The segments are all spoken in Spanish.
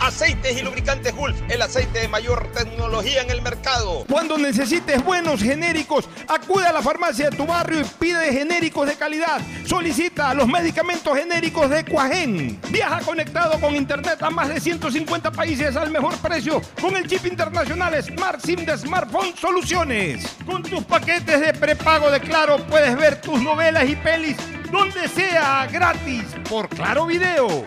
Aceites y lubricantes Gulf, el aceite de mayor tecnología en el mercado. Cuando necesites buenos genéricos, acude a la farmacia de tu barrio y pide genéricos de calidad. Solicita los medicamentos genéricos de Cuajén. Viaja conectado con internet a más de 150 países al mejor precio con el chip internacional Smart SIM de Smartphone Soluciones. Con tus paquetes de prepago de Claro puedes ver tus novelas y pelis donde sea gratis por Claro Video.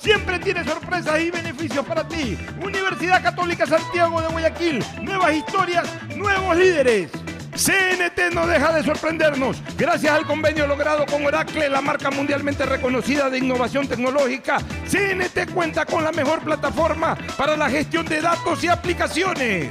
siempre tiene sorpresas y beneficios para ti. Universidad Católica Santiago de Guayaquil, nuevas historias, nuevos líderes. CNT no deja de sorprendernos. Gracias al convenio logrado con Oracle, la marca mundialmente reconocida de innovación tecnológica, CNT cuenta con la mejor plataforma para la gestión de datos y aplicaciones.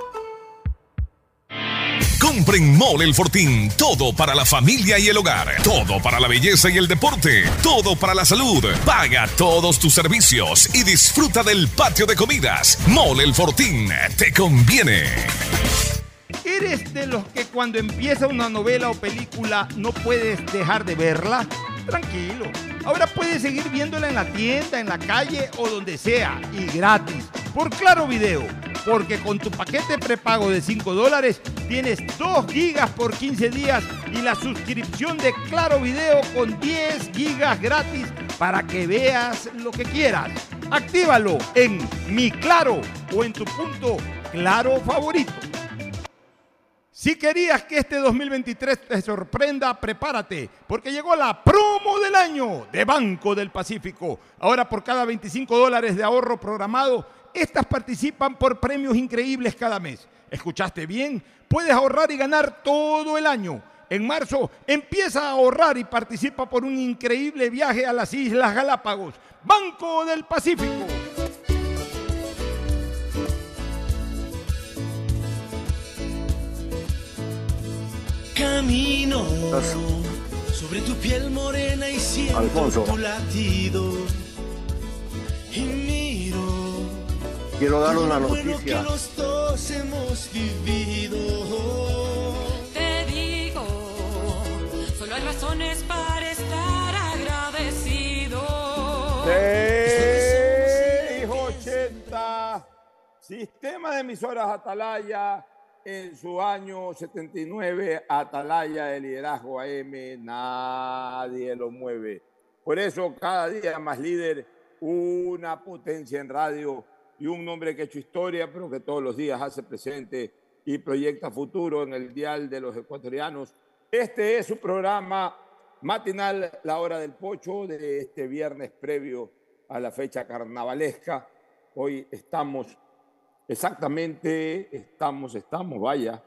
Compren Mole El Fortín. Todo para la familia y el hogar. Todo para la belleza y el deporte. Todo para la salud. Paga todos tus servicios y disfruta del patio de comidas. Mole El Fortín. Te conviene. ¿Eres de los que cuando empieza una novela o película no puedes dejar de verla? Tranquilo. Ahora puedes seguir viéndola en la tienda, en la calle o donde sea y gratis. Por Claro Video. Porque con tu paquete prepago de 5 dólares tienes 2 gigas por 15 días y la suscripción de Claro Video con 10 gigas gratis para que veas lo que quieras. Actívalo en Mi Claro o en tu punto Claro favorito. Si querías que este 2023 te sorprenda, prepárate, porque llegó la promo del año de Banco del Pacífico. Ahora por cada 25 dólares de ahorro programado, estas participan por premios increíbles cada mes. ¿Escuchaste bien? Puedes ahorrar y ganar todo el año. En marzo empieza a ahorrar y participa por un increíble viaje a las Islas Galápagos. Banco del Pacífico. Camino sobre tu piel morena y siento Alfonso. tu latido. Y miro Quiero dar una noticia. que los dos hemos vivido. Te digo, solo hay razones para estar agradecido. 680. Sistema de emisoras Atalaya en su año 79, Atalaya de liderazgo AM, nadie lo mueve. Por eso cada día más líder, una potencia en radio y un hombre que ha hecho historia, pero que todos los días hace presente y proyecta futuro en el dial de los ecuatorianos. Este es su programa matinal, la hora del pocho, de este viernes previo a la fecha carnavalesca. Hoy estamos exactamente, estamos, estamos, vaya,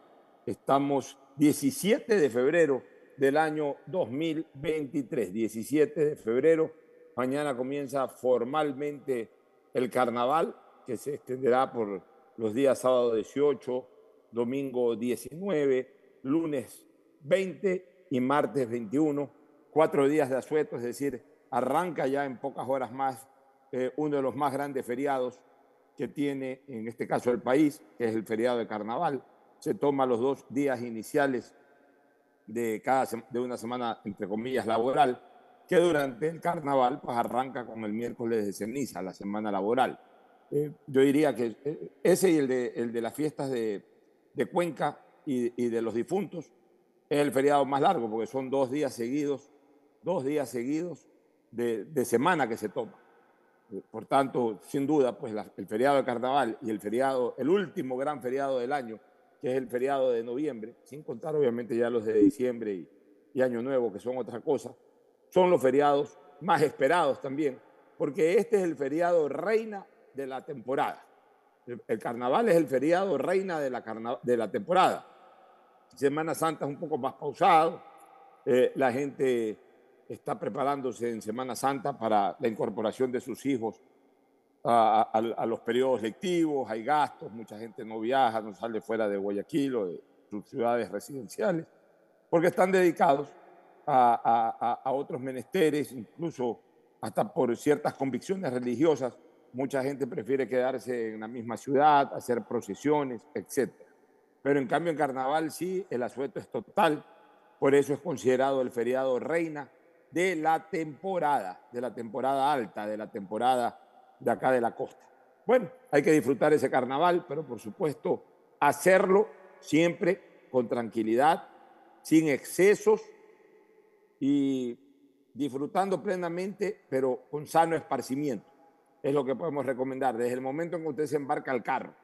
estamos 17 de febrero del año 2023, 17 de febrero. Mañana comienza formalmente el carnaval, que se extenderá por los días sábado 18, domingo 19, lunes 20 y martes 21, cuatro días de asueto, es decir, arranca ya en pocas horas más eh, uno de los más grandes feriados que tiene en este caso el país, que es el feriado de carnaval. Se toma los dos días iniciales de, cada, de una semana, entre comillas, laboral, que durante el carnaval pues arranca con el miércoles de ceniza, la semana laboral. Eh, yo diría que eh, ese y el de, el de las fiestas de, de Cuenca y, y, de los difuntos es el feriado más largo, porque son dos días seguidos, dos días seguidos de, de semana que se toma. Eh, por tanto, sin duda, pues la, el feriado de carnaval y el feriado, el último gran feriado del año, que es el feriado de noviembre, sin contar obviamente ya los de diciembre y, y Año Nuevo, que son otra cosa, son los feriados más esperados también, porque este es el feriado reina de la temporada. El, el carnaval es el feriado reina de la, carna, de la temporada. Semana Santa es un poco más pausado, eh, la gente está preparándose en Semana Santa para la incorporación de sus hijos a, a, a, los periodos lectivos, hay gastos, mucha gente no viaja, no sale fuera de Guayaquil o de sus ciudades residenciales, porque están dedicados a, a otros menesteres, incluso hasta por ciertas convicciones religiosas. Mucha gente prefiere quedarse en la misma ciudad, hacer procesiones, etc. Pero en cambio en carnaval sí, el asueto es total, por eso es considerado el feriado reina de la temporada, de la temporada alta, de la temporada de acá de la costa. Bueno, hay que disfrutar ese carnaval, pero por supuesto hacerlo siempre con tranquilidad, sin excesos y disfrutando plenamente, pero con sano esparcimiento. Es lo que podemos recomendar. Desde el momento en que usted se embarca al carro,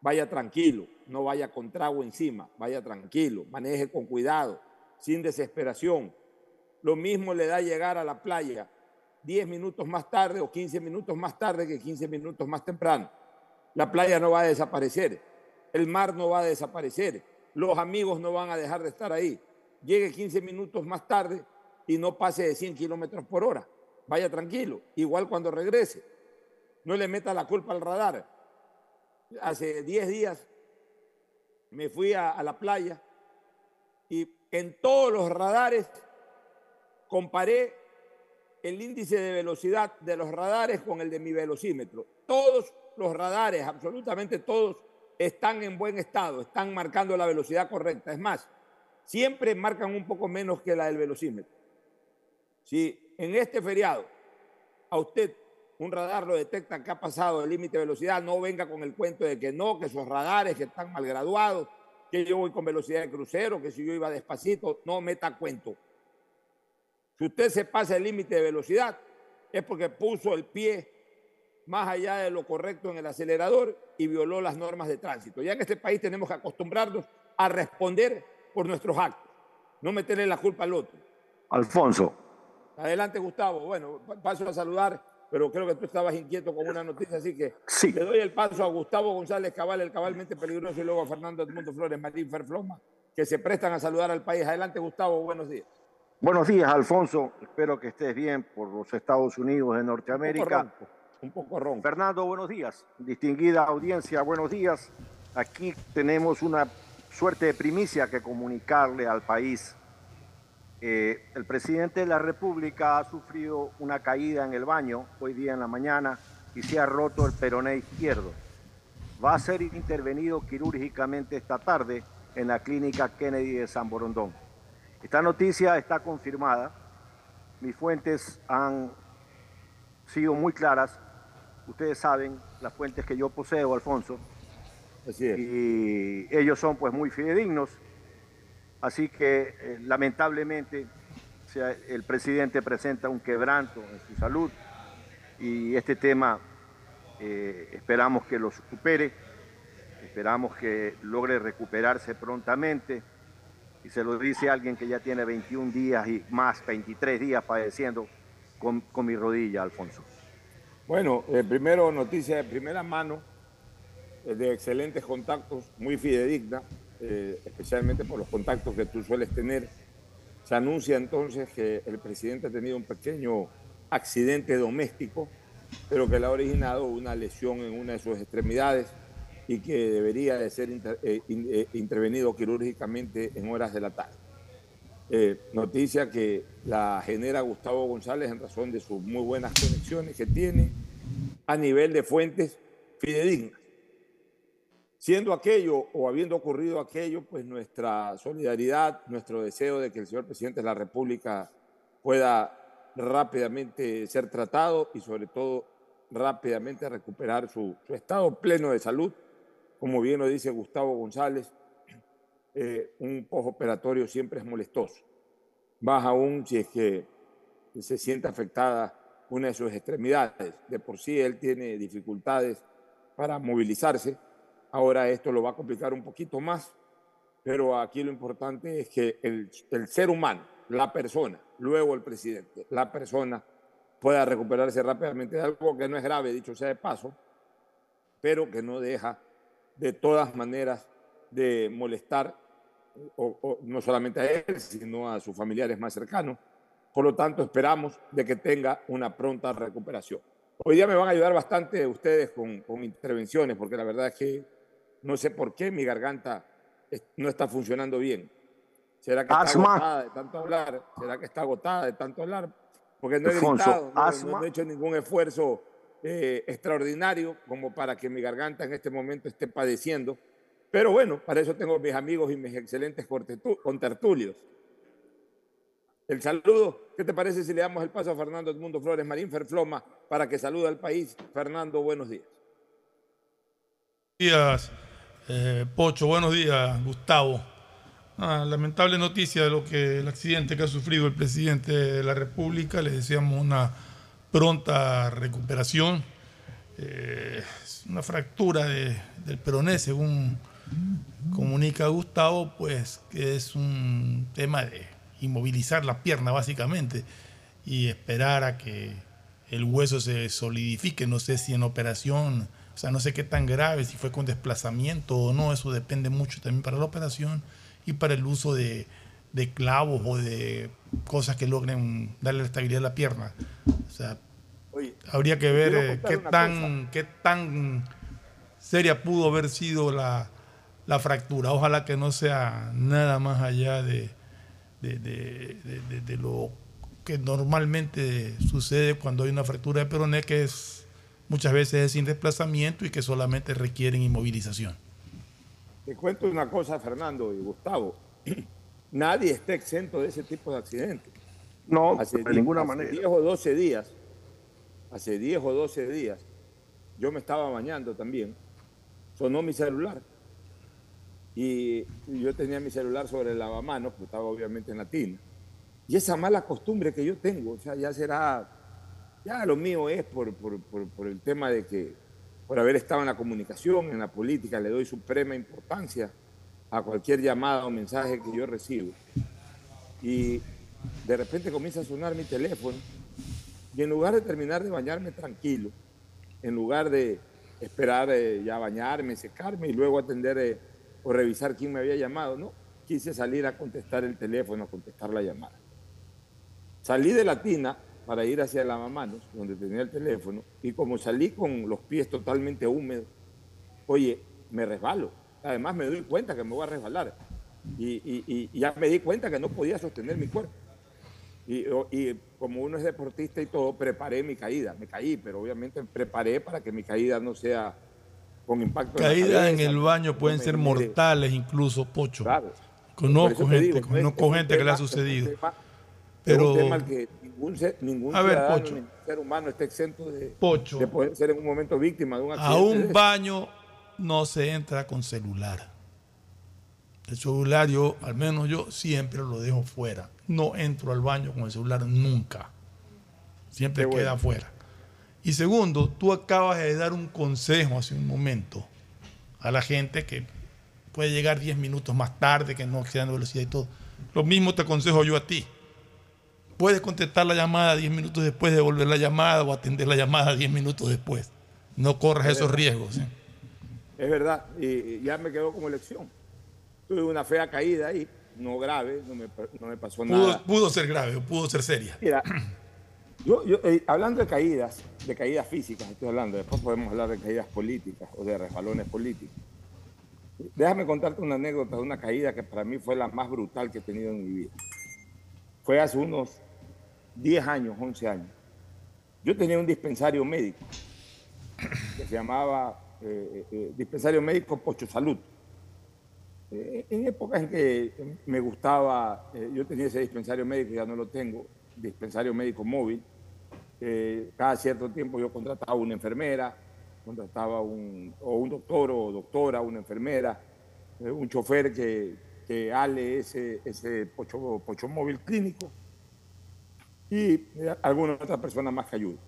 vaya tranquilo, no vaya con trago encima, vaya tranquilo, maneje con cuidado, sin desesperación. Lo mismo le da llegar a la playa 10 minutos más tarde o 15 minutos más tarde que 15 minutos más temprano. La playa no va a desaparecer, el mar no va a desaparecer, los amigos no van a dejar de estar ahí. Llegue 15 minutos más tarde y no pase de 100 kilómetros por hora. Vaya tranquilo, igual cuando regrese. No le meta la culpa al radar. Hace 10 días me fui a, la playa y en todos los radares comparé el índice de velocidad de los radares con el de mi velocímetro. Todos los radares, absolutamente todos, están en buen estado, están marcando la velocidad correcta. Es más, siempre marcan un poco menos que la del velocímetro. Si en este feriado a usted un radar lo detecta que ha pasado el límite de velocidad, no venga con el cuento de que no, que esos radares que están mal graduados, que yo voy con velocidad de crucero, que si yo iba despacito, no meta cuento. Si usted se pasa el límite de velocidad, es porque puso el pie más allá de lo correcto en el acelerador y violó las normas de tránsito. Ya en este país tenemos que acostumbrarnos a responder por nuestros actos, no meterle la culpa al otro. Alfonso. Adelante, Gustavo. Bueno, paso a saludar, pero creo que tú estabas inquieto con una noticia, así que sí. le doy el paso a Gustavo González Cabal, el cabalmente peligroso, y luego a Fernando Edmundo Flores Marín Ferfloma, que se prestan a saludar al país. Adelante, Gustavo, buenos días. Buenos días, Alfonso. Espero que estés bien por los Estados Unidos de Norteamérica. Un poco ronco. Un poco ronco. Fernando, buenos días. Distinguida audiencia, buenos días. Aquí tenemos una suerte de primicia que comunicarle al país. Eh, el presidente de la República ha sufrido una caída en el baño hoy día en la mañana y se ha roto el peroné izquierdo. Va a ser intervenido quirúrgicamente esta tarde en la clínica Kennedy de San Borondón. Esta noticia está confirmada. Mis fuentes han sido muy claras ustedes saben las fuentes que yo poseo, Alfonso. Así es. Y ellos son pues muy fidedignos. Así que eh, lamentablemente el presidente presenta un quebranto en su salud y este tema eh, esperamos que lo supere, esperamos que logre recuperarse prontamente y se lo dice alguien que ya tiene 21 días y más, 23 días padeciendo con, con mi rodilla, Alfonso. Bueno, eh, primero noticia de primera mano, eh, de excelentes contactos, muy fidedigna, eh, especialmente por los contactos que tú sueles tener. Se anuncia entonces que el presidente ha tenido un pequeño accidente doméstico, pero que le ha originado una lesión en una de sus extremidades y que debería de ser eh, in- eh, intervenido quirúrgicamente en horas de la tarde. Noticia que la genera Gustavo González en razón de sus muy buenas conexiones que tiene a nivel de fuentes fidedignas. Siendo aquello o habiendo ocurrido aquello, pues nuestra solidaridad, nuestro deseo de que el señor presidente de la República pueda rápidamente ser tratado y sobre todo rápidamente recuperar su, estado pleno de salud, como bien lo dice Gustavo González, eh, un postoperatorio siempre es molestoso. Más aún si es que se siente afectada una de sus extremidades. De por sí él tiene dificultades para movilizarse. Ahora esto lo va a complicar un poquito más, pero aquí lo importante es que el, el ser humano, la persona, luego el presidente, la persona pueda recuperarse rápidamente de algo que no es grave, dicho sea de paso, pero que no deja de todas maneras de molestar o- o no solamente a él, sino a sus familiares más cercanos. Por lo tanto, esperamos de que tenga una pronta recuperación. Hoy día me van a ayudar bastante ustedes con, con intervenciones, porque la verdad es que no sé por qué mi garganta no está funcionando bien. ¿Será que está Asma. agotada de tanto hablar? ¿Será que está agotada de tanto hablar? Porque no he gritado, no- no he hecho ningún esfuerzo eh, extraordinario como para que mi garganta en este momento esté padeciendo. Pero bueno, para eso tengo mis amigos y mis excelentes contertulios. El saludo, ¿qué te parece si le damos el paso a Fernando Edmundo Flores Marín Ferfloma para que salude al país? Fernando, buenos días. días, eh, Pocho. Buenos días, Gustavo. Ah, lamentable noticia de lo que el accidente que ha sufrido el presidente de la República. Le deseamos una pronta recuperación. Eh, una fractura de- del peroné, según comunica Gustavo, pues que es un tema de inmovilizar la pierna básicamente y esperar a que el hueso se solidifique. No sé si en operación, o sea, no sé qué tan grave, si fue con desplazamiento o no, eso depende mucho también para la operación y para el uso de, de clavos o de cosas que logren darle estabilidad a la pierna. O sea, Oye, habría que ver eh, qué tan, qué tan seria pudo haber sido la, la fractura. Ojalá que no sea nada más allá de, de, de- de- de- de lo que normalmente sucede cuando hay una fractura de peroné, que es muchas veces es sin desplazamiento y que solamente requieren inmovilización. Te cuento una cosa, Fernando y Gustavo. Nadie está exento de ese tipo de accidentes. No, Hace de ninguna hace manera. 10 o 12 días, hace 10 o 12 días, yo me estaba bañando también. Sonó mi celular. Y yo tenía mi celular sobre el lavamanos, porque estaba obviamente en la tina. Y esa mala costumbre que yo tengo, o sea, ya será, ya lo mío es por, por- por- por el tema de que, por haber estado en la comunicación, en la política, le doy suprema importancia a cualquier llamada o mensaje que yo recibo. Y de repente comienza a sonar mi teléfono y en lugar de terminar de bañarme tranquilo, en lugar de esperar eh, ya bañarme, secarme y luego atender eh, o revisar quién me había llamado, no, quise salir a contestar el teléfono, a contestar la llamada. Salí de la tina para ir hacia el lavamanos, donde tenía el teléfono, y como salí con los pies totalmente húmedos, oye, me resbalo. Además me doy cuenta que me voy a resbalar. Y, y- y- y ya me di cuenta que no podía sostener mi cuerpo. Y, como uno es deportista y todo, preparé mi caída. Me caí, pero obviamente preparé para que mi caída no sea con impacto. la Caídas en el baño pueden ser mortales incluso, Pocho. Claro. Conozco gente, digo, conozco gente que le ha sucedido. tema- es Pero un tema al que ningún, A ver, Pocho. ningún ser humano está exento de, Pocho. de poder ser en un momento víctima de un A accidente. de un baño no se entra con celular. El celular yo, al menos yo, siempre lo dejo fuera. No entro al baño con el celular nunca. Siempre Qué queda bueno. afuera. Y segundo, tú acabas de dar un consejo hace un momento a la gente que puede llegar 10 minutos más tarde, que no exceda la velocidad y todo. Lo mismo te aconsejo yo a ti. Puedes contestar la llamada 10 minutos después, devolver la llamada o atender la llamada 10 minutos después. No corras Es esos verdad. riesgos. Es verdad, y, y ya me quedó como lección. Tuve una fea caída ahí, no grave, no me, no me pasó Pudo, nada. pudo ser grave o pudo ser seria. Mira, yo, yo, eh, hablando de caídas, de caídas físicas, estoy hablando, después podemos hablar de caídas políticas o de resbalones políticos. Déjame contarte una anécdota de una caída que para mí fue la más brutal que he tenido en mi vida. Fue hace unos 10 años, 11 años. Yo tenía un dispensario médico que se llamaba eh, eh, Dispensario Médico Pocho Salud. Eh, en épocas en que me gustaba, eh, yo tenía ese dispensario médico, ya no lo tengo, dispensario médico móvil. Eh, cada cierto tiempo yo contrataba una enfermera, contrataba un, o un doctor o doctora, una enfermera, eh, un chofer que, que ale ese, ese pocho, pocho móvil clínico y alguna otra persona más que ayude.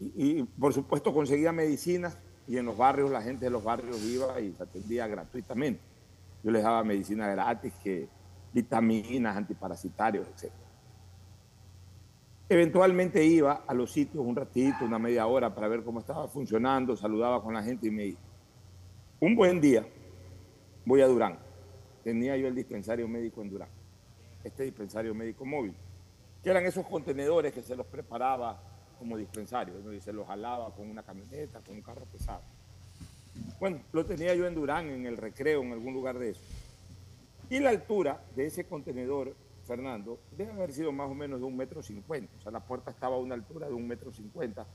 Y, por supuesto conseguía medicinas y en los barrios la gente de los barrios iba y se atendía gratuitamente. Yo les daba medicina gratis, que vitaminas, antiparasitarios, etc. Eventualmente iba a los sitios un ratito, una media hora para ver cómo estaba funcionando, saludaba con la gente y me iba. Un buen día voy a Durán. Tenía yo el dispensario médico en Durán, este dispensario médico móvil, que eran esos contenedores que se los preparaba como dispensario, ¿no? y se los jalaba con una camioneta, con un carro pesado. Bueno, lo tenía yo en Durán, en el recreo, en algún lugar de eso. Y la altura de ese contenedor, Fernando, debe haber sido más o menos de un metro cincuenta. O sea, la puerta estaba a una altura de un metro cincuenta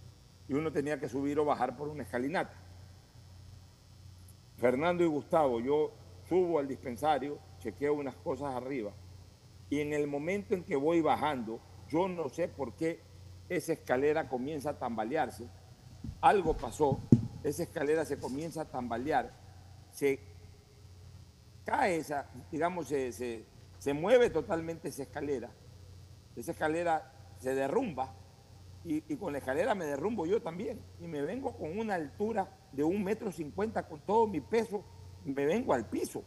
y uno tenía que subir o bajar por una escalinata. Fernando y Gustavo, yo subo al dispensario, chequeo unas cosas arriba y en el momento en que voy bajando, yo no sé por qué esa escalera comienza a tambalearse. Algo pasó, esa escalera se comienza a tambalear, se cae esa, digamos, se, se, mueve totalmente esa escalera, esa escalera se derrumba y, y, con la escalera me derrumbo yo también y me vengo con una altura de un metro cincuenta con todo mi peso, me vengo al piso.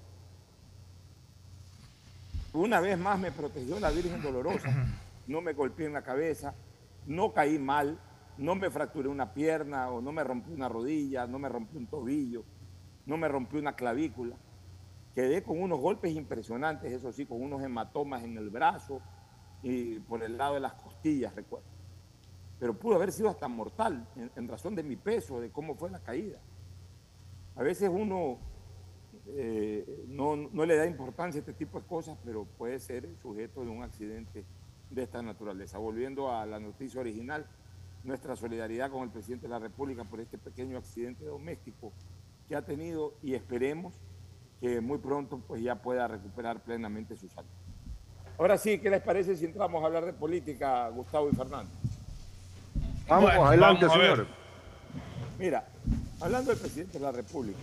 Una vez más me protegió la Virgen Dolorosa, no me golpeé en la cabeza, no caí mal, no me fracturé una pierna o no me rompí una rodilla, no me rompí un tobillo, no me rompí una clavícula. Quedé con unos golpes impresionantes, eso sí, con unos hematomas en el brazo y por el lado de las costillas, recuerdo. Pero pudo haber sido hasta mortal en, en razón de mi peso, de cómo fue la caída. A veces uno eh, no, no, le da importancia a este tipo de cosas, pero puede ser sujeto de un accidente de esta naturaleza. Volviendo a la noticia original, nuestra solidaridad con el presidente de la República por este pequeño accidente doméstico que ha tenido y esperemos que muy pronto pues, ya pueda recuperar plenamente su salud. Ahora sí, ¿qué les parece si entramos a hablar de política, Gustavo y Fernando? Vamos, bueno, adelante, vamos señor. Mira, hablando del presidente de la República,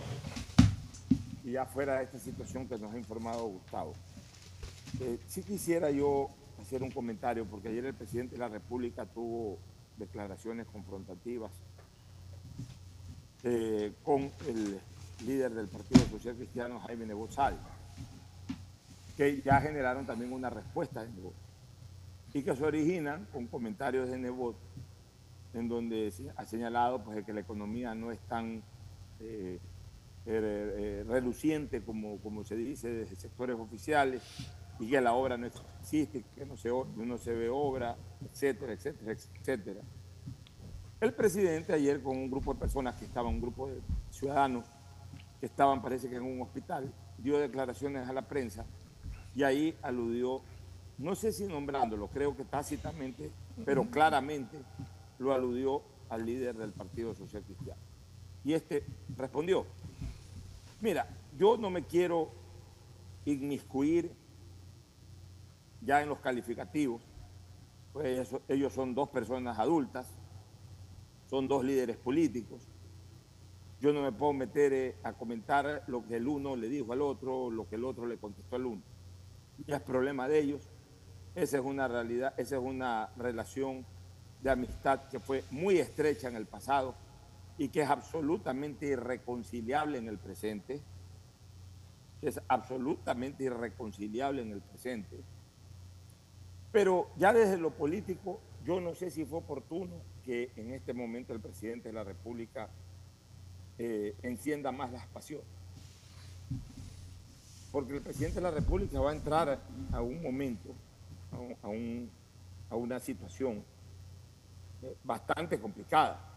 y ya fuera de esta situación que nos ha informado Gustavo, eh, sí quisiera yo hacer un comentario, porque ayer el presidente de la República tuvo declaraciones confrontativas eh, con el líder del Partido Social Cristiano, Jaime Nebot Salles, que ya generaron también una respuesta de Nebot, y que se originan con comentarios de Nebot, en donde ha señalado pues, que la economía no es tan eh, eh, reluciente como, como se dice desde sectores oficiales, y que la obra no existe, que no se, no se ve obra, etcétera, etcétera, etcétera. El presidente ayer con un grupo de personas que estaban, un grupo de ciudadanos que estaban parece que en un hospital, dio declaraciones a la prensa y ahí aludió, no sé si nombrándolo, creo que tácitamente, pero claramente lo aludió al líder del Partido Social Cristiano. Y este respondió, mira, yo no me quiero inmiscuir ya en los calificativos, pues ellos, son dos personas adultas, son dos líderes políticos. Yo no me puedo meter eh, a comentar lo que el uno le dijo al otro, lo que el otro le contestó al uno. Ya es problema de ellos. Esa es una realidad, esa es una relación de amistad que fue muy estrecha en el pasado y que es absolutamente irreconciliable en el presente. Que es absolutamente irreconciliable en el presente. Pero ya desde lo político, yo no sé si fue oportuno que en este momento el presidente de la República eh, encienda más las pasiones. Porque el presidente de la República va a entrar a un momento, a, un, a una situación eh, bastante complicada,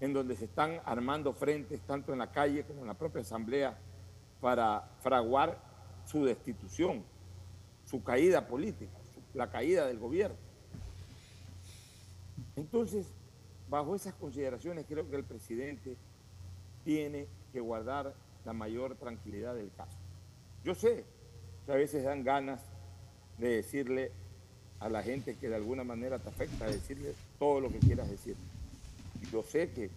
en donde se están armando frentes tanto en la calle como en la propia Asamblea para fraguar su destitución, su caída política, la caída del gobierno. Entonces, bajo esas consideraciones, creo que el presidente tiene que guardar la mayor tranquilidad del caso. Yo sé que a veces dan ganas de decirle a la gente que de alguna manera te afecta, decirle todo lo que quieras decir. Yo sé que,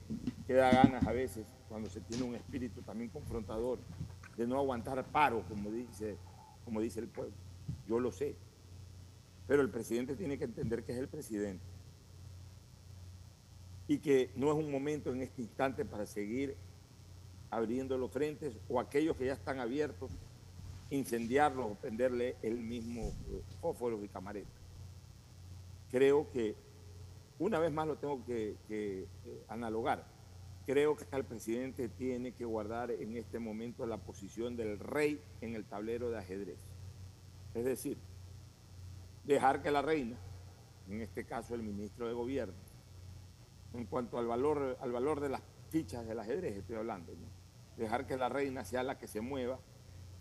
que da ganas a veces, cuando se tiene un espíritu también confrontador, de no aguantar paro, como dice, como dice el pueblo. Yo lo sé. Pero el presidente tiene que entender que es el presidente y que no es un momento en este instante para seguir abriendo los frentes o aquellos que ya están abiertos, incendiarlos o prenderle el mismo fósforos y camareta. Creo que, una vez más lo tengo que, eh, analogar, creo que el presidente tiene que guardar en este momento la posición del rey en el tablero de ajedrez. Es decir, dejar que la reina, en este caso el ministro de Gobierno, en cuanto al valor, al valor de las fichas del ajedrez, estoy hablando, dejar que la reina sea la que se mueva,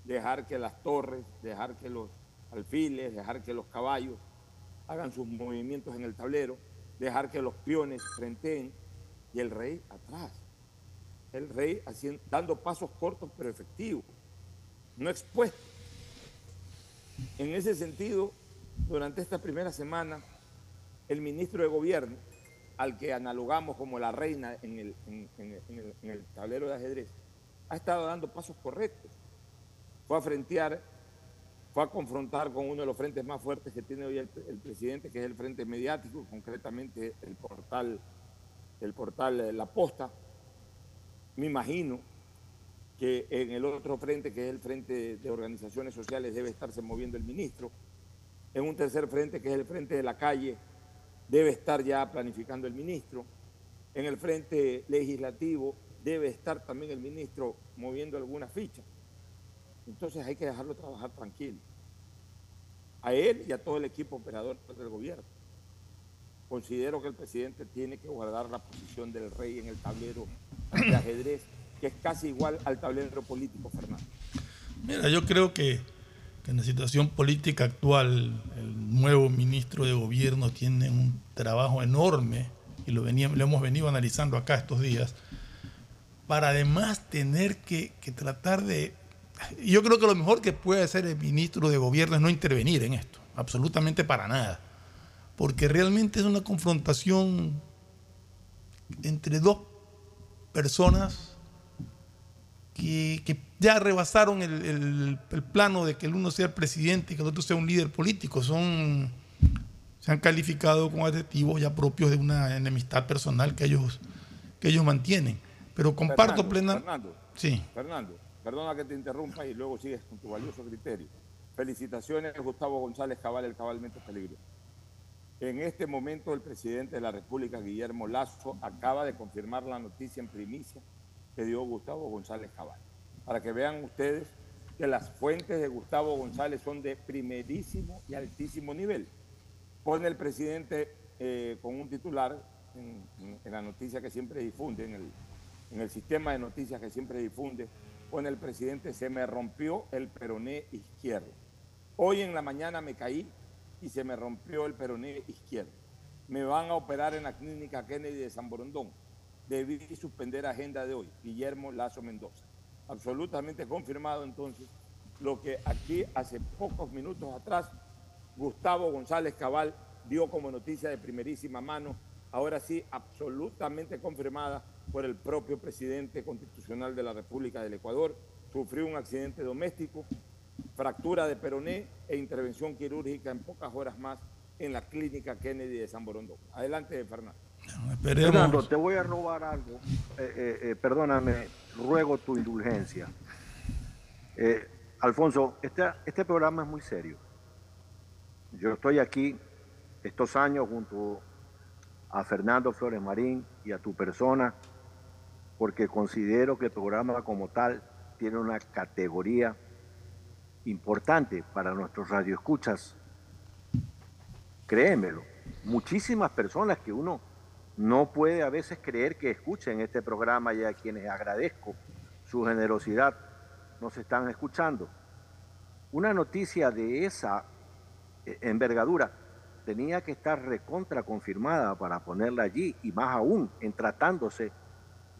dejar que las torres, dejar que los alfiles, dejar que los caballos hagan sus movimientos en el tablero, dejar que los peones frenteen y el rey atrás. El rey haciendo, dando pasos cortos pero efectivos, no expuestos. En ese sentido, durante esta primera semana, el ministro de Gobierno, al que analogamos como la reina en el, en el tablero de ajedrez, ha estado dando pasos correctos. Fue a frentear, fue a confrontar con uno de los frentes más fuertes que tiene hoy el, presidente, que es el frente mediático, concretamente el portal, el portal La Posta. Me imagino que en el otro frente, que es el frente de organizaciones sociales, debe estarse moviendo el ministro. En un tercer frente, que es el frente de la calle, debe estar ya planificando el ministro. En el frente legislativo debe estar también el ministro moviendo algunas fichas. Entonces hay que dejarlo trabajar tranquilo. A él y a todo el equipo operador del gobierno. Considero que el presidente tiene que guardar la posición del rey en el tablero de ajedrez, que es casi igual al tablero político, Fernando. Mira, yo creo que, en la situación política actual, el nuevo ministro de gobierno tiene un trabajo enorme, y lo, lo hemos venido analizando acá estos días, para además tener que, tratar de... Yo creo que lo mejor que puede hacer el ministro de gobierno es no intervenir en esto, absolutamente para nada, porque realmente es una confrontación entre dos personas que, ya rebasaron el, plano de que el uno sea el presidente y que el otro sea un líder político. Son, se han calificado como adjetivos ya propios de una enemistad personal que ellos, que ellos mantienen. Pero comparto plenamente. Fernando, sí. Fernando, perdona que te interrumpa y luego sigues con tu valioso criterio. Felicitaciones, Gustavo González Cabal, el cabalmente peligroso. En este momento, el presidente de la República, Guillermo Lazo, acaba de confirmar la noticia en primicia que dio Gustavo González Cabal. Para que vean ustedes que las fuentes de Gustavo González son de primerísimo y altísimo nivel. Pone el presidente eh, con un titular en, la noticia que siempre difunde, en el sistema de noticias que siempre difunde, pone el presidente, se me rompió el peroné izquierdo. Hoy en la mañana me caí y se me rompió el peroné izquierdo. Me van a operar en la clínica Kennedy de San Borondón. Debí suspender agenda de hoy. Guillermo Lazo Mendoza. Absolutamente confirmado entonces lo que aquí hace pocos minutos atrás Gustavo González Cabal dio como noticia de primerísima mano, ahora sí absolutamente confirmada por el propio presidente constitucional de la República del Ecuador. Sufrió un accidente doméstico, fractura de peroné e intervención quirúrgica en pocas horas más en la clínica Kennedy de San Borondón. Adelante, Fernando. Fernando, te voy a robar algo. Eh, eh, eh, perdóname, ruego tu indulgencia. Eh, Alfonso, este, este programa es muy serio. Yo estoy aquí estos años junto a Fernando Flores Marín y a tu persona porque considero que el programa como tal tiene una categoría importante para nuestros radioescuchas. Créemelo, muchísimas personas que uno no puede a veces creer que escuchen este programa y a quienes agradezco su generosidad nos están escuchando. Una noticia de esa eh, envergadura tenía que estar recontra confirmada para ponerla allí y más aún en tratándose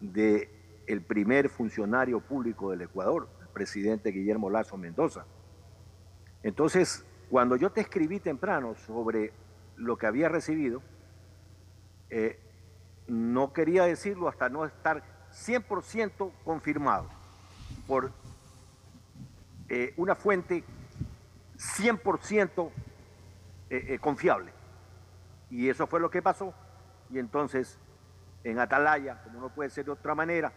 de el primer funcionario público del Ecuador, el presidente Guillermo Lazo Mendoza. Entonces, cuando yo te escribí temprano sobre lo que había recibido, eh, no quería decirlo hasta no estar 100% confirmado por eh, una fuente 100% eh, eh, confiable. Y eso fue lo que pasó. Y entonces, en Atalaya, como no puede ser de otra manera,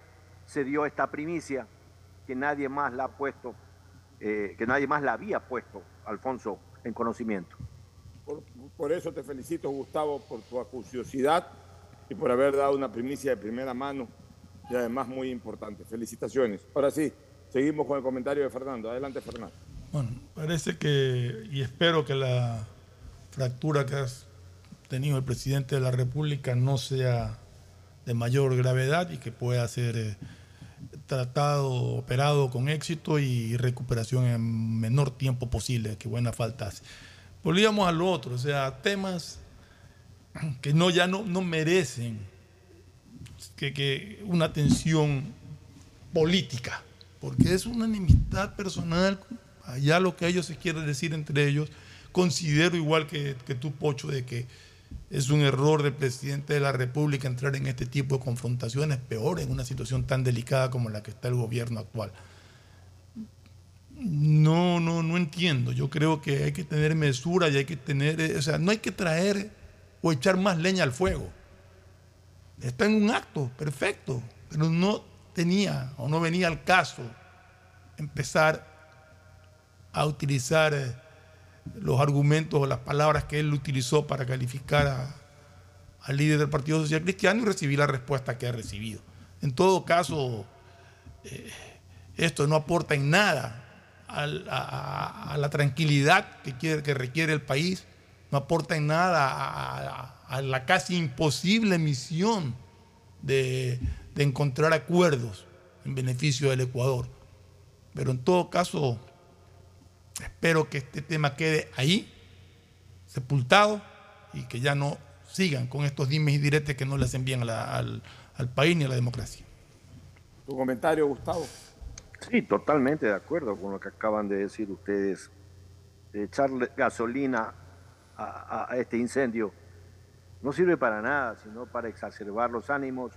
se dio esta primicia que nadie más la ha puesto, que nadie más la había puesto, Alfonso, en conocimiento. Por, por, eso te felicito, Gustavo, por tu acuciosidad y por haber dado una primicia de primera mano y además muy importante. Felicitaciones. Ahora sí, Seguimos con el comentario de Fernando. Adelante, Fernando. Bueno, parece que, y espero que la fractura que ha tenido el presidente de la República no sea de mayor gravedad y que pueda ser eh, tratado, operado con éxito y recuperación en menor tiempo posible, que buena falta hace. Volvíamos a otro, o sea, temas que no, ya no, no merecen que, que una atención política porque es una enemistad personal, allá lo que ellos se quieren decir entre ellos. Considero igual que, que tú, Pocho, de que es un error del presidente de la República entrar en este tipo de confrontaciones, peor en una situación tan delicada como la que está el gobierno actual. No, no, no entiendo. Yo creo que hay que tener mesura y hay que tener, o sea, no hay que traer o echar más leña al fuego. Está en un acto, perfecto, pero no tenía o no venía al caso empezar a utilizar eh, los argumentos o las palabras que él utilizó para calificar al líder del Partido Social Cristiano y recibir la respuesta que ha recibido. En todo caso, eh, esto no aporta en nada a, la tranquilidad que, quiere, que requiere el país, no aporta en nada a la casi imposible misión de, de encontrar acuerdos en beneficio del Ecuador. Pero en todo caso, espero que este tema quede ahí, sepultado, y que ya no sigan con estos dimes y diretes que no le hacen bien al, país ni a la democracia. ¿Tu comentario, Gustavo? Sí, totalmente de acuerdo con lo que acaban de decir ustedes. echarle gasolina a, a este incendio no sirve para nada, sino para exacerbar los ánimos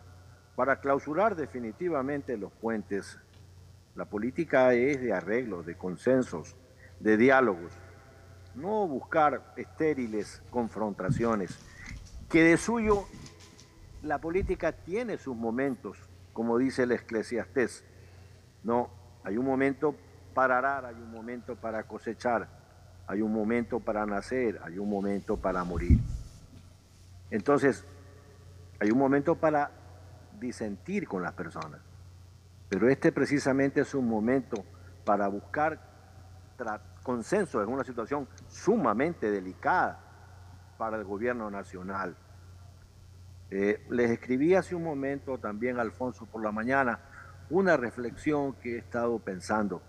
para clausurar definitivamente los puentes. La política es de arreglos, de consensos, de diálogos, no buscar estériles confrontaciones, que de suyo la política tiene sus momentos, como dice el eclesiastés. No, hay un momento para arar, hay un momento para cosechar, hay un momento para nacer, hay un momento para morir. Entonces, hay un momento para disentir con las personas. Pero este precisamente es un momento para buscar consenso en una situación sumamente delicada para el gobierno nacional. Eh, les escribí hace un momento también, Alfonso, por la mañana, una reflexión que he estado pensando.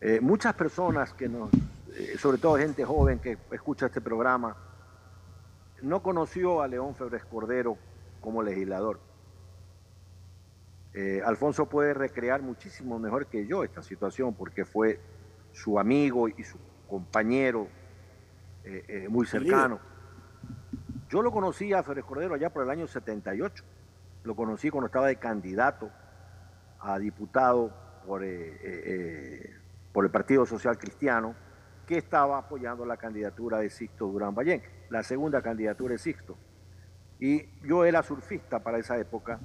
Eh, muchas personas que eh, sobre todo gente joven que escucha este programa, no conoció a León Febres Cordero como legislador. Alfonso puede recrear muchísimo mejor que yo esta situación porque fue su amigo y su compañero eh, eh, muy cercano. Yo lo conocí a Férez Cordero allá por el año 78. Lo conocí cuando estaba de candidato a diputado por, por el Partido Social Cristiano, que estaba apoyando la candidatura de Sixto Durán Ballén, la segunda candidatura de Sixto. Y yo era surfista para esa época,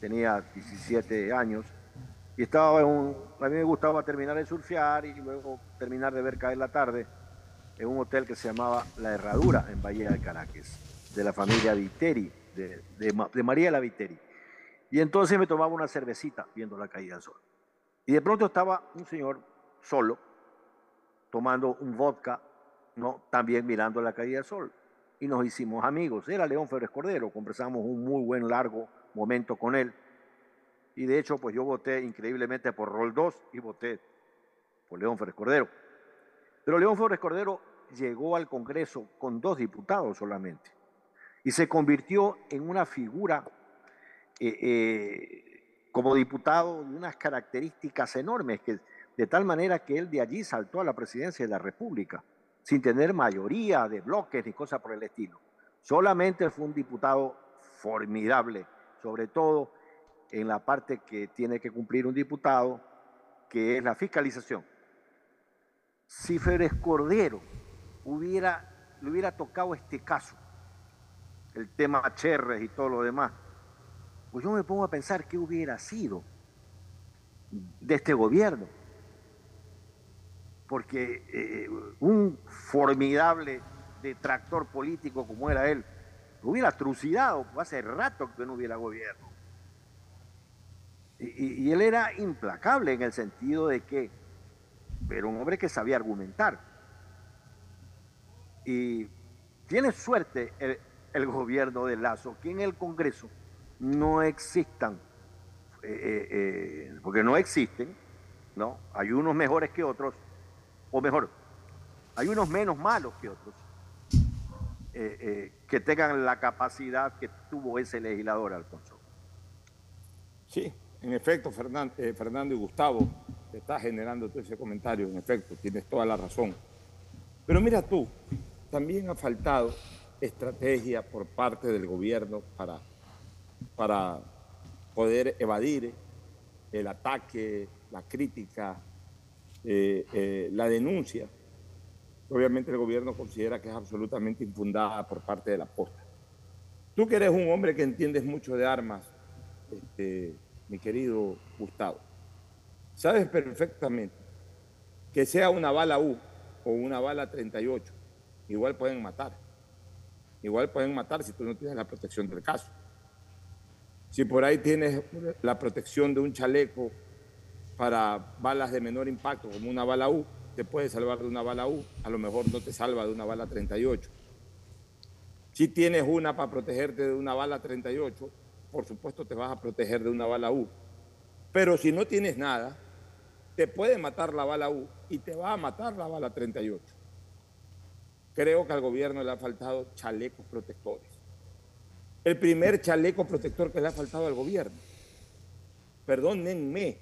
tenía 17 años, y estaba en un, a mí me gustaba terminar de surfear y luego terminar de ver caer la tarde en un hotel que se llamaba La Herradura en Bahía de Caracas, de la familia Viteri, de, de, María la Viteri. Y entonces me tomaba una cervecita viendo la caída del sol. Y de pronto estaba un señor solo, tomando un vodka, ¿no? también mirando la caída del sol y nos hicimos amigos. Era León Férez Cordero, conversamos un muy buen largo momento con él. Y de hecho, pues yo voté increíblemente por Rol 2 y voté por León Férez Cordero. Pero León Férez Cordero llegó al Congreso con dos diputados solamente y se convirtió en una figura eh, eh, como diputado de unas características enormes, que, de tal manera que él de allí saltó a la presidencia de la República sin tener mayoría de bloques ni cosas por el estilo. Solamente fue un diputado formidable, sobre todo en la parte que tiene que cumplir un diputado, que es la fiscalización. Si Férez Cordero hubiera, le hubiera tocado este caso, el tema Cherres y todo lo demás, pues yo me pongo a pensar qué hubiera sido de este gobierno porque eh, un formidable detractor político como era él, lo hubiera trucidado, hace rato que no hubiera gobierno. Y, él era implacable en el sentido de que era un hombre que sabía argumentar. Y tiene suerte el, gobierno de Lazo que en el Congreso no existan, eh, eh, porque no existen, ¿no? Hay unos mejores que otros, o mejor, hay unos menos malos que otros, eh, eh, que tengan la capacidad que tuvo ese legislador, Alfonso. Sí, en efecto, Fernando, eh, Fernando y Gustavo, te está generando todo ese comentario, en efecto, tienes toda la razón. Pero mira tú, también ha faltado estrategia por parte del gobierno para, para poder evadir el ataque, la crítica, eh, eh, la denuncia, obviamente el gobierno considera que es absolutamente infundada por parte de la posta. Tú que eres un hombre que entiendes mucho de armas, este, mi querido Gustavo, sabes perfectamente que sea una bala U o una bala 38, igual pueden matar. Igual pueden matar si tú no tienes la protección del caso. Si por ahí tienes la protección de un chaleco para balas de menor impacto, como una bala U, te puede salvar de una bala U, a lo mejor no te salva de una bala 38. Si tienes una para protegerte de una bala 38, por supuesto te vas a proteger de una bala U. Pero si no tienes nada, te puede matar la bala U y te va a matar la bala 38. Creo que al gobierno le ha faltado chalecos protectores. El primer chaleco protector que le ha faltado al gobierno, perdónenme,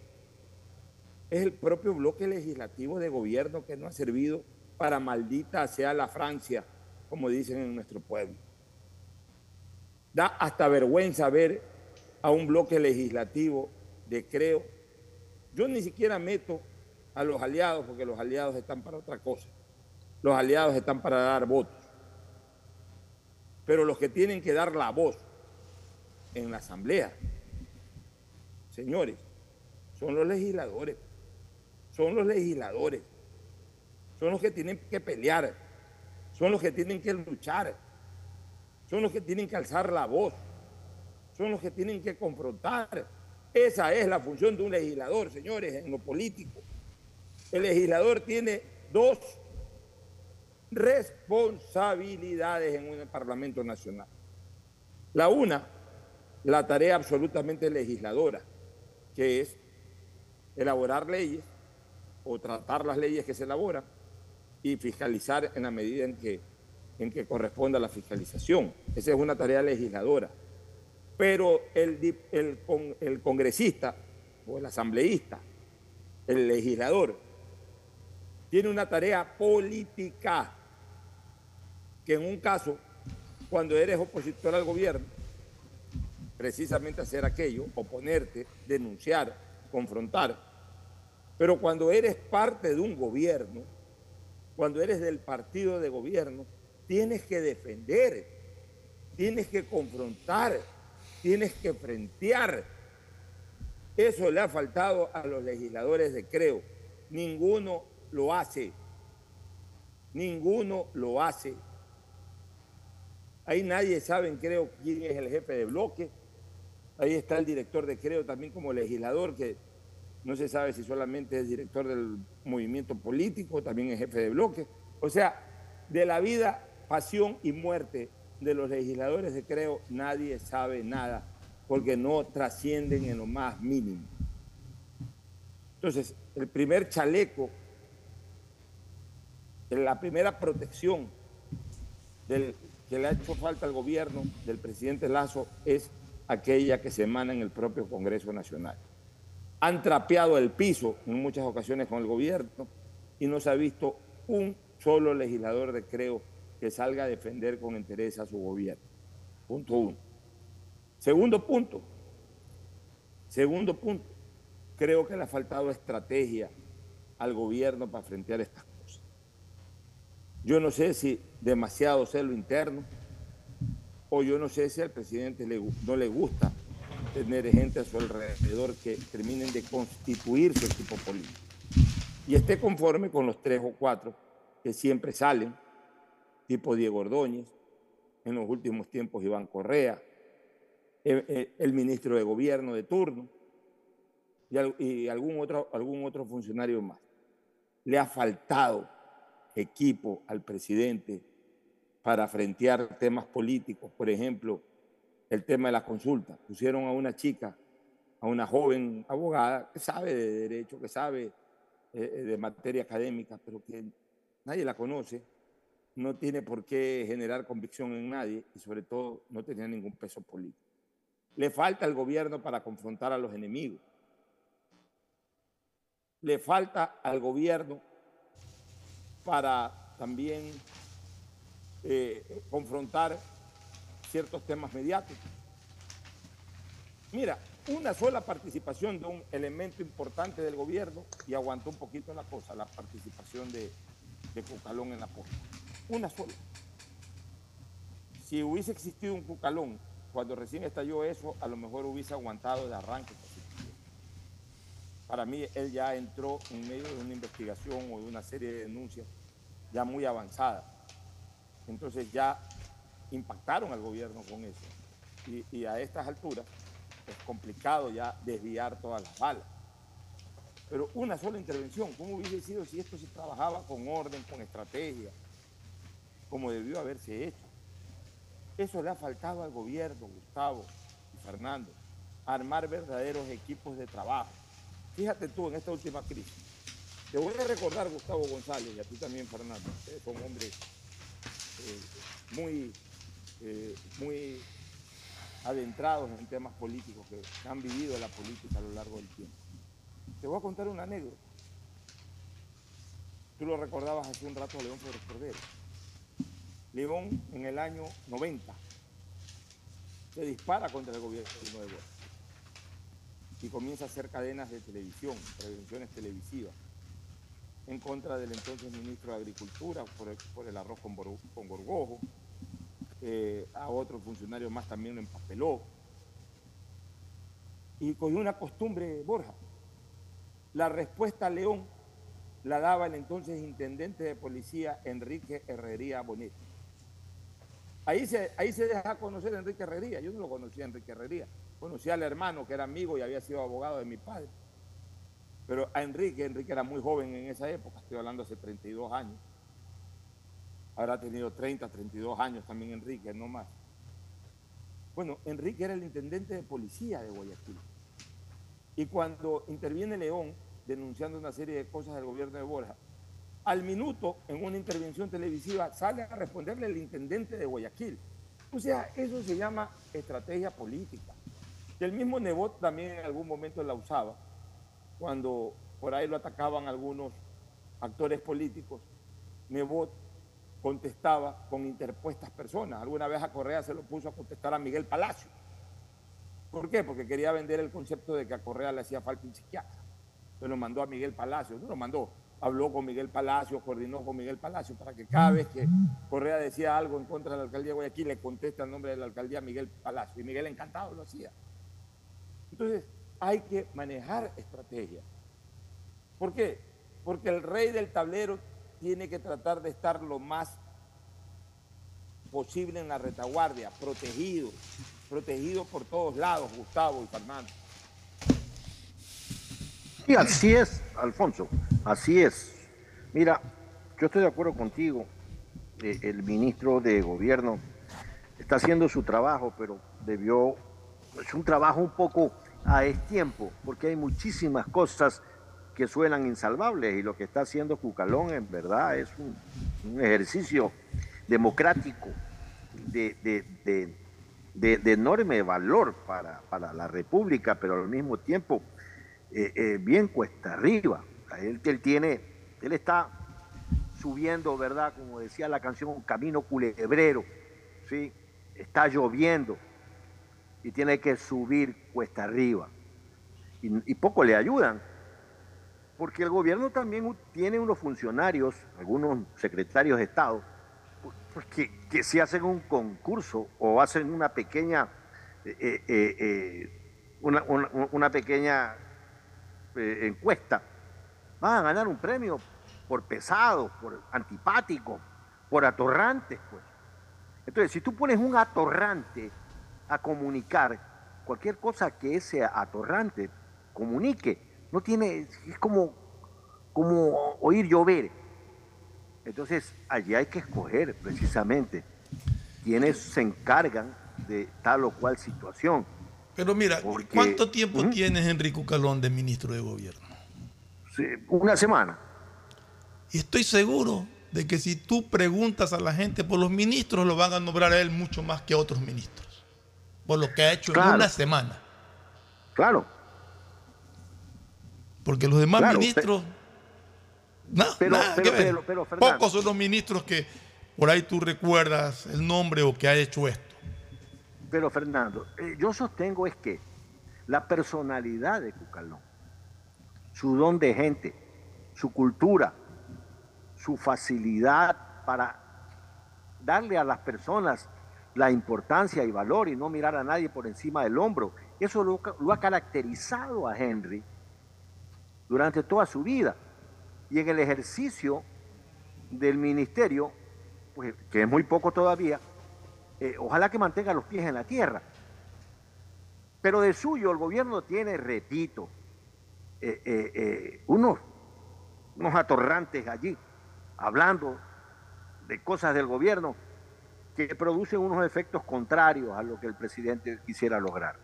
es el propio bloque legislativo de gobierno que no ha servido para maldita sea la Francia, como dicen en nuestro pueblo. Da hasta vergüenza ver a un bloque legislativo de creo. Yo ni siquiera meto a los aliados porque los aliados están para otra cosa. Los aliados están para dar votos. Pero los que tienen que dar la voz en la asamblea, señores, son los legisladores son los legisladores, son los que tienen que pelear, son los que tienen que luchar, son los que tienen que alzar la voz, son los que tienen que confrontar. Esa es la función de un legislador, señores, en lo político. El legislador tiene dos responsabilidades en un Parlamento Nacional. La una, la tarea absolutamente legisladora, que es elaborar leyes o tratar las leyes que se elaboran y fiscalizar en la medida en que, en que corresponda la fiscalización. Esa es una tarea legisladora. Pero el, el, el congresista o el asambleísta, el legislador, tiene una tarea política que en un caso, cuando eres opositor al gobierno, precisamente hacer aquello, oponerte, denunciar, confrontar, pero cuando eres parte de un gobierno, cuando eres del partido de gobierno, tienes que defender, tienes que confrontar, tienes que frentear. Eso le ha faltado a los legisladores de Creo. Ninguno lo hace. Ninguno lo hace. Ahí nadie sabe, creo, quién es el jefe de bloque. Ahí está el director de Creo también como legislador, que no se sabe si solamente es director del movimiento político, también es jefe de bloque. O sea, de la vida, pasión y muerte de los legisladores de Creo, nadie sabe nada, porque no trascienden en lo más mínimo. Entonces, el primer chaleco, la primera protección que le ha hecho falta al gobierno del presidente Lazo es aquella que se emana en el propio Congreso Nacional han trapeado el piso en muchas ocasiones con el gobierno y no se ha visto un solo legislador de Creo salga a defender con interés a su gobierno. Punto uno. Segundo punto. Segundo punto. Creo que le ha faltado estrategia al gobierno para frentear estas cosas. Yo no sé si demasiado celo interno o yo no sé si al presidente no le gusta tener gente a su alrededor que terminen de constituir su equipo político. Y esté conforme con los tres o cuatro que siempre salen, tipo Diego Ordóñez, en los últimos tiempos Iván Correa, eh, eh, el, ministro de gobierno de turno y, algún, otro, algún otro funcionario más. Le ha faltado equipo al presidente para frentear temas políticos, por ejemplo, el tema de la consulta. Pusieron a una chica, a una joven abogada que sabe de derecho, que sabe eh, eh, de materia académica, pero que nadie la conoce, no tiene por qué generar convicción en nadie y sobre todo no tenía ningún peso político. Le falta al gobierno para confrontar a los enemigos. Le falta al gobierno para también eh, confrontar ciertos temas mediáticos. Mira, una sola participación de un elemento importante del gobierno y aguantó un poquito la cosa, la participación de, de Cucalón en la posta. Una sola. Si hubiese existido un Cucalón cuando recién estalló eso, a lo mejor hubiese aguantado de arranque. Para mí, él ya entró en medio de una investigación o de una serie de denuncias ya muy avanzada. Entonces ya impactaron al gobierno con eso. Y, a estas alturas es complicado ya desviar todas las balas. Pero una sola intervención, ¿cómo hubiese sido si esto se trabajaba con orden, con estrategia, como debió haberse hecho? Eso le ha faltado al gobierno, Gustavo y Fernando, armar verdaderos equipos de trabajo. Fíjate tú en esta última crisis. Te voy a recordar, Gustavo González, y a ti también, Fernando, ustedes son hombres eh, muy eh, muy adentrados en temas políticos, que han vivido la política a lo largo del tiempo. Te voy a contar una anécdota. Tú lo recordabas hace un rato a León Flores Cordero. León en el año 90 se dispara contra el gobierno de Nuevo y comienza a hacer cadenas de televisión, prevenciones televisivas, en contra del entonces ministro de Agricultura por el, arroz con, con gorgojo, eh, a otro funcionario más también lo empapeló. Y cogió una costumbre, Borja. La respuesta a León la daba el entonces intendente de policía Enrique Herrería Bonet. Ahí se, ahí se deja conocer a Enrique Herrería. Yo no lo conocía a Enrique Herrería. Conocía al hermano que era amigo y había sido abogado de mi padre. Pero a Enrique, Enrique era muy joven en esa época, estoy hablando hace 32 años habrá tenido 30, 32 años también Enrique, no más. Bueno, Enrique era el intendente de policía de Guayaquil. Y cuando interviene León denunciando una serie de cosas del gobierno de Borja, al minuto, en una intervención televisiva, sale a responderle el intendente de Guayaquil. O sea, eso se llama estrategia política. Y el mismo Nebot también en algún momento la usaba, cuando por ahí lo atacaban algunos actores políticos. Nebot contestaba con interpuestas personas. Alguna vez a Correa se lo puso a contestar a Miguel Palacio. ¿Por qué? Porque quería vender el concepto de que a Correa le hacía falta un psiquiatra. Entonces lo mandó a Miguel Palacio, no lo mandó, habló con Miguel Palacio, coordinó con Miguel Palacio para que cada vez que Correa decía algo en contra de la alcaldía de Guayaquil le conteste el nombre de la alcaldía Miguel Palacio. Y Miguel encantado lo hacía. Entonces hay que manejar estrategia. ¿Por qué? Porque el rey del tablero tiene que tratar de estar lo más posible en la retaguardia, protegido, protegido por todos lados, Gustavo y Fernando. Y así es, Alfonso, así es. Mira, yo estoy de acuerdo contigo. Eh, el ministro de Gobierno está haciendo su trabajo, pero debió, es un trabajo un poco a tiempo, porque hay muchísimas cosas que suenan insalvables y lo que está haciendo Cucalón en verdad es un, ejercicio democrático de, enorme valor para, la República, pero al mismo tiempo eh, eh, bien cuesta arriba. Él, tiene, él está subiendo, ¿verdad? Como decía la canción, un camino culebrero, ¿sí? Está lloviendo y tiene que subir cuesta arriba. y poco le ayudan porque el gobierno también tiene unos funcionarios, algunos secretarios de Estado, pues, que, si hacen un concurso o hacen una pequeña, eh, eh, una, pequeña encuesta, van a ganar un premio por pesado, por antipático, por atorrantes, pues. Entonces, si tú pones un atorrante a comunicar, cualquier cosa que ese atorrante comunique, no tiene, es como, como oír llover. Entonces, allí hay que escoger precisamente quienes se encargan de tal o cual situación. Pero mira, ¿cuánto tiempo tienes, Enrico Calón, de ministro de gobierno? una semana. Y estoy seguro de que si tú preguntas a la gente por los ministros, lo van a nombrar a él mucho más que a otros ministros. Por lo que ha hecho en una semana. Claro. Porque los demás ministros. pero, Pocos son los ministros que por ahí tú recuerdas el nombre o que ha hecho esto. Pero Fernando, eh, yo sostengo es que la personalidad de Cucalón, su don de gente, su cultura, su facilidad para darle a las personas la importancia y valor y no mirar a nadie por encima del hombro, eso lo ha caracterizado a Henry durante toda su vida. Y en el ejercicio del ministerio, pues, que es muy poco todavía, eh, ojalá que mantenga los pies en la tierra. Pero de suyo el gobierno tiene, repito, eh, eh, unos, unos atorrantes allí, hablando de cosas del gobierno que producen unos efectos contrarios a lo que el presidente quisiera lograr.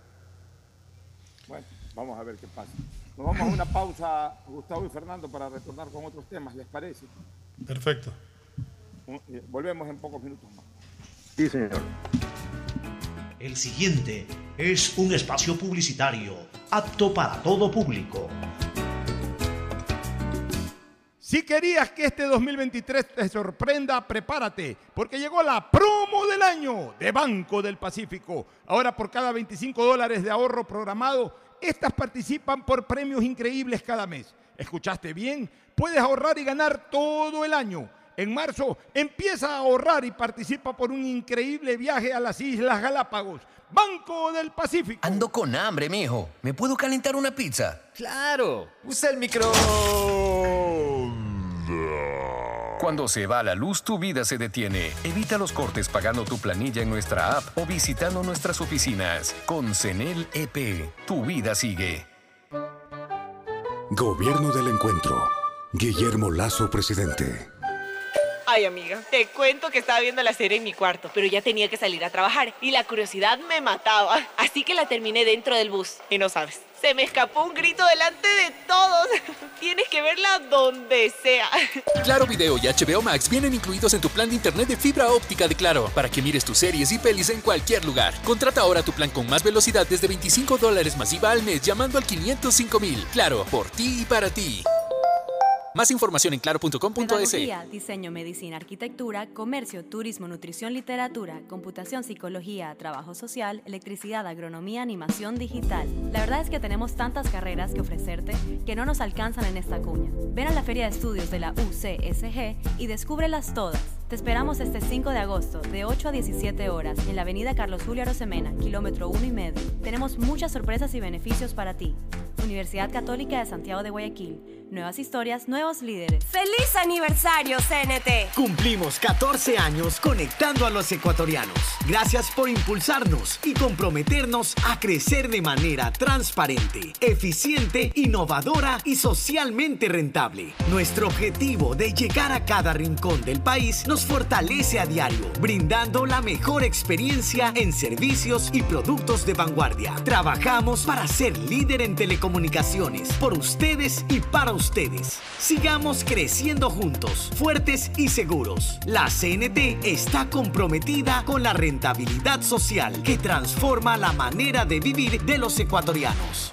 Bueno, vamos a ver qué pasa. Nos vamos a una pausa, Gustavo y Fernando, para retornar con otros temas, ¿les parece? Perfecto. Volvemos en pocos minutos más. Sí, señor. El siguiente es un espacio publicitario apto para todo público. Si querías que este 2023 te sorprenda, prepárate, porque llegó la promo del año de Banco del Pacífico. Ahora por cada 25 dólares de ahorro programado, estas participan por premios increíbles cada mes. ¿Escuchaste bien? Puedes ahorrar y ganar todo el año. En marzo empieza a ahorrar y participa por un increíble viaje a las Islas Galápagos. Banco del Pacífico. Ando con hambre, mijo. ¿Me puedo calentar una pizza? Claro. Usa el micro. Cuando se va la luz, tu vida se detiene. Evita los cortes pagando tu planilla en nuestra app o visitando nuestras oficinas. Con CENEL EP, tu vida sigue. Gobierno del Encuentro. Guillermo Lazo, presidente. Ay, amiga, te cuento que estaba viendo la serie en mi cuarto, pero ya tenía que salir a trabajar y la curiosidad me mataba. Así que la terminé dentro del bus. Y no sabes, se me escapó un grito delante de todos. Tienes que verla donde sea. Claro Video y HBO Max vienen incluidos en tu plan de internet de fibra óptica de Claro para que mires tus series y pelis en cualquier lugar. Contrata ahora tu plan con más velocidad desde 25 dólares masiva al mes llamando al 505 mil. Claro, por ti y para ti. Más información en claro.com.es. Diseño, medicina, arquitectura, comercio, turismo, nutrición, literatura, computación, psicología, trabajo social, electricidad, agronomía, animación digital. La verdad es que tenemos tantas carreras que ofrecerte que no nos alcanzan en esta cuña. Ven a la Feria de Estudios de la UCSG y descúbrelas todas. Te esperamos este 5 de agosto, de 8 a 17 horas, en la avenida Carlos Julio Arosemena, kilómetro 1 y medio. Tenemos muchas sorpresas y beneficios para ti. Universidad Católica de Santiago de Guayaquil. Nuevas historias, nuevos líderes. ¡Feliz aniversario, CNT! Cumplimos 14 años conectando a los ecuatorianos. Gracias por impulsarnos y comprometernos a crecer de manera transparente, eficiente, innovadora y socialmente rentable. Nuestro objetivo de llegar a cada rincón del país nos fortalece a diario, brindando la mejor experiencia en servicios y productos de vanguardia. Trabajamos para ser líder en telecomunicaciones, por ustedes y para ustedes. Sigamos creciendo juntos, fuertes y seguros. La CNT está comprometida con la rentabilidad social que transforma la manera de vivir de los ecuatorianos.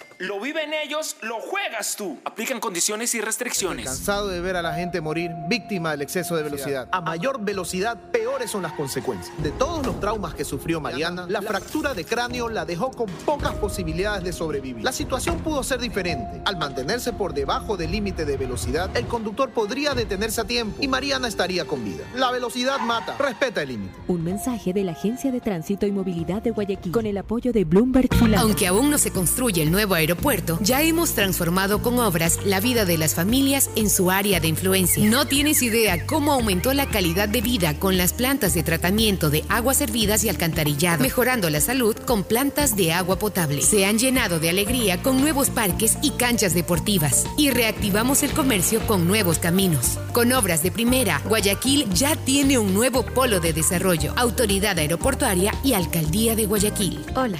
lo viven ellos, lo juegas tú. Aplican condiciones y restricciones. Cansado de ver a la gente morir víctima del exceso de velocidad. A mayor velocidad, peores son las consecuencias. De todos los traumas que sufrió Mariana, la fractura de cráneo la dejó con pocas posibilidades de sobrevivir. La situación pudo ser diferente. Al mantenerse por debajo del límite de velocidad, el conductor podría detenerse a tiempo y Mariana estaría con vida. La velocidad mata. Respeta el límite. Un mensaje de la Agencia de Tránsito y Movilidad de Guayaquil con el apoyo de Bloomberg Fulano. Aunque aún no se construye el nuevo aeropuerto, ya hemos transformado con obras la vida de las familias en su área de influencia. No tienes idea cómo aumentó la calidad de vida con las plantas de tratamiento de aguas servidas y alcantarillado, mejorando la salud con plantas de agua potable. Se han llenado de alegría con nuevos parques y canchas deportivas y reactivamos el comercio con nuevos caminos. Con obras de primera, Guayaquil ya tiene un nuevo polo de desarrollo, autoridad aeroportuaria y alcaldía de Guayaquil. Hola,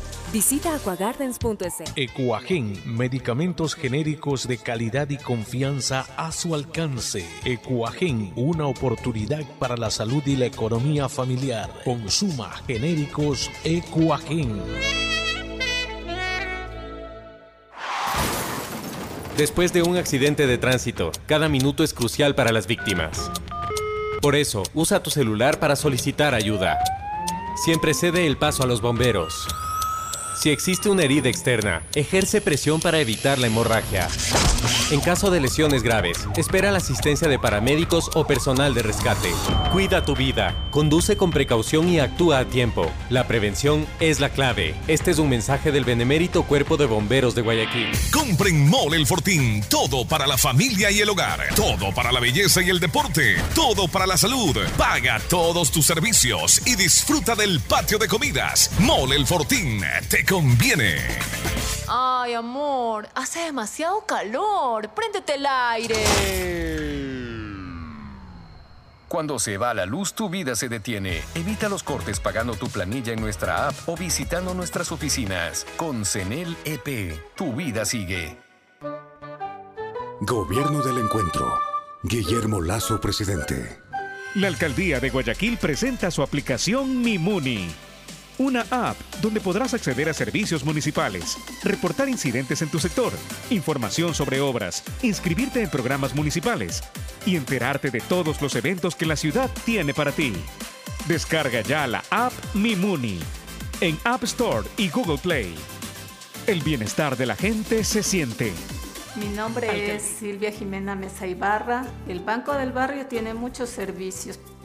Visita aquagardens.es. Ecuagen, medicamentos genéricos de calidad y confianza a su alcance. Ecuagen, una oportunidad para la salud y la economía familiar. Consuma genéricos Ecuagen. Después de un accidente de tránsito, cada minuto es crucial para las víctimas. Por eso, usa tu celular para solicitar ayuda. Siempre cede el paso a los bomberos. Si existe una herida externa, ejerce presión para evitar la hemorragia. En caso de lesiones graves, espera la asistencia de paramédicos o personal de rescate. Cuida tu vida, conduce con precaución y actúa a tiempo. La prevención es la clave. Este es un mensaje del Benemérito Cuerpo de Bomberos de Guayaquil. Compren Mole El Fortín. Todo para la familia y el hogar. Todo para la belleza y el deporte. Todo para la salud. Paga todos tus servicios y disfruta del patio de comidas. Mole El Fortín. Te conviene. Ay, amor, hace demasiado calor. Préndete el aire. Cuando se va la luz, tu vida se detiene. Evita los cortes pagando tu planilla en nuestra app o visitando nuestras oficinas. Con CENEL EP, tu vida sigue. Gobierno del Encuentro. Guillermo Lazo, presidente. La alcaldía de Guayaquil presenta su aplicación Mimuni Una app donde podrás acceder a servicios municipales, reportar incidentes en tu sector, información sobre obras, inscribirte en programas municipales y enterarte de todos los eventos que la ciudad tiene para ti. Descarga ya la app Mi Muni en App Store y Google Play. El bienestar de la gente se siente. Mi nombre es Silvia Jimena Mesa Ibarra. El Banco del Barrio tiene muchos servicios.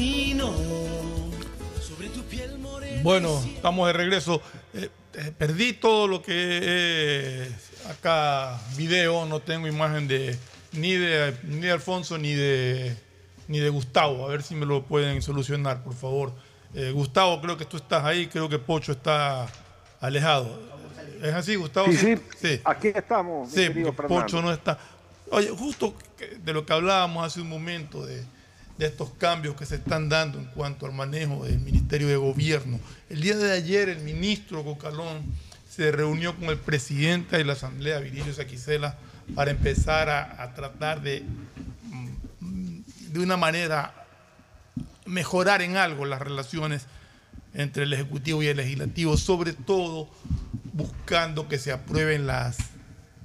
Camino sobre tu piel morena. Bueno, estamos de regreso. Eh, eh, perdí todo lo que es acá video, no tengo imagen de ni de ni de Alfonso ni de ni de Gustavo. A ver si me lo pueden solucionar, por favor. Eh, Gustavo, creo que tú estás ahí, creo que Pocho está alejado. ¿Es así, Gustavo? Sí, sí. Aquí estamos. mi Sí. Pocho no está. Oye, justo de lo que hablábamos hace un momento, de, de estos cambios que se están dando en cuanto al manejo del Ministerio de Gobierno. El día de ayer el ministro Cocalón se reunió con el presidente de la Asamblea, Virilio Saquicela, para empezar a, a tratar de, mm, de una manera, mejorar en algo las relaciones entre el Ejecutivo y el Legislativo, sobre todo buscando que se aprueben las,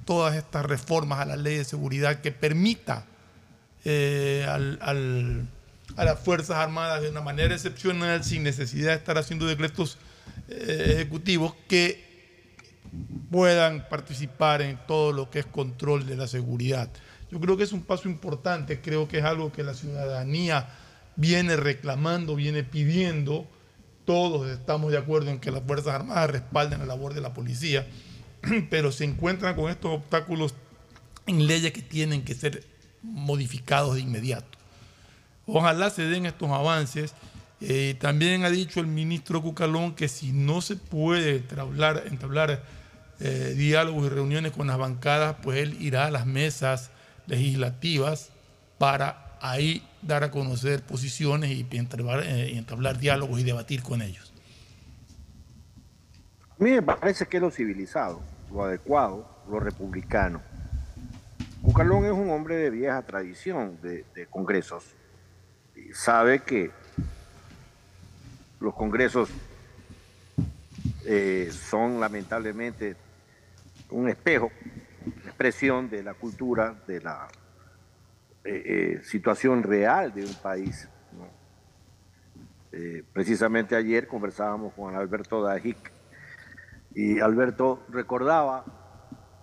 todas estas reformas a la ley de seguridad que permita eh, a las Fuerzas Armadas de una manera excepcional, sin necesidad de estar haciendo decretos eh, ejecutivos, que puedan participar en todo lo que es control de la seguridad. Yo creo que es un paso importante, creo que es algo que la ciudadanía viene reclamando, viene pidiendo. Todos estamos de acuerdo en que las Fuerzas Armadas respalden la labor de la policía, pero se encuentran con estos obstáculos en leyes que tienen que ser modificados de inmediato. Ojalá se den estos avances. Eh, también ha dicho el ministro Cucalón que si no se puede entablar, eh, diálogos y reuniones con las bancadas, pues él irá a las mesas legislativas para ahí dar a conocer posiciones y entablar, eh, entablar diálogos y debatir con ellos. A mí me parece que es lo civilizado, lo adecuado, lo republicano. Cucalón es un hombre de vieja tradición de, congresos. Y sabe que los congresos eh, son lamentablemente un espejo, expresión de la cultura, de la eh, eh, situación real de un país. precisamente ayer conversábamos con Alberto Dajic y Alberto recordaba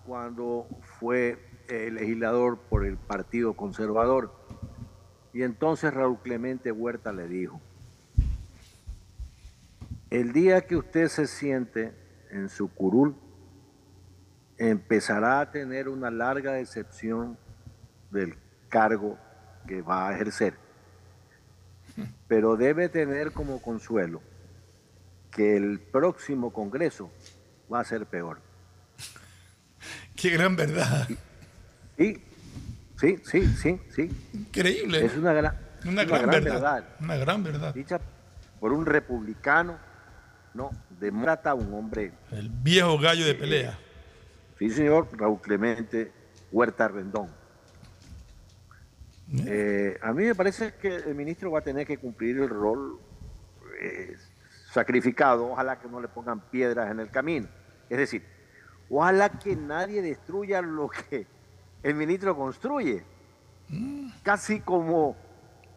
cuando fue eh, legislador por el Partido Conservador y entonces Raúl Clemente Huerta le dijo, el día que usted se siente en su curul, empezará a tener una larga decepción del cargo que va a ejercer. Pero debe tener como consuelo que el próximo Congreso va a ser peor. Qué gran verdad. Sí, sí, sí, sí, sí. Increíble. Es una gran, una gran, verdad, Una gran verdad. Dicha por un republicano, no, demócrata, un hombre. El viejo gallo de pelea. sí, señor, Raúl Clemente Huerta Rendón. Eh, a mí me parece que el ministro va a tener que cumplir el rol eh, sacrificado. Ojalá que no le pongan piedras en el camino. Es decir, ojalá que nadie destruya lo que el ministro construye. Casi como,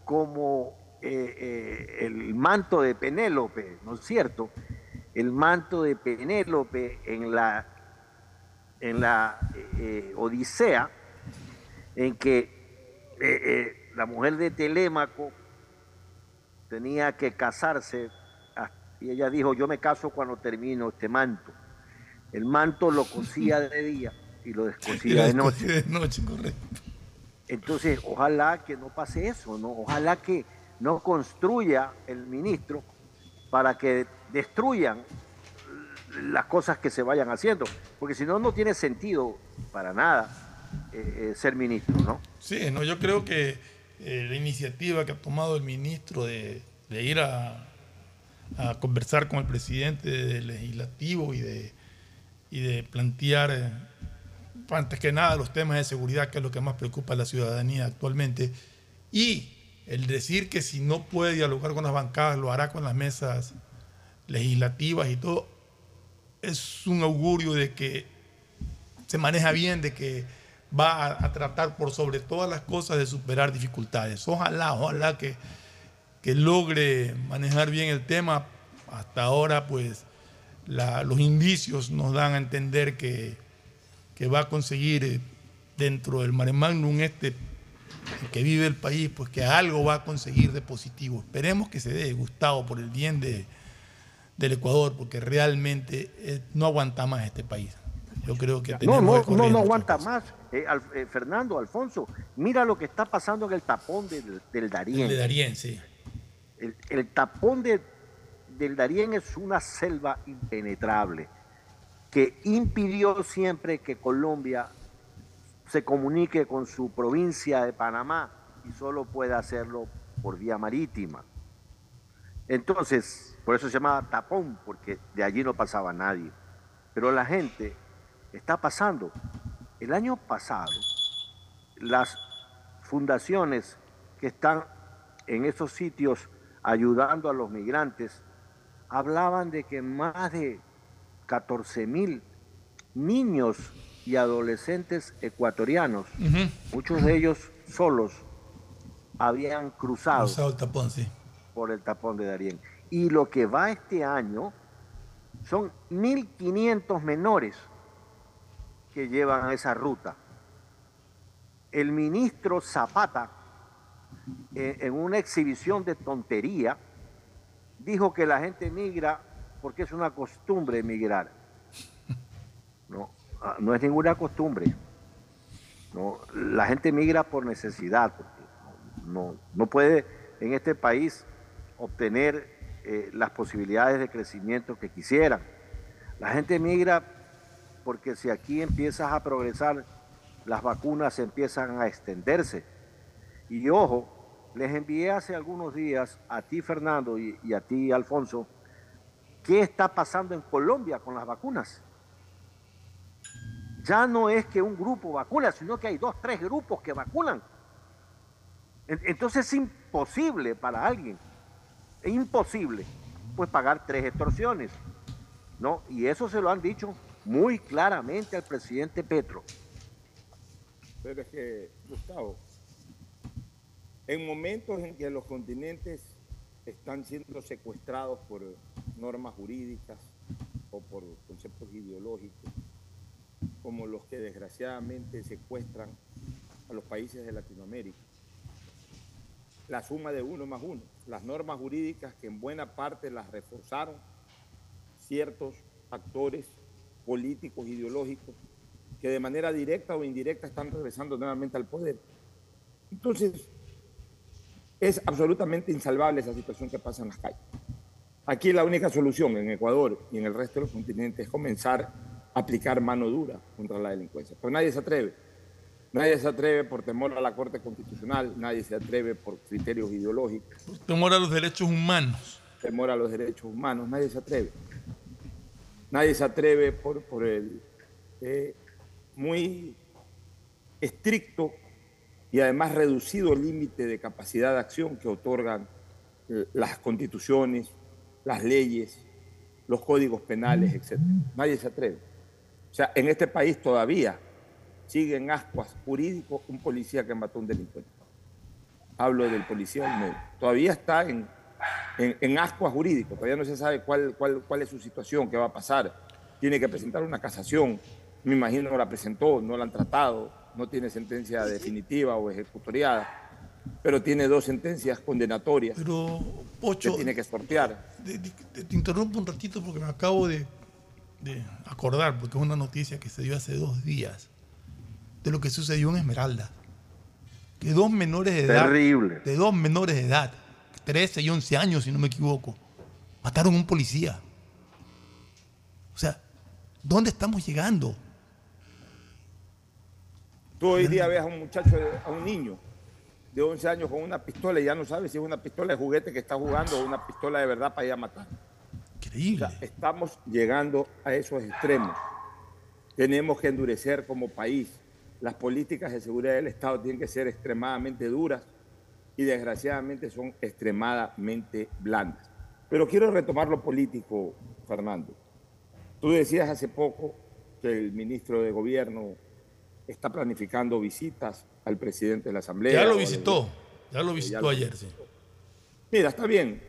como eh, el manto de Penélope, ¿no es cierto? El manto de Penélope en la, en la Odisea, en que eh, eh, la mujer de Telémaco tenía que casarse ah, y ella dijo, yo me caso cuando termino este manto. El manto lo cosía de día y lo descosía de noche. de noche, correcto. Entonces, ojalá que no pase eso, ¿no? Ojalá que no construya el ministro para que destruyan las cosas que se vayan haciendo, porque si no, no tiene sentido para nada eh, ser ministro, ¿no? Sí, no, yo creo que eh, la iniciativa que ha tomado el ministro de, ir a, conversar con el presidente del legislativo y de, y de plantear, eh, antes que nada, los temas de seguridad, que es lo que más preocupa a la ciudadanía actualmente, y el decir que si no puede dialogar con las bancadas, lo hará con las mesas legislativas y todo, es un augurio de que se maneja bien, de que va a, tratar por sobre todas las cosas de superar dificultades. Ojalá, ojalá que, que logre manejar bien el tema. Hasta ahora, pues, los indicios nos dan a entender que, que va a conseguir eh, dentro del mare magnum este que vive el país, pues que algo va a conseguir de positivo. Esperemos que se dé, Gustavo, por el bien de, del Ecuador, porque realmente eh, no aguanta más este país. Yo creo que no, no, no, no aguanta más. Eh, eh, Fernando, Alfonso, mira lo que está pasando en el tapón del, del Darién. El de Darién, sí. El, tapón del Darién es una selva impenetrable que impidió siempre que Colombia se comunique con su provincia de Panamá y solo puede hacerlo por vía marítima. Entonces, por eso se llamaba tapón, porque de allí no pasaba nadie. Pero la gente está pasando el año pasado, las fundaciones que están en esos sitios ayudando a los migrantes hablaban de que más de 14 mil niños y adolescentes ecuatorianos, muchos de ellos solos, habían cruzado, por el tapón de Darién. Y lo que va este año son 1.500 menores que llevan esa ruta. El ministro Zapata, en una exhibición de tontería, dijo que la gente migra porque es una costumbre emigrar. No, ah, no es ninguna costumbre. No, la gente migra por necesidad, no, no puede en este país obtener eh, las posibilidades de crecimiento que quisieran. La gente migra porque si aquí empiezas a progresar, las vacunas empiezan a extenderse. Y ojo, les envié hace algunos días a ti, Fernando, y, a ti, Alfonso, qué está pasando en Colombia con las vacunas. Ya no es que un grupo vacuna, sino que hay dos, tres grupos que vacunan. Entonces es imposible para alguien, es imposible, pues pagar tres extorsiones, ¿no? Y eso se lo han dicho muy claramente al presidente Petro. Pero es que, Gustavo, en momentos en que los continentes están siendo secuestrados por normas jurídicas o por conceptos ideológicos, como los que desgraciadamente secuestran a los países de Latinoamérica. La suma de uno más uno, las normas jurídicas que en buena parte las reforzaron ciertos actores políticos, ideológicos, que de manera directa o indirecta están regresando nuevamente al poder. Entonces, es absolutamente insalvable esa situación que pasa en las calles. Aquí la única solución en Ecuador y en el resto del continente es comenzar a aplicar mano dura contra la delincuencia. Pero nadie se atreve. Nadie se atreve por temor a la Corte Constitucional, nadie se atreve por criterios ideológicos. Por temor a los derechos humanos. Temor a los derechos humanos, nadie se atreve. Nadie se atreve por, por el eh, muy estricto y además reducido límite de capacidad de acción que otorgan eh, las constituciones, las leyes, los códigos penales, etc. Nadie se atreve. O sea, en este país todavía sigue en ascuas jurídico un policía que mató a un delincuente. Hablo del policía Todavía está en, en, ascuas jurídico, todavía no se sabe cuál, cuál, cuál es su situación, qué va a pasar. Tiene que presentar una casación. Me imagino que la presentó, no la han tratado, no tiene sentencia definitiva o ejecutoriada, pero tiene dos sentencias condenatorias. Pero, Pocho. Que tiene que sortear. Te, interrumpo un ratito porque me acabo de, de acordar, porque es una noticia que se dio hace dos días de lo que sucedió en Esmeralda. Que dos menores de edad. Terrible. De dos menores de edad, 13 y 11 años, si no me equivoco, mataron a un policía. O sea, ¿dónde estamos llegando? Tú hoy día ves a un muchacho, a un niño de 11 años con una pistola y ya no sabes si es una pistola de juguete que está jugando o una pistola de verdad para ir a matar. Increíble. estamos llegando a esos extremos. Tenemos que endurecer como país las políticas de seguridad del Estado tienen que ser extremadamente duras y desgraciadamente son extremadamente blandas. Pero quiero retomar lo político, Fernando. Tú decías hace poco que el ministro de Gobierno está planificando visitas al presidente de la Asamblea. Ya lo visitó, ya lo visitó ayer, sí. Mira, está bien.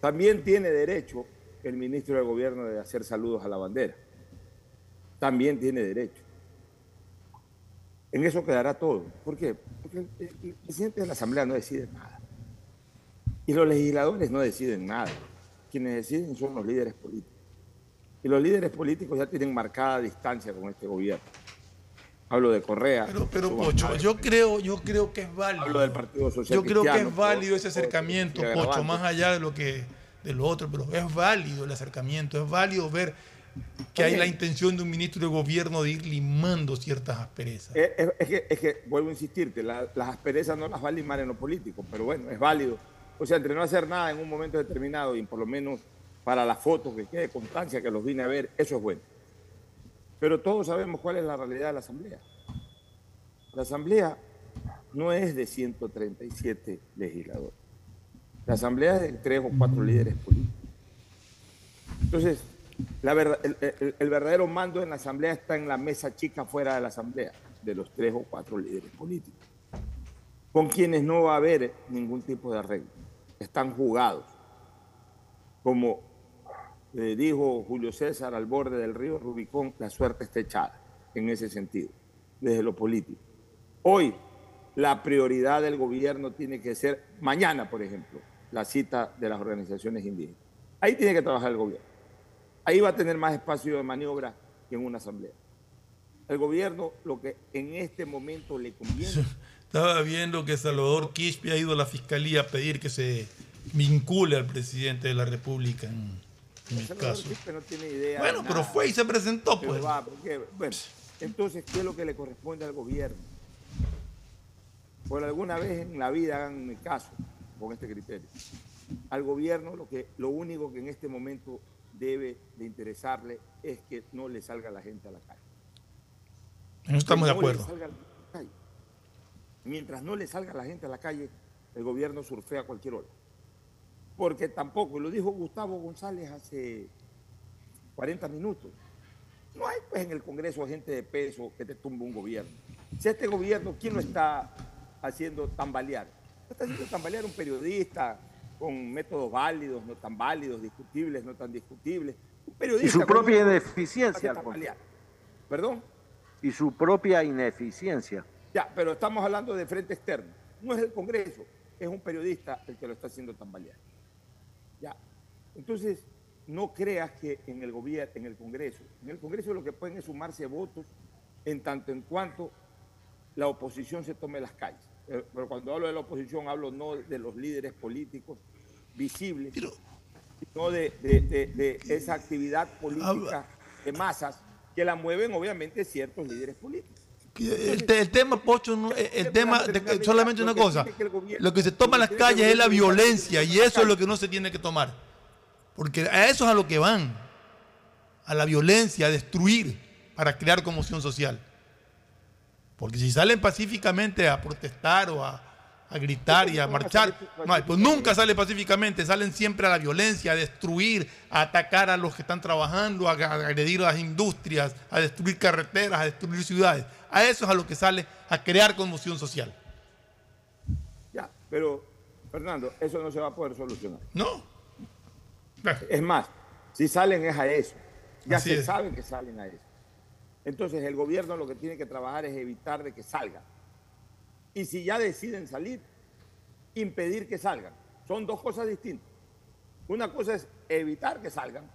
También tiene derecho el ministro de Gobierno de hacer saludos a la bandera. También tiene derecho. En eso quedará todo. ¿Por qué? Porque el, presidente de la Asamblea no decide nada. Y los legisladores no deciden nada. Quienes deciden son los líderes políticos. Y los líderes políticos ya tienen marcada distancia con este gobierno. Hablo de Correa. Pero, pero Pocho, yo creo, yo creo que es válido. Hablo del Partido Social Yo creo que es válido ese acercamiento, Pocho, más allá de lo que de lo otro, pero es válido el acercamiento, es válido ver que hay la intención de un ministro de gobierno de ir limando ciertas asperezas. Es, que, vuelvo a insistirte, las asperezas no las va a limar en lo político, pero bueno, es válido. O sea, entre no hacer nada en un momento determinado y por lo menos para la foto que quede constancia que los vine a ver, eso es bueno. Pero todos sabemos cuál es la realidad de la Asamblea. La Asamblea no es de 137 legisladores. La Asamblea es de tres o cuatro líderes políticos. Entonces, el, verdadero mando en la Asamblea está en la mesa chica fuera de la Asamblea, de los tres o cuatro líderes políticos, con quienes no va a haber ningún tipo de arreglo. Están jugados. Como dijo Julio César al borde del río Rubicón, la suerte está echada en ese sentido, desde lo político. Hoy la prioridad del gobierno tiene que ser, mañana por ejemplo, la cita de las organizaciones indígenas. Ahí tiene que trabajar el gobierno ahí va a tener más espacio de maniobra que en una asamblea. El gobierno lo que en este momento le conviene. Estaba viendo que Salvador Quispe ha ido a la fiscalía a pedir que se vincule al presidente de la República el caso. No tiene idea bueno, pero fue y se presentó, pues. bueno, entonces, ¿qué es lo que le corresponde al gobierno? Por alguna vez en la vida hagan caso con este criterio. Al gobierno lo que lo único que en este momento debe de interesarle es que no le salga la gente a la calle. No estamos de acuerdo. Mientras no le salga la gente a la calle, el gobierno surfea a cualquier hora. Porque tampoco, lo dijo Gustavo González hace 40 minutos, no hay pues en el Congreso gente de peso que te tumbe un gobierno. Si este gobierno, ¿quién lo está haciendo tambalear? Está haciendo tambalear un periodista, con métodos válidos, no tan válidos, discutibles, no tan discutibles. y su propia ineficiencia. ¿Perdón? Y su propia ineficiencia. Ya, pero estamos hablando de frente externo. No es el Congreso, es un periodista el que lo está haciendo tambalear. Ya. Entonces, no creas que en el gobierno, en el Congreso, en el Congreso lo que pueden es sumarse votos en tanto en cuanto la oposición se tome las calles. Pero cuando hablo de la oposición hablo no de los líderes políticos visibles, sino de, de- de- de esa actividad política de masas que la mueven obviamente ciertos líderes políticos. El, te- el tema, Pocho, el, el tema, de- solamente una cosa, lo que se toma en las calles es la violencia y eso es lo que no se tiene que tomar. Porque a eso es a lo que van, a la violencia, a destruir para crear conmoción social. Porque si salen pacíficamente a protestar o a, a gritar y a marchar, no, pues nunca sale pacíficamente, salen siempre a la violencia, a destruir, a atacar a los que están trabajando, a a agredir a las industrias, a destruir carreteras, a destruir ciudades. A eso es a lo que sale, a crear conmoción social. Ya, pero Fernando, eso no se va a poder solucionar. No. Es más, si salen es a eso. Ya Así se es. sabe que salen a eso. Entonces el gobierno lo que tiene que trabajar es evitar de que salgan. Y si ya deciden salir, impedir que salgan. Son dos cosas distintas. Una cosa es evitar que salgan,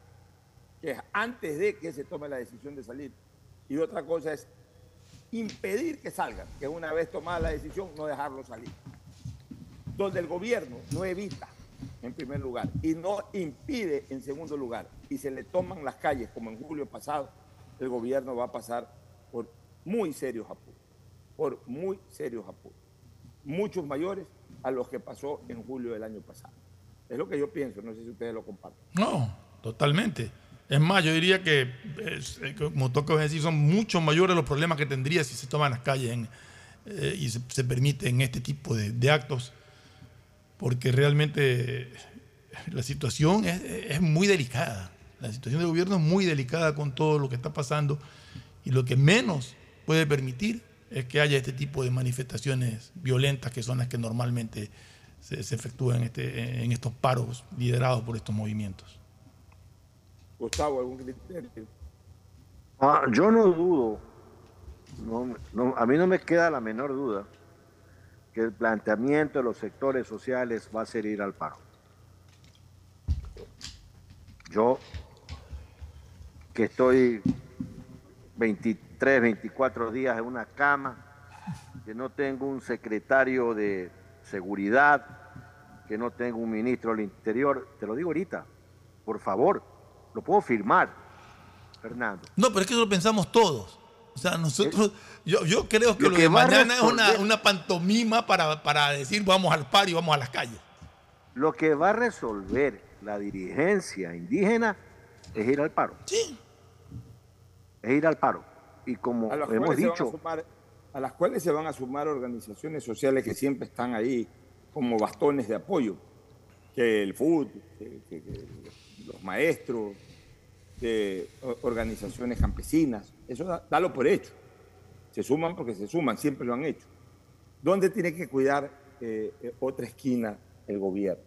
que es antes de que se tome la decisión de salir. Y otra cosa es impedir que salgan, que una vez tomada la decisión, no dejarlos salir. Donde el gobierno no evita, en primer lugar, y no impide, en segundo lugar, y se le toman las calles, como en julio pasado, el gobierno va a pasar por muy serios apuros, por muy serios apuros, muchos mayores a los que pasó en julio del año pasado. Es lo que yo pienso, no sé si ustedes lo comparten. No, totalmente. Es más, yo diría que, eh, como toca decir, son mucho mayores los problemas que tendría si se toman las calles en- eh, y se, permiten este tipo de, actos, porque realmente eh, la situación es, muy delicada. La situación del gobierno es muy delicada con todo lo que está pasando y lo que menos puede permitir es que haya este tipo de manifestaciones violentas que son las que normalmente se, se efectúan en, este- en estos paros liderados por estos movimientos. Gustavo, ¿algún criterio? Ah, yo no dudo, a mí no me queda la menor duda que el planteamiento de los sectores sociales va a ser ir al paro. Yo, que estoy 23, 24 días en una cama, que no tengo un secretario de seguridad, que no tengo un ministro del interior, te lo digo ahorita, por favor, lo puedo firmar, Fernando. No, pero es que eso lo pensamos todos. O sea, nosotros, yo, yo creo que Lo lo, que de va a mañana es una, pantomima para, para decir vamos al par y vamos a las calles. Lo que va a resolver la dirigencia indígena es ir al paro. Sí. Es ir al paro. Y como a las, hemos cuales se van a dicho, sumar- a las cuales se van a sumar organizaciones sociales que siempre están ahí como bastones de apoyo, que el FUT, que- que- que los maestros, o- organizaciones campesinas, eso da- dalo por hecho. Se suman porque se suman, siempre lo han hecho. ¿Dónde tiene que cuidar eh, eh, otra esquina el gobierno?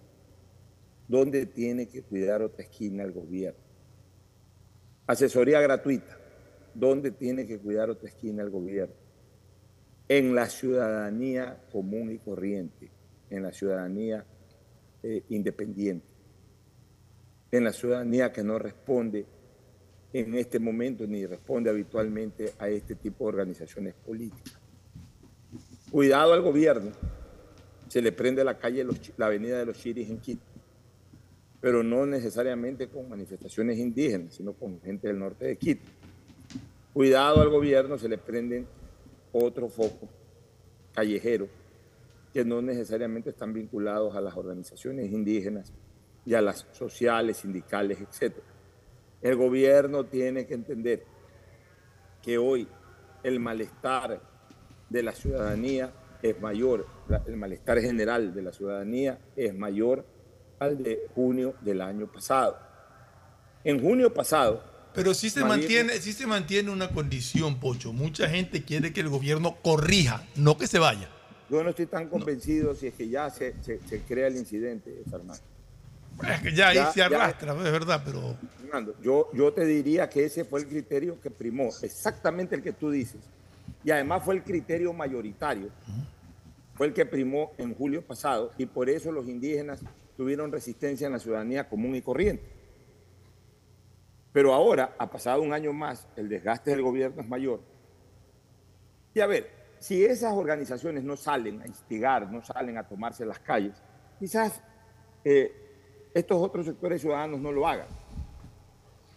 ¿Dónde tiene que cuidar otra esquina el gobierno? Asesoría gratuita. ¿Dónde tiene que cuidar otra esquina el gobierno? En la ciudadanía común y corriente, en la ciudadanía eh, independiente, en la ciudadanía que no responde en este momento ni responde habitualmente a este tipo de organizaciones políticas. Cuidado al gobierno, se le prende la calle, la avenida de los Chiris en Quito, pero no necesariamente con manifestaciones indígenas, sino con gente del norte de Quito. Cuidado al gobierno, se le prenden otros focos callejeros que no necesariamente están vinculados a las organizaciones indígenas y a las sociales, sindicales, etc. El gobierno tiene que entender que hoy el malestar de la ciudadanía es mayor, el malestar general de la ciudadanía es mayor al de junio del año pasado. En junio pasado, Pero sí se, Madrid- mantiene, sí se mantiene una condición, Pocho. Mucha gente quiere que el gobierno corrija, no que se vaya. yo no estoy tan convencido si es que ya se, se- se crea el incidente, Fernando. Es que ya ahí se ya- arrastra, es verdad, pero Fernando, yo, yo te diría que ese fue el criterio que primó, exactamente el que tú dices. Y además fue el criterio mayoritario, fue el que primó en julio pasado y por eso los indígenas tuvieron resistencia en la ciudadanía común y corriente. Pero ahora, ha pasado un año más, el desgaste del gobierno es mayor. Y a ver, si esas organizaciones no salen a instigar, no salen a tomarse las calles, quizás eh, estos otros sectores ciudadanos no lo hagan.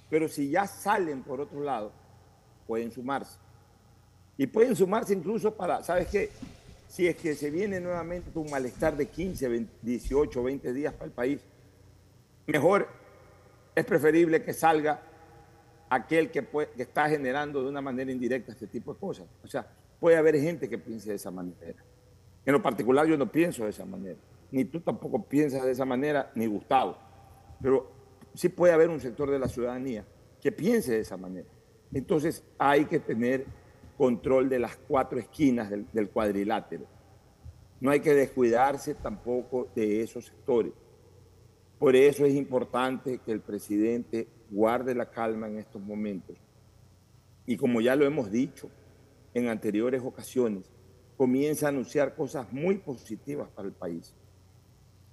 Pero si ya salen por otro lado, pueden sumarse. Y pueden sumarse incluso para, ¿sabes qué? Si es que se viene nuevamente un malestar de 15, 18, 20 días para el país, mejor es preferible que salga aquel que, que está generando de una manera indirecta este tipo de cosas. O sea, puede haber gente que piense de esa manera. En lo particular yo no pienso de esa manera. Ni tú tampoco piensas de esa manera, ni Gustavo. Pero sí puede haber un sector de la ciudadanía que piense de esa manera. Entonces hay que tener control de las cuatro esquinas del, cuadrilátero. No hay que descuidarse tampoco de esos sectores. Por eso es importante que el presidente guarde la calma en estos momentos. Y como ya lo hemos dicho en anteriores ocasiones, comienza a anunciar cosas muy positivas para el país.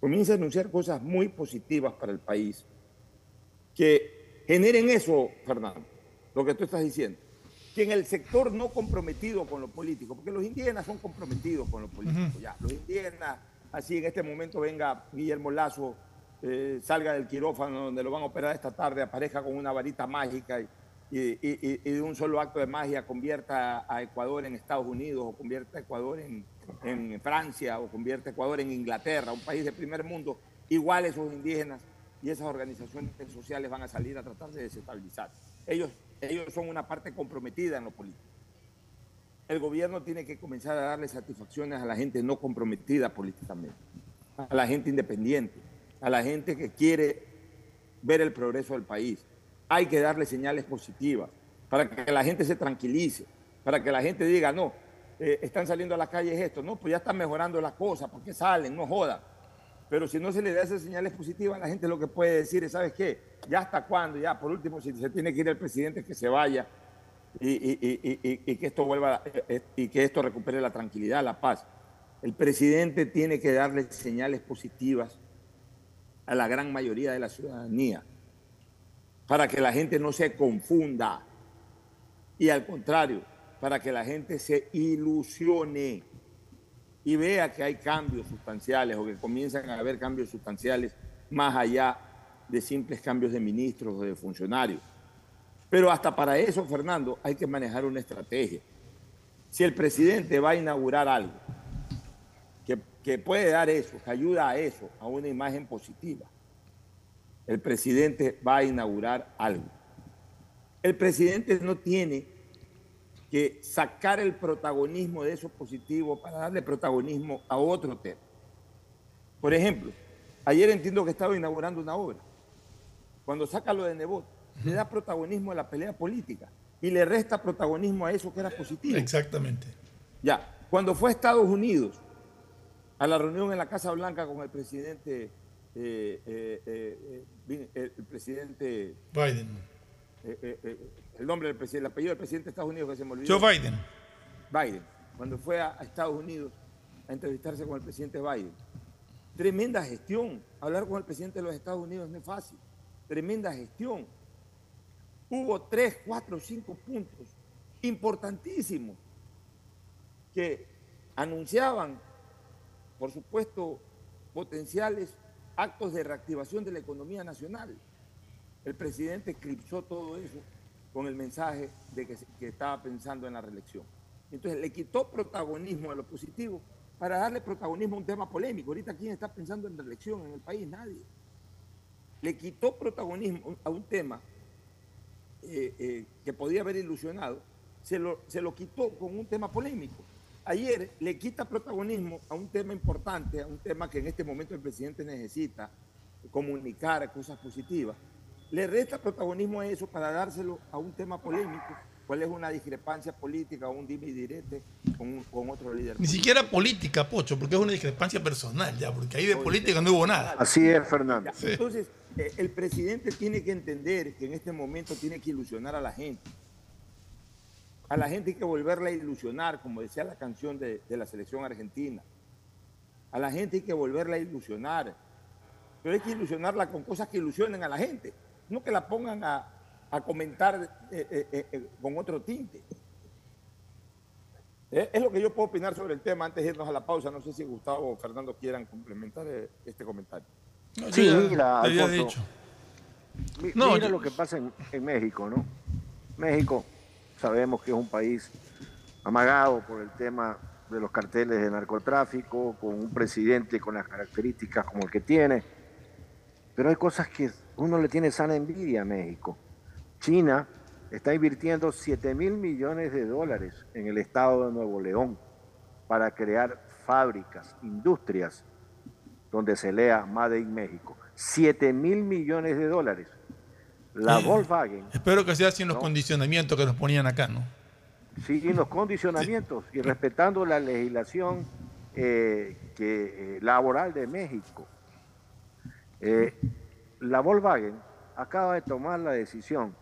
Comienza a anunciar cosas muy positivas para el país que generen eso, Fernando, lo que tú estás diciendo. Que en el sector no comprometido con lo político, porque los indígenas son comprometidos con lo político, ya. Los indígenas, así en este momento venga Guillermo Lazo, eh, salga del quirófano donde lo van a operar esta tarde, aparezca con una varita mágica y, de un solo acto de magia convierta a Ecuador en Estados Unidos o convierta a Ecuador en, en Francia o convierta a Ecuador en Inglaterra, un país de primer mundo, igual esos indígenas y esas organizaciones sociales van a salir a tratar de desestabilizar. Ellos, ellos son una parte comprometida en lo político. El gobierno tiene que comenzar a darle satisfacciones a la gente no comprometida políticamente, a la gente independiente, a la gente que quiere ver el progreso del país. Hay que darle señales positivas para que la gente se tranquilice, para que la gente diga, no, eh, están saliendo a las calles esto, no, pues ya están mejorando las cosas, porque salen, no jodan. Pero si no se le da esas señales positivas, la gente lo que puede decir es, ¿sabes qué? Ya hasta cuándo, ya por último, si se tiene que ir el presidente, que se vaya y, que esto vuelva, eh, eh, y que esto recupere la tranquilidad, la paz. El presidente tiene que darle señales positivas a la gran mayoría de la ciudadanía para que la gente no se confunda y al contrario, para que la gente se ilusione y vea que hay cambios sustanciales o que comienzan a haber cambios sustanciales más allá de simples cambios de ministros o de funcionarios. Pero hasta para eso, Fernando, hay que manejar una estrategia. Si el presidente va a inaugurar algo que, que puede dar eso, que ayuda a eso, a una imagen positiva, el presidente va a inaugurar algo. El presidente no tiene que sacar el protagonismo de eso positivo para darle protagonismo a otro tema. Por ejemplo, ayer entiendo que estaba inaugurando una obra. Cuando saca lo de Nebot, le da protagonismo a la pelea política y le resta protagonismo a eso que era positivo. Exactamente. Ya, cuando fue a Estados Unidos a la reunión en la Casa Blanca con el presidente, eh, eh, eh, el presidente Biden el nombre del presidente, el apellido del presidente de Estados Unidos que se me olvidó. Joe Biden. Biden, cuando fue a, Estados Unidos a entrevistarse con el presidente Biden. Tremenda gestión. Hablar con el presidente de los Estados Unidos no es fácil. Tremenda gestión. Hubo tres, cuatro, cinco puntos importantísimos que anunciaban, por supuesto, potenciales actos de reactivación de la economía nacional. El presidente eclipsó todo eso con el mensaje de que, estaba pensando en la reelección. Entonces le quitó protagonismo a lo positivo para darle protagonismo a un tema polémico. Ahorita, ¿quién está pensando en reelección en el país? Nadie. Le quitó protagonismo a un tema eh, eh, que podía haber ilusionado, se lo, se lo quitó con un tema polémico. Ayer le quita protagonismo a un tema importante, a un tema que en este momento el presidente necesita comunicar cosas positivas le resta protagonismo a eso para dárselo a un tema polémico, cuál es una discrepancia política o un dime y direte con, otro líder. Ni siquiera política, Pocho, porque es una discrepancia personal ya, porque ahí de política no hubo nada. Así es, Fernando. Entonces, eh, el presidente tiene que entender que en este momento tiene que ilusionar a la gente. A la gente hay que volverla a ilusionar, como decía la canción de, de la selección argentina. A la gente hay que volverla a ilusionar. Pero hay que ilusionarla con cosas que ilusionen a la gente no que la pongan a, comentar eh, eh, eh, con otro tinte. Es lo que yo puedo opinar sobre el tema antes de irnos a la pausa. No sé si Gustavo o Fernando quieran complementar este comentario. sí, mira, Alfonso, mira lo que pasa en, en México, ¿no? México sabemos que es un país amagado por el tema de los carteles de narcotráfico, con un presidente con las características como el que tiene. Pero hay cosas que uno le tiene sana envidia a México. China está invirtiendo 7 mil millones de dólares en el estado de Nuevo León para crear fábricas, industrias, donde se lea Made in México. 7 mil millones de dólares. La Volkswagen. Espero que sea sin los condicionamientos que nos ponían acá, ¿no? sin los condicionamientos y respetando la legislación eh, que, eh, laboral de México. Eh, la Volkswagen acaba de tomar la decisión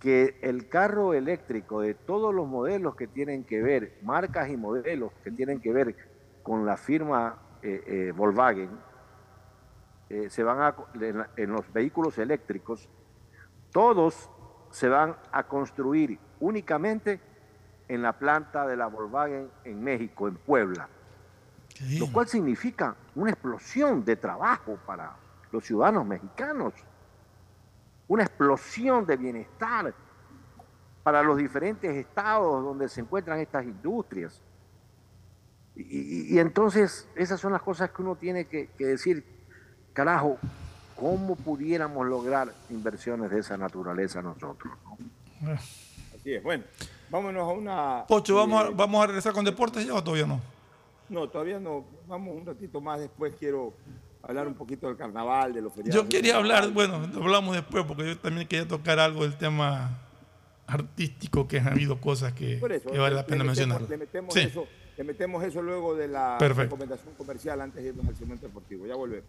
que el carro eléctrico de todos los modelos que tienen que ver, marcas y modelos que tienen que ver con la firma Volkswagen, se van a, en los vehículos eléctricos, todos se van a construir únicamente en la planta de la Volkswagen en México, en Puebla. Lo cual significa una explosión de trabajo para los ciudadanos mexicanos, una explosión de bienestar para los diferentes estados donde se encuentran estas industrias. Y, entonces esas son las cosas que uno tiene que, decir, carajo, ¿cómo pudiéramos lograr inversiones de esa naturaleza nosotros? Así es, bueno. Vámonos a una. Pocho, ¿vamos, a, eh, ¿vamos a regresar con deportes ya o todavía no? No, todavía no. Vamos un ratito más después. Quiero hablar un poquito del carnaval, de los feriados. Yo quería hablar, bueno, hablamos después porque yo también quería tocar algo del tema artístico, que han habido cosas que, vale la pena mencionar. Le metemos, eso, le metemos eso luego de la recomendación comercial antes de irnos al segmento deportivo. Ya volvemos.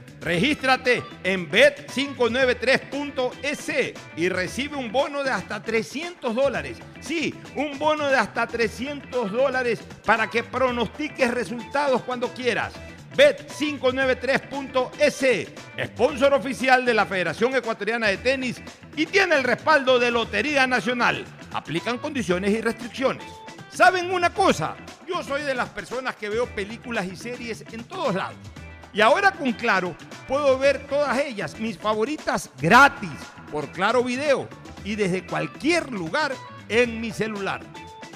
Regístrate en bet593.es y recibe un bono de hasta 300 dólares. Sí, un bono de hasta 300 dólares para que pronostiques resultados cuando quieras. Bet593.es, sponsor oficial de la Federación Ecuatoriana de Tenis y tiene el respaldo de Lotería Nacional. Aplican condiciones y restricciones. ¿Saben una cosa? Yo soy de las personas que veo películas y series en todos lados. Y ahora con Claro puedo ver todas ellas, mis favoritas, gratis, por Claro Video y desde cualquier lugar en mi celular.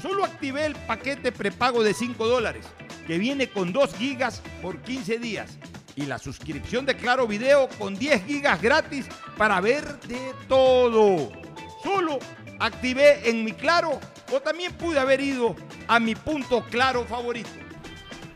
Solo activé el paquete prepago de 5 dólares que viene con 2 gigas por 15 días. Y la suscripción de Claro Video con 10 gigas gratis para ver de todo. Solo activé en mi Claro o también pude haber ido a mi punto Claro favorito.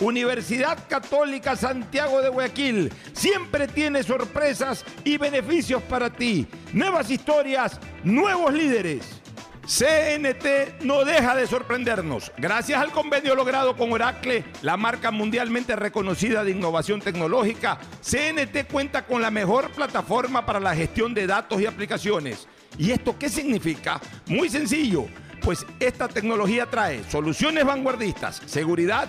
Universidad Católica Santiago de Guayaquil siempre tiene sorpresas y beneficios para ti. Nuevas historias, nuevos líderes. CNT no deja de sorprendernos. Gracias al convenio logrado con Oracle, la marca mundialmente reconocida de innovación tecnológica, CNT cuenta con la mejor plataforma para la gestión de datos y aplicaciones. ¿Y esto qué significa? Muy sencillo, pues esta tecnología trae soluciones vanguardistas, seguridad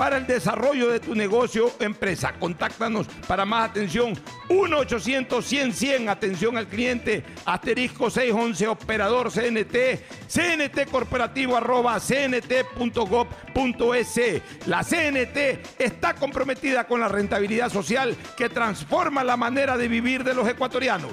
para el desarrollo de tu negocio o empresa. Contáctanos para más atención 1-800-100-100, atención al cliente, asterisco 611, operador CNT, CNT corporativo arroba cnt.gov.es. La CNT está comprometida con la rentabilidad social que transforma la manera de vivir de los ecuatorianos.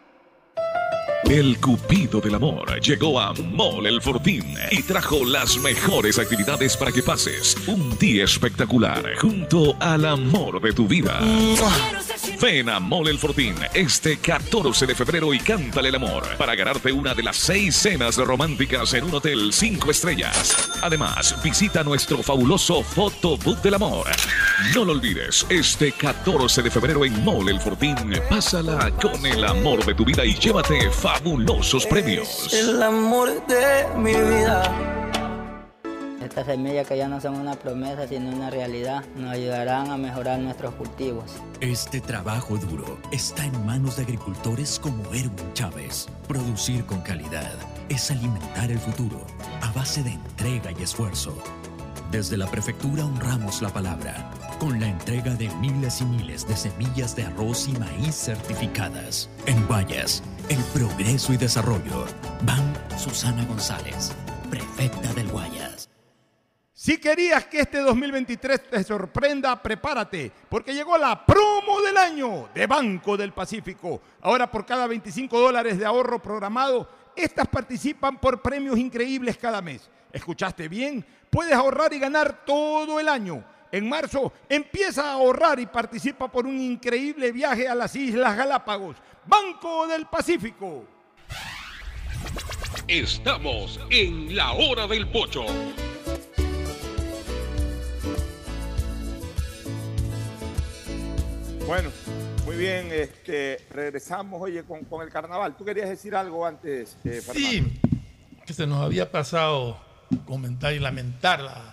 El Cupido del Amor llegó a Mall El Fortín y trajo las mejores actividades para que pases un día espectacular junto al amor de tu vida. Ven a Mall El Fortín este 14 de febrero y cántale el amor para ganarte una de las seis cenas románticas en un hotel 5 estrellas. Además, visita nuestro fabuloso Fotobook del Amor. No lo olvides, este 14 de febrero en Mall El Fortín, pásala con el amor de tu vida y llévate fabulosos premios. El amor de mi vida. Estas semillas que ya no son una promesa sino una realidad nos ayudarán a mejorar nuestros cultivos. Este trabajo duro está en manos de agricultores como Erwin Chávez. Producir con calidad es alimentar el futuro a base de entrega y esfuerzo. Desde la prefectura honramos la palabra con la entrega de miles y miles de semillas de arroz y maíz certificadas. En Guayas, el progreso y desarrollo. Van Susana González, prefecta del Guayas. Si querías que este 2023 te sorprenda, prepárate, porque llegó la promo del año de Banco del Pacífico. Ahora por cada 25 dólares de ahorro programado, estas participan por premios increíbles cada mes. ¿Escuchaste bien? Puedes ahorrar y ganar todo el año. En marzo empieza a ahorrar y participa por un increíble viaje a las Islas Galápagos. Banco del Pacífico. Estamos en la hora del pocho. Bueno, muy bien, este, regresamos, oye, con, con el carnaval. ¿Tú querías decir algo antes, eh, Fernando? Sí, que se nos había pasado comentar y lamentar la-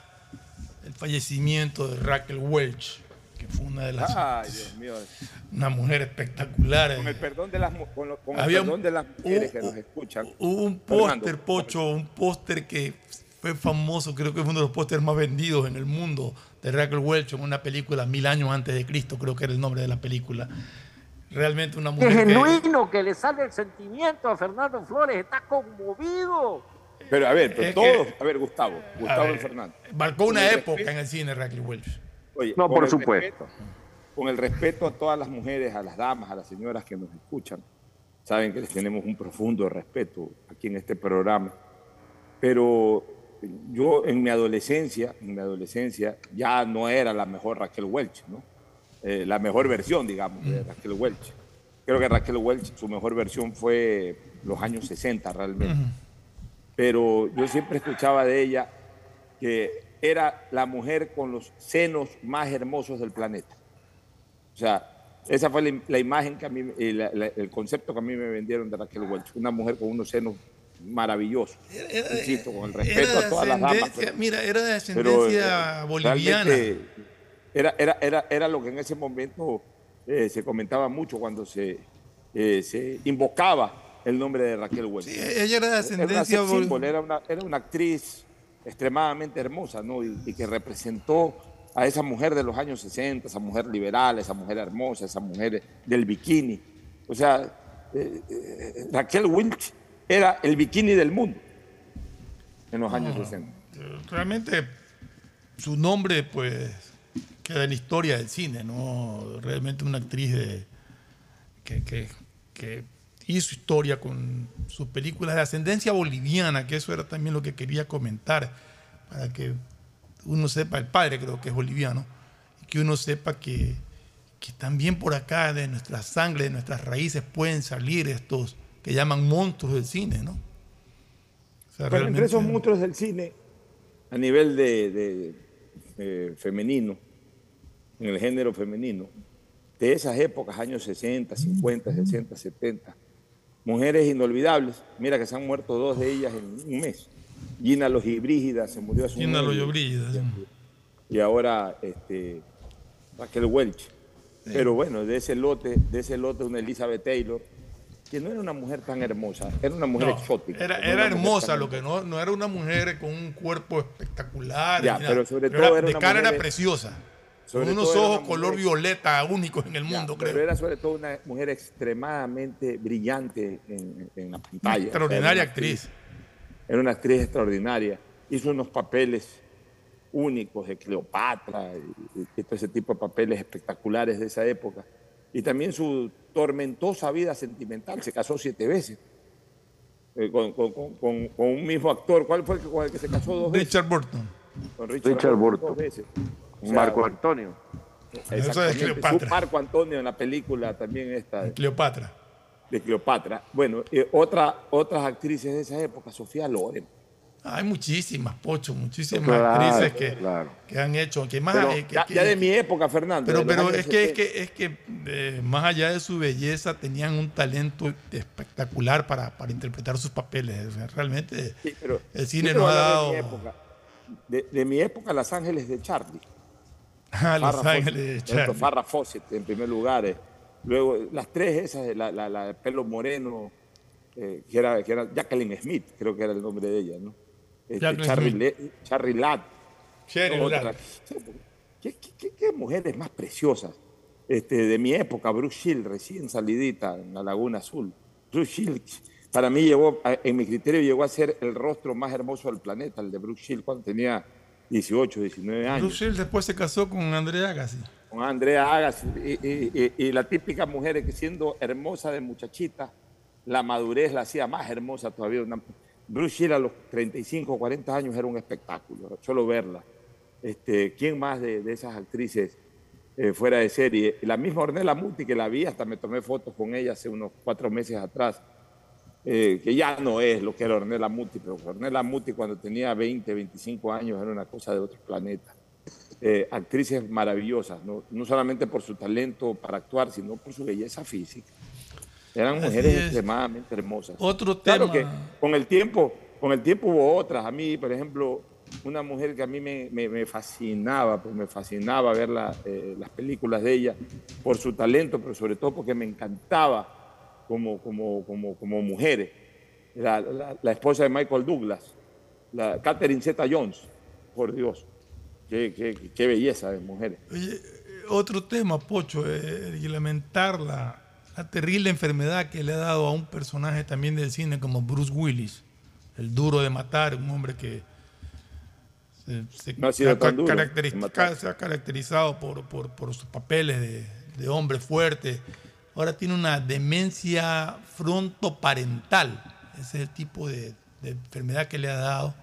fallecimiento de Raquel Welch, que fue una de las Ay, Dios mío. una mujer espectacular. Con el perdón de las, mu- con lo- con el Había un- perdón de las mujeres que un- nos escuchan. Hubo un póster, Pocho, un póster que fue famoso, creo que fue uno de los pósteres más vendidos en el mundo de Raquel Welch en una película Mil años antes de Cristo, creo que era el nombre de la película. Realmente una mujer que, genuino que le sale el sentimiento a Fernando Flores, está conmovido. Pero a ver, pero Es todos, que- a ver, Gustavo, Gustavo ver, Fernando. marcó una época respeto- en el cine Raquel Welch. Oye, No, con por el supuesto. respeto- con el respeto a todas las mujeres, a las damas, a las señoras que nos escuchan, saben que les tenemos un profundo respeto aquí en este programa. Pero yo en mi adolescencia, en mi adolescencia, ya no era la mejor Raquel Welch, ¿no? Eh, la mejor versión, digamos, de Raquel Welch. Creo que Raquel Welch, su mejor versión fue los años 60 realmente. Pero yo siempre escuchaba de ella que era la mujer con los senos más hermosos del planeta. O sea, esa fue la, la imagen que a mí, eh, la- la- el concepto que a mí me vendieron de Raquel Welch, una mujer con unos senos maravillosos. Insisto, con el respeto Era a todas las damas. mira, era de ascendencia eh, boliviana. Era, era, era, era lo que en ese momento eh, se comentaba mucho cuando se, eh, se invocaba el nombre de Raquel Welch. ella era de una ascendencia bol- symbol, era una, era una actriz extremadamente hermosa, ¿no? Y, y que representó a esa mujer de los años 60, esa mujer liberal, esa mujer hermosa, esa mujer del bikini. O sea, eh, eh, Raquel Welch era el bikini del mundo en los años No, 60. Realmente su nombre, pues, queda en la historia del cine, ¿no? Realmente una actriz de, que, que- que hizo historia con sus películas de ascendencia boliviana, que eso era también lo que quería comentar, para que uno sepa, el padre creo que es boliviano, y que uno sepa que, que también por acá de nuestra sangre, de nuestras raíces, pueden salir estos que llaman monstruos del cine, ¿no? O sea, Bueno, entre esos monstruos del cine, a nivel de, de- de femenino, en el género femenino, de esas épocas, años 60, 50, 60, 70, mujeres inolvidables. Mira que se han muerto dos de ellas en un mes. Gina Lojibrígida se murió hace un Gina mes. Lojibrígida, sí. Y ahora este, Raquel Welch. Pero bueno, de ese lote, de ese lote una Elizabeth Taylor, que no era una mujer tan hermosa, era una mujer No, exótica. Era, no hermosa, lo que no, no era una mujer con un cuerpo espectacular. Ya, pero sobre era- todo era de una cara mujer- era preciosa. Sobre con unos ojos color mujer- violeta únicos en el Ya, mundo, pero creo. era sobre todo una mujer extremadamente brillante en, en la pantalla. extraordinaria era actriz. Era una actriz extraordinaria. Hizo unos papeles únicos de Cleopatra y, y todo ese tipo de papeles espectaculares de esa época. Y también su tormentosa vida sentimental. Se casó siete veces eh, con, con- con- con- con un mismo actor. ¿Cuál fue el que, con el que se casó dos veces? Richard Burton. Con Richard, Richard Burton. Burton. Dos veces. O sea, Marco Antonio. Eso es. Cleopatra. Su Marco Antonio en la película también esta de, Cleopatra. de Cleopatra. Bueno, eh, otra, otras actrices de esa época, Sofía Loren. Hay muchísimas, Pocho, muchísimas Claro, actrices que, claro. que han hecho. Que más, Pero eh, que- ya, que- ya de mi época, Fernando. Pero, pero es que, es 70. que, es que eh, más allá de su belleza, tenían un talento espectacular para, para interpretar sus papeles. O sea, realmente Sí, pero el cine voy ha dado. De mi, época, de, de mi época, Las Ángeles de Charlie. Ah, Los Farrah Ángeles de Fawcett, Charlie. Farrah Fawcett, en primer lugar. eh. Luego, las tres esas, la, la, la de pelo moreno, eh, que, era, que era Jacqueline Smith, creo que era el nombre de ella, ¿no? Este, Charlie. Le- Charlie Ladd. Otra. ¿Qué, qué- qué- mujeres más preciosas? Este, de mi época, Bruce Shield, recién salidita en la Laguna Azul. Bruce Shield, para mí, llegó, en mi criterio, llegó a ser el rostro más hermoso del planeta, el de Bruce Shield, cuando tenía 18, 19 años. Bruce Shields después se casó con Andrea Agassi. con Andrea Agassi y, y- y- y la típica mujer que siendo hermosa de muchachita, la madurez la hacía más hermosa todavía. Bruce Shield a los 35, 40 años era un espectáculo, solo verla. Este, ¿Quién más de, de esas actrices eh, fuera de serie? La misma Ornella Muti que la vi, hasta me tomé fotos con ella hace unos cuatro meses atrás, eh, que ya no es lo que era Ornella Muti, pero Ornella Muti cuando tenía 20, 25 años era una cosa de otro planeta eh, actrices maravillosas, ¿no? no solamente por su talento para actuar, sino por su belleza física. Eran Así mujeres es. extremadamente hermosas. Otro Claro tema. que con el tiempo, con el tiempo hubo otras. A mí, por ejemplo, una mujer que a mí me, me- me fascinaba, pues me fascinaba ver la, eh, las películas de ella por su talento, pero sobre todo porque me encantaba como, como, como, como mujer. La, la- la esposa de Michael Douglas, la Catherine Zeta Jones, por Dios. Qué, qué- qué belleza de mujeres. Oye, eh, otro tema, Pocho, eh, y lamentar la, la terrible enfermedad que le ha dado a un personaje también del cine como Bruce Willis, el duro de matar, un hombre que se, se No ha sido duro caracteriz- se ha caracterizado por, por- por sus papeles de, de hombre fuerte. Ahora tiene una demencia frontoparental. Ese es el tipo de, de enfermedad que le ha dado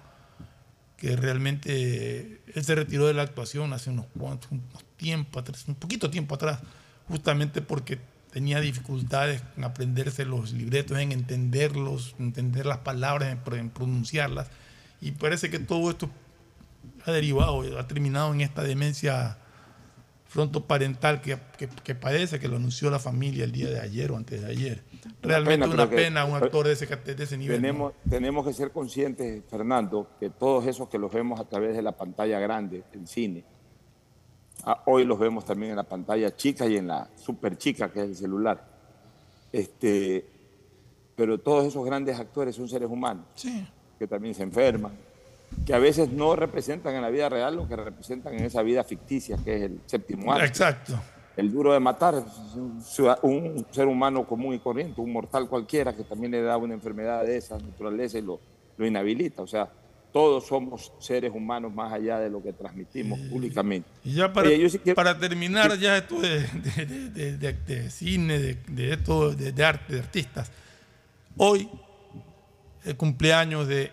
que realmente él se retiró de la actuación hace unos cuantos unos tiempo atrás, un poquito tiempo atrás, justamente porque tenía dificultades en aprenderse los libretos, en entenderlos, entender las palabras, en, pro- en pronunciarlas. Y parece que todo esto ha derivado, ha terminado en esta demencia frontoparental que, que, que padece, que lo anunció la familia el día de ayer o antes de ayer. Realmente pena, una pero que- pena un actor de ese, de ese nivel. ¿no? Tenemos, tenemos que ser conscientes, Fernando, que todos esos que los vemos a través de la pantalla grande, el cine, ah, hoy los vemos también en la pantalla chica y en la super chica, que es el celular. Este, pero todos esos grandes actores son seres humanos, Sí. que también se enferman, que a veces no representan en la vida real lo que representan en esa vida ficticia, que es el séptimo arte. Exacto. El duro de matar es un, ser humano común y corriente, un mortal cualquiera que también le da una enfermedad de esa naturaleza y lo, lo inhabilita. O sea, todos somos seres humanos más allá de lo que transmitimos públicamente. Y ya para, Oye, yo sí quiero- para terminar ya esto de, de- de- cine, de, esto de, de arte, de artistas. Hoy, el cumpleaños de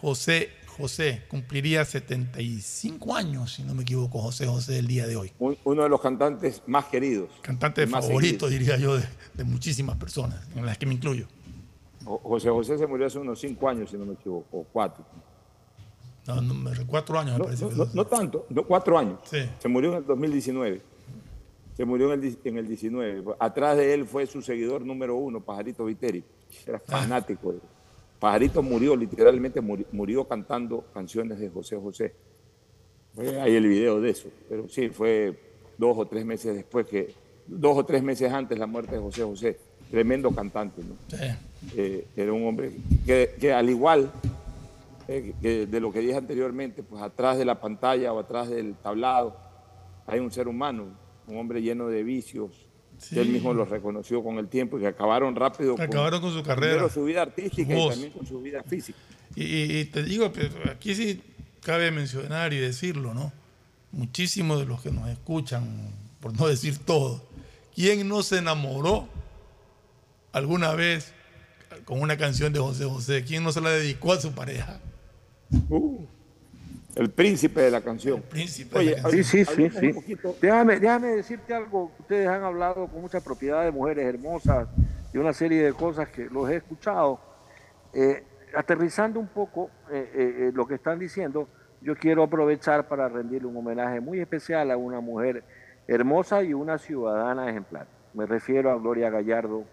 José José, cumpliría 75 años, si no me equivoco, José José el día de hoy. Un- uno de los cantantes más queridos. Cantante más favorito, diría yo, de, de muchísimas personas, en las que me incluyo. Jo- José José se murió hace unos cinco años, si no me equivoco, o cuatro. No, no, me- cuatro años me No, parece. no- tanto, no, cuatro años. Sí. Se murió en el 2019. Se murió en el, en el 19. Atrás de él fue su seguidor número uno, Pajarito Viteri. Era Ah. fanático. de- Pajarito murió, literalmente muri- murió, cantando canciones de José José. Ahí el video de eso. Pero sí, fue dos o tres meses después que, dos o tres meses antes la muerte de José José. Tremendo cantante, ¿no? Sí. Eh, era un hombre que, que al igual eh, que de lo que dije anteriormente, pues atrás de la pantalla o atrás del tablado hay un ser humano, un hombre lleno de vicios, Sí. que él mismo los reconoció con el tiempo y que acabaron rápido Acabaron con su carrera. primero su vida artística y también con su vida física. Y, y- te digo, pero aquí sí cabe mencionar y decirlo, ¿no? Muchísimos de los que nos escuchan, por no decir todos, ¿quién no se enamoró alguna vez con una canción de José José? ¿Quién no se la dedicó a su pareja? Uh, el príncipe de la canción. príncipe Oye, Sí, sí, sí, poquito- Déjame, déjame decirte algo. Ustedes han hablado con mucha propiedad de mujeres hermosas y una serie de cosas que los he escuchado. Eh, aterrizando un poco eh, eh, eh, lo que están diciendo, yo quiero aprovechar para rendirle un homenaje muy especial a una mujer hermosa y una ciudadana ejemplar. Me refiero a Gloria Gallardo,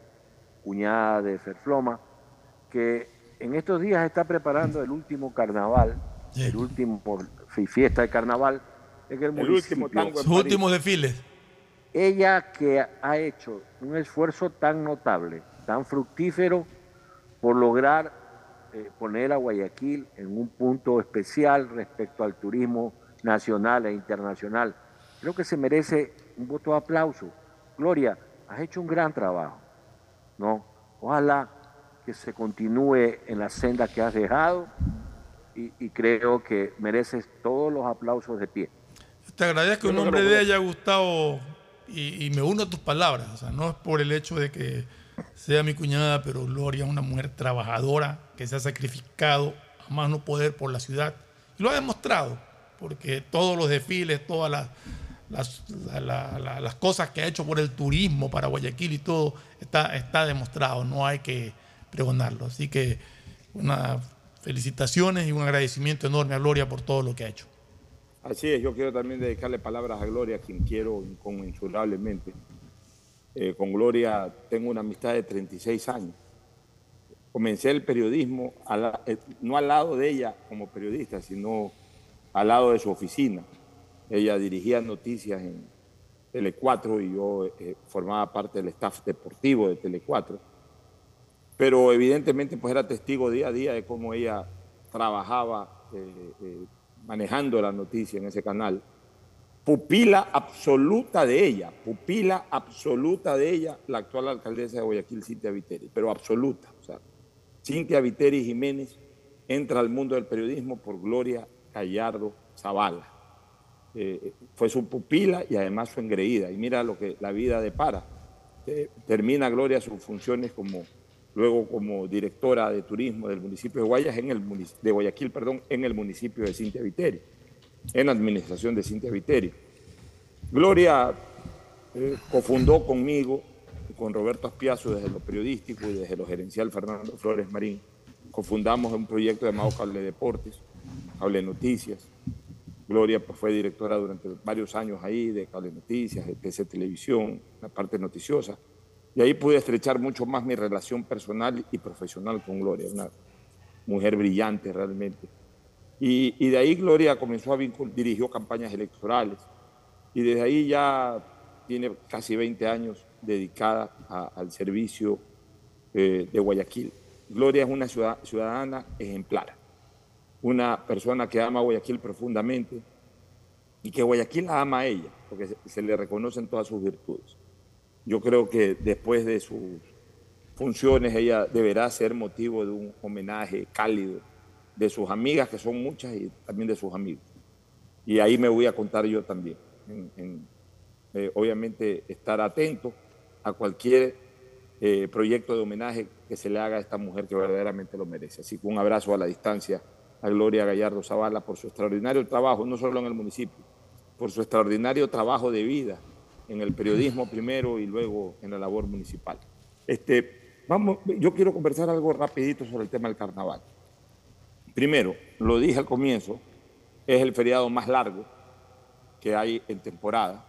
cuñada de Ferfloma, que en estos días está preparando el último carnaval, el último fi- fiesta de carnaval en el, El último municipio. tango en Sus París. últimos desfiles. Ella que ha hecho un esfuerzo tan notable, tan fructífero por lograr eh, poner a Guayaquil en un punto especial respecto al turismo nacional e internacional. Creo que se merece un voto de aplauso. Gloria, has hecho un gran trabajo. ¿no? Ojalá que se continúe en la senda que has dejado y, creo que mereces todos los aplausos de pie. Te agradezco que un hombre de haya gustado y, me uno a tus palabras. O sea, no es por el hecho de que sea mi cuñada, pero Gloria es una mujer trabajadora que se ha sacrificado a más no poder por la ciudad. Y lo ha demostrado, porque todos los desfiles, todas las, las, las, cosas que ha hecho por el turismo para Guayaquil y todo, está, está demostrado, no hay que pregonarlo. Así que una felicitaciones y un agradecimiento enorme a Gloria por todo lo que ha hecho. Así es, yo quiero también dedicarle palabras a Gloria, quien quiero inconmensurablemente. Eh, con Gloria tengo una amistad de 36 años. Comencé el periodismo eh, no al lado de ella como periodista, sino al lado de su oficina. Ella dirigía noticias en Tele 4 y yo eh, formaba parte del staff deportivo de Tele 4 pero evidentemente pues era testigo día a día de cómo ella trabajaba eh, eh, manejando la noticia en ese canal. Pupila absoluta de ella, pupila absoluta de ella, la actual alcaldesa de Guayaquil, Cintia Viteri, pero absoluta. O sea, Cintia Viteri Jiménez entra al mundo del periodismo por Gloria Gallardo Zavala. Eh, fue su pupila y además su engreída. Y mira lo que la vida depara. termina Gloria sus funciones como luego como directora de turismo del municipio de Guayas, en el, de Guayaquil, perdón, en el municipio de Cintia Viteri, en la administración de Cintia Viteri. Gloria eh, cofundó conmigo con Roberto Aspiazo desde lo periodístico y desde lo gerencial Fernando Flores Marín, cofundamos un proyecto llamado Cable Deportes, Cable Noticias. Gloria pues, fue directora durante varios años ahí de Cable Noticias, de PC Televisión, la parte noticiosa. Y ahí pude estrechar mucho más mi relación personal y profesional con Gloria, una mujer brillante realmente. Y, de ahí Gloria comenzó a vincular, dirigió campañas electorales y desde ahí ya tiene casi 20 años dedicada al servicio eh, de Guayaquil. Gloria es una ciudadana ejemplar, una persona que ama a Guayaquil profundamente y que Guayaquil la ama a ella, porque se le reconocen todas sus virtudes. Yo creo que después de sus funciones ella deberá ser motivo de un homenaje cálido de sus amigas, que son muchas, y también de sus amigos. Y ahí me voy a contar yo también. Eh, obviamente estar atento a cualquier eh, proyecto de homenaje que se le haga a esta mujer que verdaderamente lo merece. Así que un abrazo a la distancia a Gloria Gallardo Zavala por su extraordinario trabajo, no solo en el municipio, por su extraordinario trabajo de vida en el periodismo primero y luego en la labor municipal. Este, vamos, yo quiero conversar algo rapidito sobre el tema del carnaval. Primero, lo dije al comienzo, es el feriado más largo que hay en temporada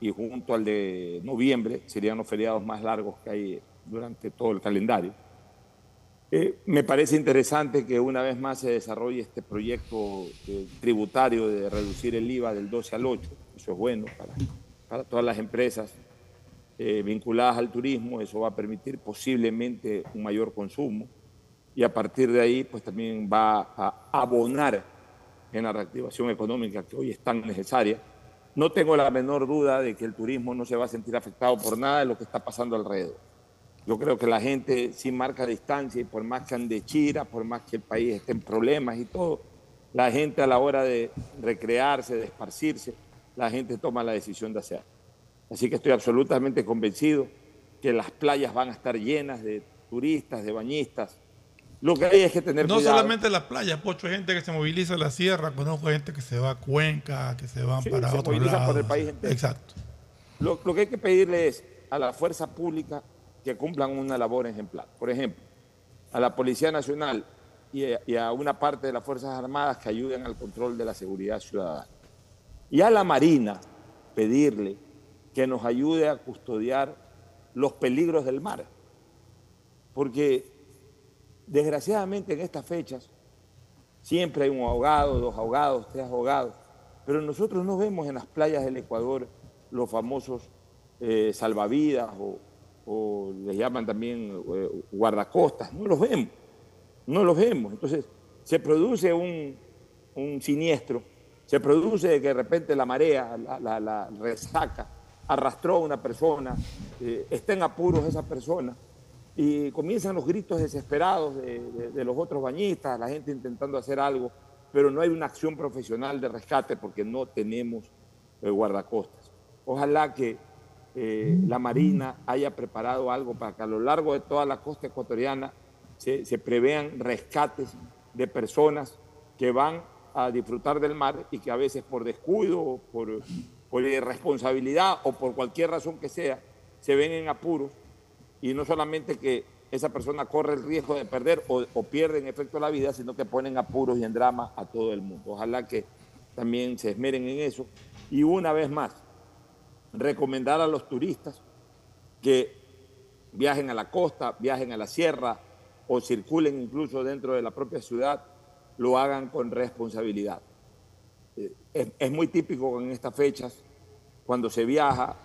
y junto al de noviembre serían los feriados más largos que hay durante todo el calendario. Eh, me parece interesante que una vez más se desarrolle este proyecto eh, tributario de reducir el IVA del 12 al 8. Eso es bueno para para todas las empresas eh, vinculadas al turismo, eso va a permitir posiblemente un mayor consumo y a partir de ahí pues también va a abonar en la reactivación económica que hoy es tan necesaria. No tengo la menor duda de que el turismo no se va a sentir afectado por nada de lo que está pasando alrededor. Yo creo que la gente sí marca distancia y por más que ande chira, por más que el país esté en problemas y todo, la gente a la hora de recrearse, de esparcirse, la gente toma la decisión de hacer. Así que estoy absolutamente convencido que las playas van a estar llenas de turistas, de bañistas. Lo que hay es que tener no cuidado. No solamente las playas, Pocho, hay gente que se moviliza a la sierra, conozco gente que se va a Cuenca, que se van para otro lado. por el país entero. Exacto. Lo, que hay que pedirle es a la fuerza pública que cumplan una labor ejemplar. Por ejemplo, a la Policía Nacional y a una parte de las Fuerzas Armadas que ayuden al control de la seguridad ciudadana. Y a la Marina pedirle que nos ayude a custodiar los peligros del mar. Porque desgraciadamente en estas fechas siempre hay un ahogado, dos ahogados, tres ahogados, pero nosotros no vemos en las playas del Ecuador los famosos eh, salvavidas o, les llaman también eh, guardacostas, no los vemos, no los vemos. Entonces se produce un, un siniestro, se produce que de repente la marea, la, resaca, arrastró a una persona, eh, está en apuros esa persona, y comienzan los gritos desesperados de, los otros bañistas, la gente intentando hacer algo, pero no hay una acción profesional de rescate porque no tenemos eh, guardacostas. Ojalá que eh, la Marina haya preparado algo para que a lo largo de toda la costa ecuatoriana se, se prevean rescates de personas que van a disfrutar del mar y que a veces por descuido, por, irresponsabilidad o por cualquier razón que sea, se ven en apuros y no solamente que esa persona corre el riesgo de perder o, pierde en efecto la vida, sino que ponen apuros y en drama a todo el mundo. Ojalá que también se esmeren en eso. Y una vez más, recomendar a los turistas que viajen a la costa, viajen a la sierra o circulen incluso dentro de la propia ciudad, lo hagan con responsabilidad. Eh, es, muy típico en estas fechas, cuando se viaja,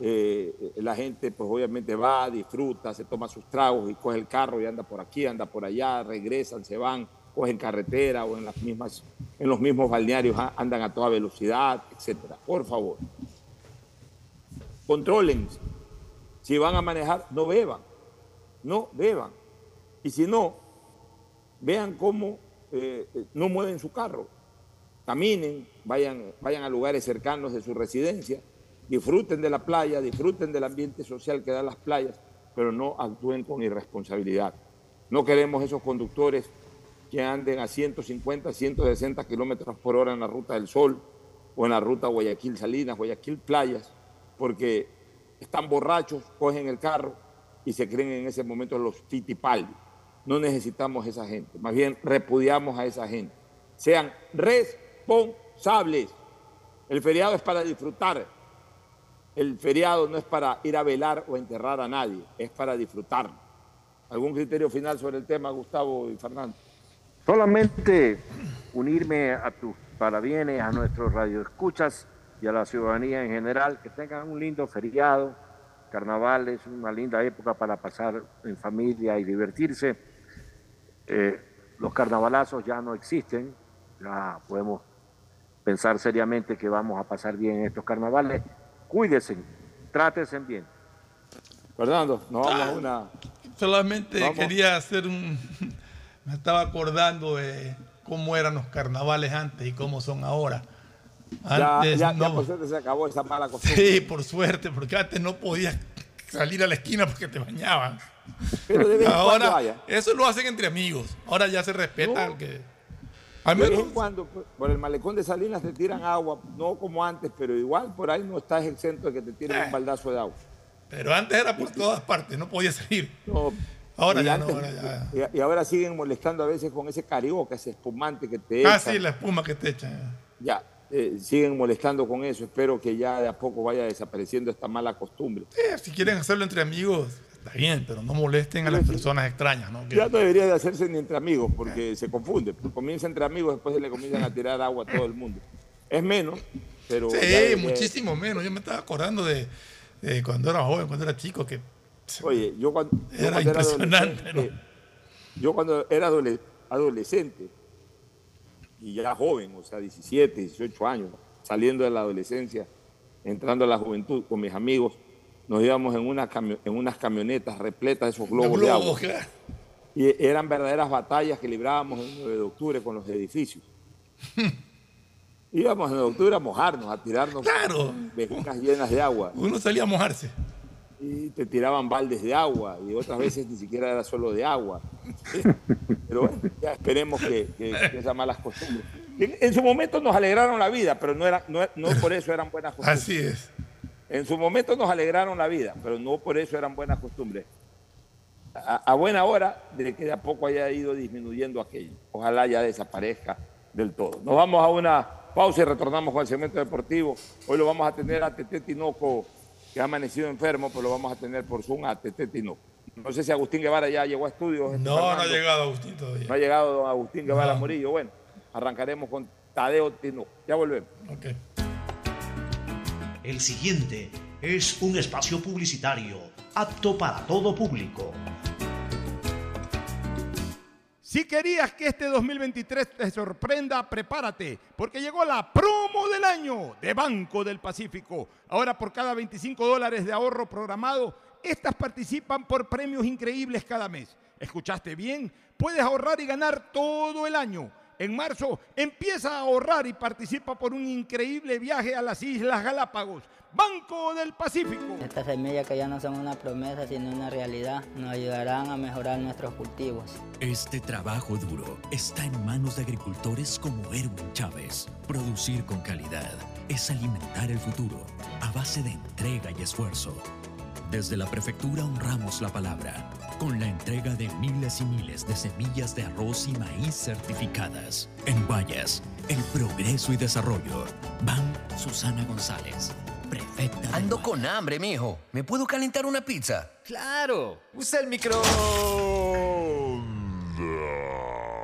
eh, la gente pues obviamente va, disfruta, se toma sus tragos y coge el carro y anda por aquí, anda por allá, regresan, se van, cogen carretera o en, las mismas, en los mismos balnearios andan a toda velocidad, etcétera. Por favor, controlen. Si van a manejar, no beban, no beban. Y si no, vean cómo eh, no mueven su carro. Caminen, vayan, vayan a lugares cercanos de su residencia disfruten de la playa, disfruten del ambiente social que dan las playas, pero no actúen con irresponsabilidad. No queremos esos conductores que anden a 150, 160 kilómetros por hora en la ruta del Sol o en la ruta Guayaquil-Salinas, Guayaquil-Playas, porque están borrachos, cogen el carro y se creen en ese momento los fitipaldi. No necesitamos esa gente, más bien repudiamos a esa gente. Sean responsables. El feriado es para disfrutar, el feriado no es para ir a velar o enterrar a nadie, es para disfrutarlo. ¿Algún criterio final sobre el tema, Gustavo y Fernando? Solamente unirme a tus parabienes, a nuestros radioescuchas y a la ciudadanía en general, que tengan un lindo feriado. Carnaval es una linda época para pasar en familia y divertirse. Eh, los carnavalazos ya no existen, ya podemos pensar seriamente que vamos a pasar bien estos carnavales cuídense, trátense bien. Fernando, nos vamos a una. Solamente quería hacer un. Me estaba acordando de cómo eran los carnavales antes y cómo son ahora. Antes ya, ya, por suerte se acabó esa mala costumbre. Sí, por suerte, porque antes no podías salir a la esquina porque te bañaban. Pero ahora, eso lo hacen entre amigos. Ahora ya se respeta que de vez en cuando por el malecón de Salinas te tiran agua, no como antes, pero igual por ahí no estás exento de que te tiren un eh. baldazo de agua. Pero antes era por todas partes, no podía salir. ahora ya no, Y, ahora siguen molestando a veces con ese carioca, ese espumante que te echan. Ah, sí, la espuma que te echan. Ya, eh, siguen molestando con eso. Espero que ya de a poco vaya desapareciendo esta mala costumbre. si quieren hacerlo entre amigos, Está bien, pero no molesten a las personas extrañas, ¿no? Ya no debería de hacerse ni entre amigos, porque se confunde. Comienza entre amigos, después se le comienzan a tirar agua a todo el mundo. Es menos, pero... Sí, muchísimo menos. Yo me estaba acordando de, cuando era joven, cuando era chico, que... Oye, yo cuando... Era impresionante, ¿no? Yo cuando era adolescente, y ya joven, o sea, 17, 18 años, saliendo de la adolescencia, entrando a la juventud con mis amigos, nos íbamos en, una en unas camionetas repletas de esos globos, de agua. Y eran verdaderas batallas que librábamos el 9 de octubre con los edificios. íbamos en 9 de octubre a mojarnos, a tirarnos claro. llenas de agua. Uno salía a mojarse. Y te tiraban baldes de agua y otras veces ni siquiera era solo de agua. Pero bueno, ya esperemos que, esas malas costumbres. En, su momento nos alegraron la vida, pero no, era, no, no por eso eran buenas costumbres. Así es. En su momento nos alegraron la vida, pero no por eso eran buenas costumbres. A, buena hora de que de a poco haya ido disminuyendo aquello. Ojalá ya desaparezca del todo. Nos vamos a una pausa y retornamos con el segmento deportivo. Hoy lo vamos a tener a Tete Tinoco, que ha amanecido enfermo, pero lo vamos a tener por Zoom a Tete Tinoco. No sé si Agustín Guevara ya llegó a estudios. No, no ha llegado Agustín todavía. No ha llegado don Agustín Guevara Murillo. Bueno, arrancaremos con Tadeo Tinoco. Ya volvemos. El siguiente es un espacio publicitario apto para todo público. Si querías que este 2023 te sorprenda, prepárate, porque llegó la promo del año de Banco del Pacífico. Ahora por cada 25 dólares de ahorro programado, estas participan por premios increíbles cada mes. ¿Escuchaste bien? Puedes ahorrar y ganar todo el año. En marzo empieza a ahorrar y participa por un increíble viaje a las Islas Galápagos. Banco del Pacífico. Estas semillas que ya no son una promesa, sino una realidad, nos ayudarán a mejorar nuestros cultivos. Este trabajo duro está en manos de agricultores como Erwin Chávez. Producir con calidad es alimentar el futuro a base de entrega y esfuerzo. Desde la prefectura honramos la palabra con la entrega de miles y miles de semillas de arroz y maíz certificadas. En Guayas, el progreso y desarrollo. Van Susana González, prefecta. de Ando con hambre, mijo. ¿Me puedo calentar una pizza? Claro, usa el micro.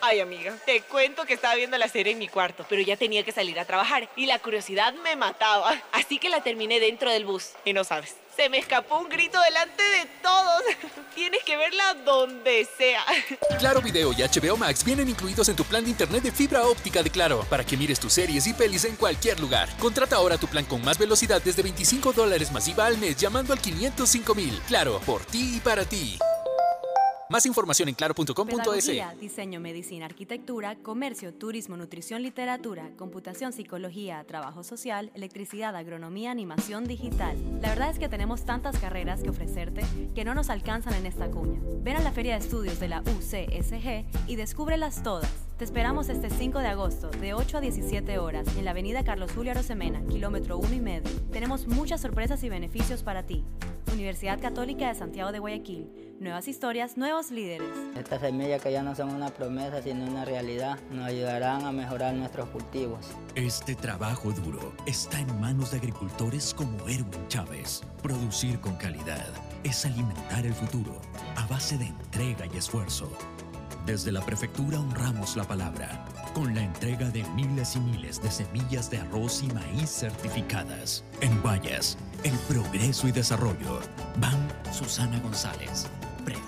Ay, amiga, te cuento que estaba viendo la serie en mi cuarto, pero ya tenía que salir a trabajar y la curiosidad me mataba. Así que la terminé dentro del bus. Y no sabes, se me escapó un grito delante de todos. Tienes que verla donde sea. Claro Video y HBO Max vienen incluidos en tu plan de internet de fibra óptica de Claro para que mires tus series y pelis en cualquier lugar. Contrata ahora tu plan con más velocidad desde 25 dólares masiva al mes llamando al 505 mil. Claro, por ti y para ti. Más información en claro.com.es. Pedagogía, diseño, medicina, arquitectura, comercio, turismo, nutrición, literatura, computación, psicología, trabajo social, electricidad, agronomía, animación digital. La verdad es que tenemos tantas carreras que ofrecerte que no nos alcanzan en esta cuña. Ven a la Feria de Estudios de la UCSG y descúbrelas todas. Te esperamos este 5 de agosto, de 8 a 17 horas, en la avenida Carlos Julio Arosemena, kilómetro 1 y medio. Tenemos muchas sorpresas y beneficios para ti. Universidad Católica de Santiago de Guayaquil. Nuevas historias, nuevos líderes. Estas semillas que ya no son una promesa, sino una realidad, nos ayudarán a mejorar nuestros cultivos. Este trabajo duro está en manos de agricultores como Erwin Chávez. Producir con calidad es alimentar el futuro a base de entrega y esfuerzo. Desde la prefectura honramos la palabra con la entrega de miles y miles de semillas de arroz y maíz certificadas. En Guayas, el progreso y desarrollo. Van Susana González, de...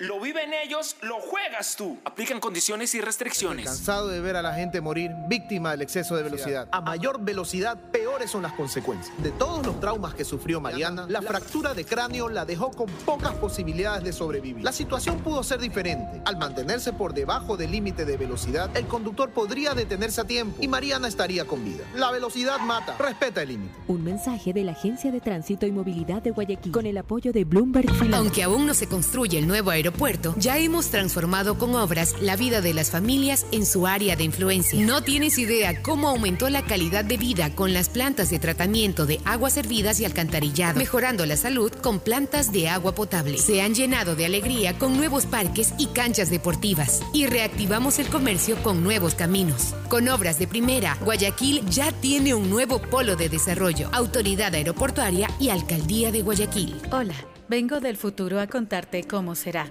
Lo viven ellos, lo juegas tú. Aplican condiciones y restricciones. Cansado de ver a la gente morir víctima del exceso de velocidad. A mayor velocidad, peores son las consecuencias. De todos los traumas que sufrió Mariana, la fractura de cráneo la dejó con pocas posibilidades de sobrevivir. La situación pudo ser diferente. Al mantenerse por debajo del límite de velocidad, el conductor podría detenerse a tiempo y Mariana estaría con vida. La velocidad mata. Respeta el límite. Un mensaje de la Agencia de Tránsito y Movilidad de Guayaquil con el apoyo de Bloomberg Finance. Aunque aún no se construye el nuevo aeropuerto aeropuerto, ya hemos transformado con obras la vida de las familias en su área de influencia. No tienes idea cómo aumentó la calidad de vida con las plantas de tratamiento de aguas servidas y alcantarillado, mejorando la salud con plantas de agua potable. Se han llenado de alegría con nuevos parques y canchas deportivas y reactivamos el comercio con nuevos caminos. Con obras de primera, Guayaquil ya tiene un nuevo polo de desarrollo, autoridad aeroportuaria y alcaldía de Guayaquil. Hola, vengo del futuro a contarte cómo será.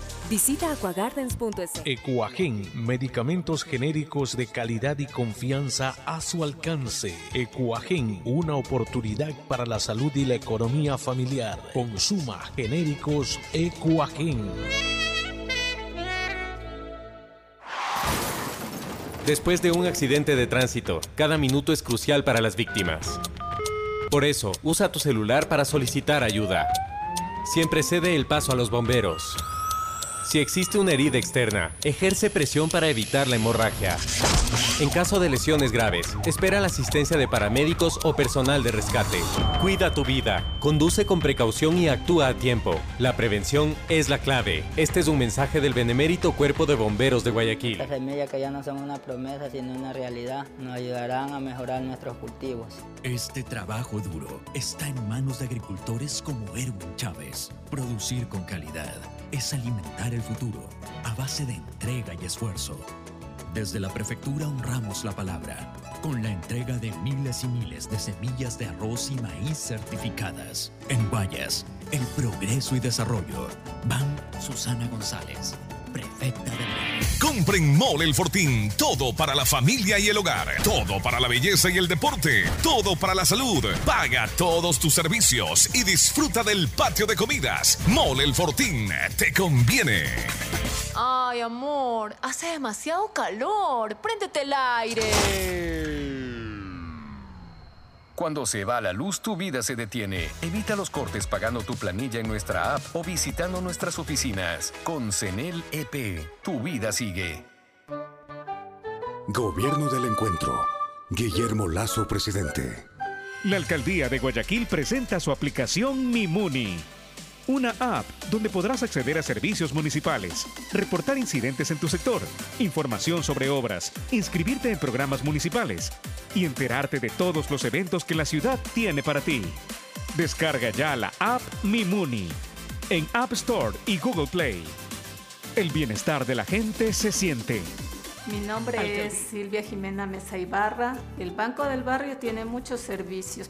Visita aquagardens.es. Ecuagen, medicamentos genéricos de calidad y confianza a su alcance. Ecuagen, una oportunidad para la salud y la economía familiar. Consuma genéricos Ecuagen. Después de un accidente de tránsito, cada minuto es crucial para las víctimas. Por eso, usa tu celular para solicitar ayuda. Siempre cede el paso a los bomberos. Si existe una herida externa, ejerce presión para evitar la hemorragia. En caso de lesiones graves, espera la asistencia de paramédicos o personal de rescate. Cuida tu vida, conduce con precaución y actúa a tiempo. La prevención es la clave. Este es un mensaje del Benemérito Cuerpo de Bomberos de Guayaquil. Las semillas que ya no son una promesa sino una realidad nos ayudarán a mejorar nuestros cultivos. Este trabajo duro está en manos de agricultores como Erwin Chávez. Producir con calidad es alimentar el futuro a base de entrega y esfuerzo. Desde la prefectura honramos la palabra con la entrega de miles y miles de semillas de arroz y maíz certificadas. En Guayas, el progreso y desarrollo. Van Susana González, prefecta de Compren Mole El Fortín. Todo para la familia y el hogar. Todo para la belleza y el deporte. Todo para la salud. Paga todos tus servicios y disfruta del patio de comidas. Mole El Fortín. Te conviene. Ay, amor, hace demasiado calor. Préndete el aire. Cuando se va la luz, tu vida se detiene. Evita los cortes pagando tu planilla en nuestra app o visitando nuestras oficinas. Con CENEL EP, tu vida sigue. Gobierno del Encuentro. Guillermo Lazo, presidente. La alcaldía de Guayaquil presenta su aplicación Mimuni. Una app donde podrás acceder a servicios municipales, reportar incidentes en tu sector, información sobre obras, inscribirte en programas municipales y enterarte de todos los eventos que la ciudad tiene para ti. Descarga ya la app Mimuni en App Store y Google Play. El bienestar de la gente se siente. Mi nombre es Silvia Jimena Mesa Ibarra. El Banco del Barrio tiene muchos servicios.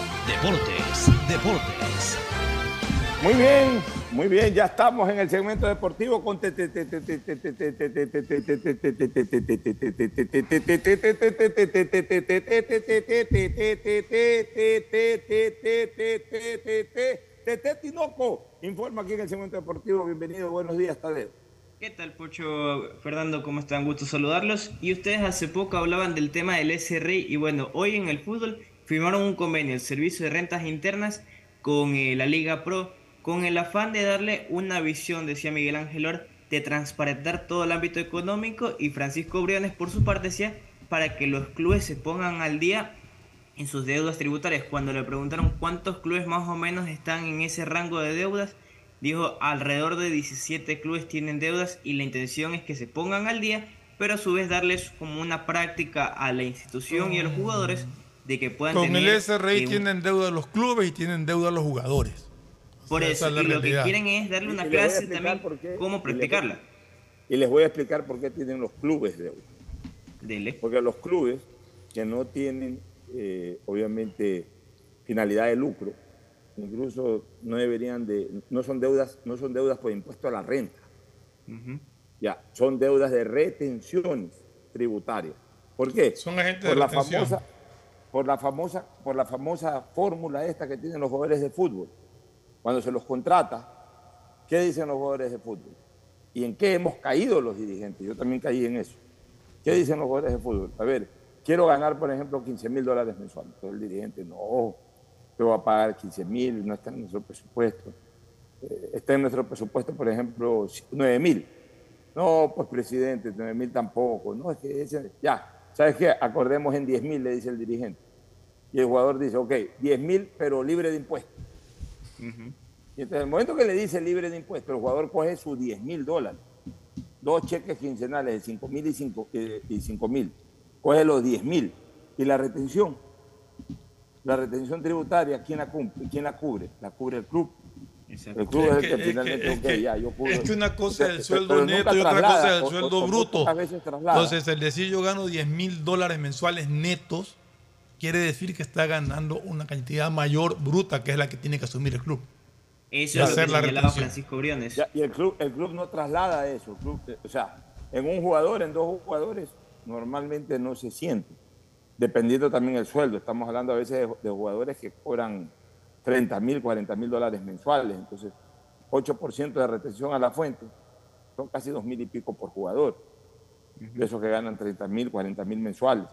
Deportes, Deportes. Muy bien, muy bien, ya estamos en el segmento deportivo con Tinoco. Informa aquí en el segmento deportivo. Bienvenido, buenos días, Tadeo. ¿Qué tal, Pocho? Fernando, ¿cómo están? Gusto saludarlos. Y ustedes hace poco hablaban del tema del SRI y bueno, hoy en el fútbol firmaron un convenio, el Servicio de Rentas Internas, con eh, la Liga Pro, con el afán de darle una visión, decía Miguel Ángel Or, de transparentar todo el ámbito económico y Francisco Briones por su parte decía para que los clubes se pongan al día en sus deudas tributarias. Cuando le preguntaron cuántos clubes más o menos están en ese rango de deudas, dijo alrededor de 17 clubes tienen deudas y la intención es que se pongan al día, pero a su vez darles como una práctica a la institución y a los jugadores de que puedan Con tener... el SRI eh, un- tienen deuda los clubes y tienen deuda los jugadores. Por O sea, eso, es y lo que quieren es darle una a clase también por qué, cómo practicarla. Y les voy a explicar por qué tienen los clubes deuda. Dele. Porque los clubes que no tienen, eh, obviamente, finalidad de lucro, incluso no deberían de, no son deudas, no son deudas por impuesto a la renta, ya, son deudas de retenciones tributarias. ¿Por qué? Son agentes por de la retención. famosa, por la famosa, por la famosa fórmula esta que tienen los jugadores de fútbol. Cuando se los contrata, ¿qué dicen los jugadores de fútbol? ¿Y en qué hemos caído los dirigentes? Yo también caí en eso. ¿Qué dicen los jugadores de fútbol? A ver, quiero ganar, por ejemplo, 15 mil dólares mensuales. Entonces el dirigente, no, te voy a pagar 15 mil, no está en nuestro presupuesto. Eh, está en nuestro presupuesto, por ejemplo, 9 mil. No, pues presidente, 9 mil tampoco. No, es que ya, ¿sabes qué? Acordemos en 10 mil, le dice el dirigente. Y el jugador dice, ok, 10 mil, pero libre de impuestos. Y entonces, en el momento que le dice libre de impuestos, el jugador coge sus 10 mil dólares, dos cheques quincenales de 5 mil y 5 y 5 mil, coge los 10 mil. ¿Y la retención? La retención tributaria, ¿quién la, cumple? ¿quién la cubre? La cubre el club. El club es, el que, finalmente, es que- ya, yo cubro. es que una cosa es el sueldo neto y otra cosa es el o- sueldo o- o bruto. pocas veces traslada. Entonces, el decir yo gano 10 mil dólares mensuales netos quiere decir que está ganando una cantidad mayor bruta que es la que tiene que asumir el club. Eso Y es lo hacer que la. Francisco Briones. Ya, y el club, el club no traslada eso. el club, eh, o sea, en un jugador, en dos jugadores, normalmente no se siente. Dependiendo también el sueldo. Estamos hablando a veces de, de jugadores que cobran 30 mil, 40 mil dólares mensuales. Entonces, 8% de retención a la fuente son casi 2 mil y pico por jugador. De esos que ganan 30 mil, 40 mil mensuales.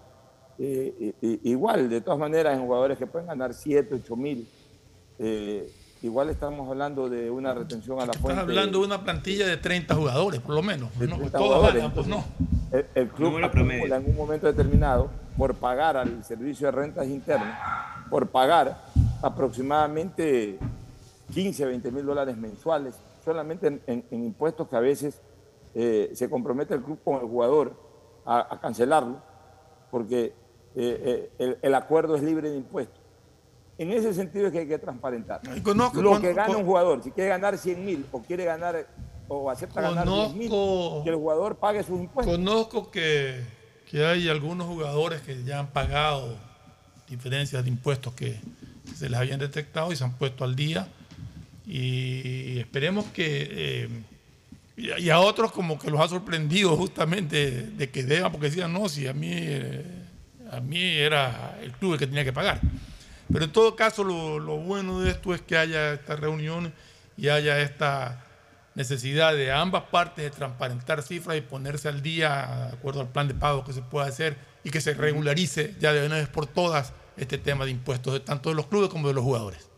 Eh, i- i- igual, de todas maneras, en jugadores que pueden ganar 7, 8 mil, eh, igual estamos hablando de una retención a la fuente. Estás hablando de una plantilla de 30 jugadores, por lo menos. de ¿no? 30 Todos jugadores. ganan, pues no. El, el club acumula en un momento determinado por pagar al servicio de rentas internas, por pagar aproximadamente 15, 20 mil dólares mensuales, solamente en, en- en impuestos que a veces eh, se compromete el club con el jugador a, a cancelarlo, porque eh, eh, el, el acuerdo es libre de impuestos. En ese sentido es que hay que transparentar. conozco- Lo que gana un jugador, si quiere ganar 100 mil o quiere ganar o acepta ganar 10 mil, que el jugador pague sus impuestos. Conozco que, que hay algunos jugadores que ya han pagado diferencias de impuestos que se les habían detectado y se han puesto al día. Y esperemos que. eh, y, a- otros, como que los ha sorprendido justamente de que deban, porque decían, no, si a mí, eh, a mí era el club el que tenía que pagar. Pero en todo caso, lo, lo bueno de esto es que haya esta reunión y haya esta necesidad de ambas partes de transparentar cifras y ponerse al día de acuerdo al plan de pago que se pueda hacer y que se regularice ya de una vez por todas este tema de impuestos, tanto de los clubes como de los jugadores.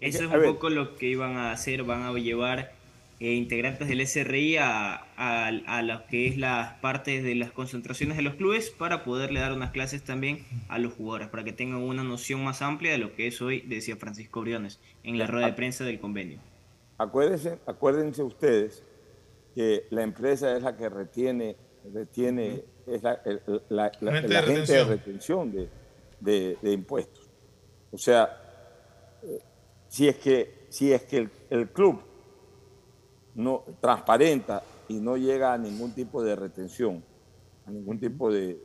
Eso es un poco lo que iban a hacer, van a llevar eh, integrantes del SRI a, a, a lo que es las partes de las concentraciones de los clubes para poderle dar unas clases también a los jugadores, para que tengan una noción más amplia de lo que es hoy, decía Francisco Briones, en la rueda de prensa del convenio. Acuérdense, acuérdense ustedes que la empresa es la que retiene, retiene es la, el, la- el de retención de, de- de impuestos. O sea, si es que, si es que el, el club no transparenta y no llega a ningún tipo de retención, a ningún tipo de-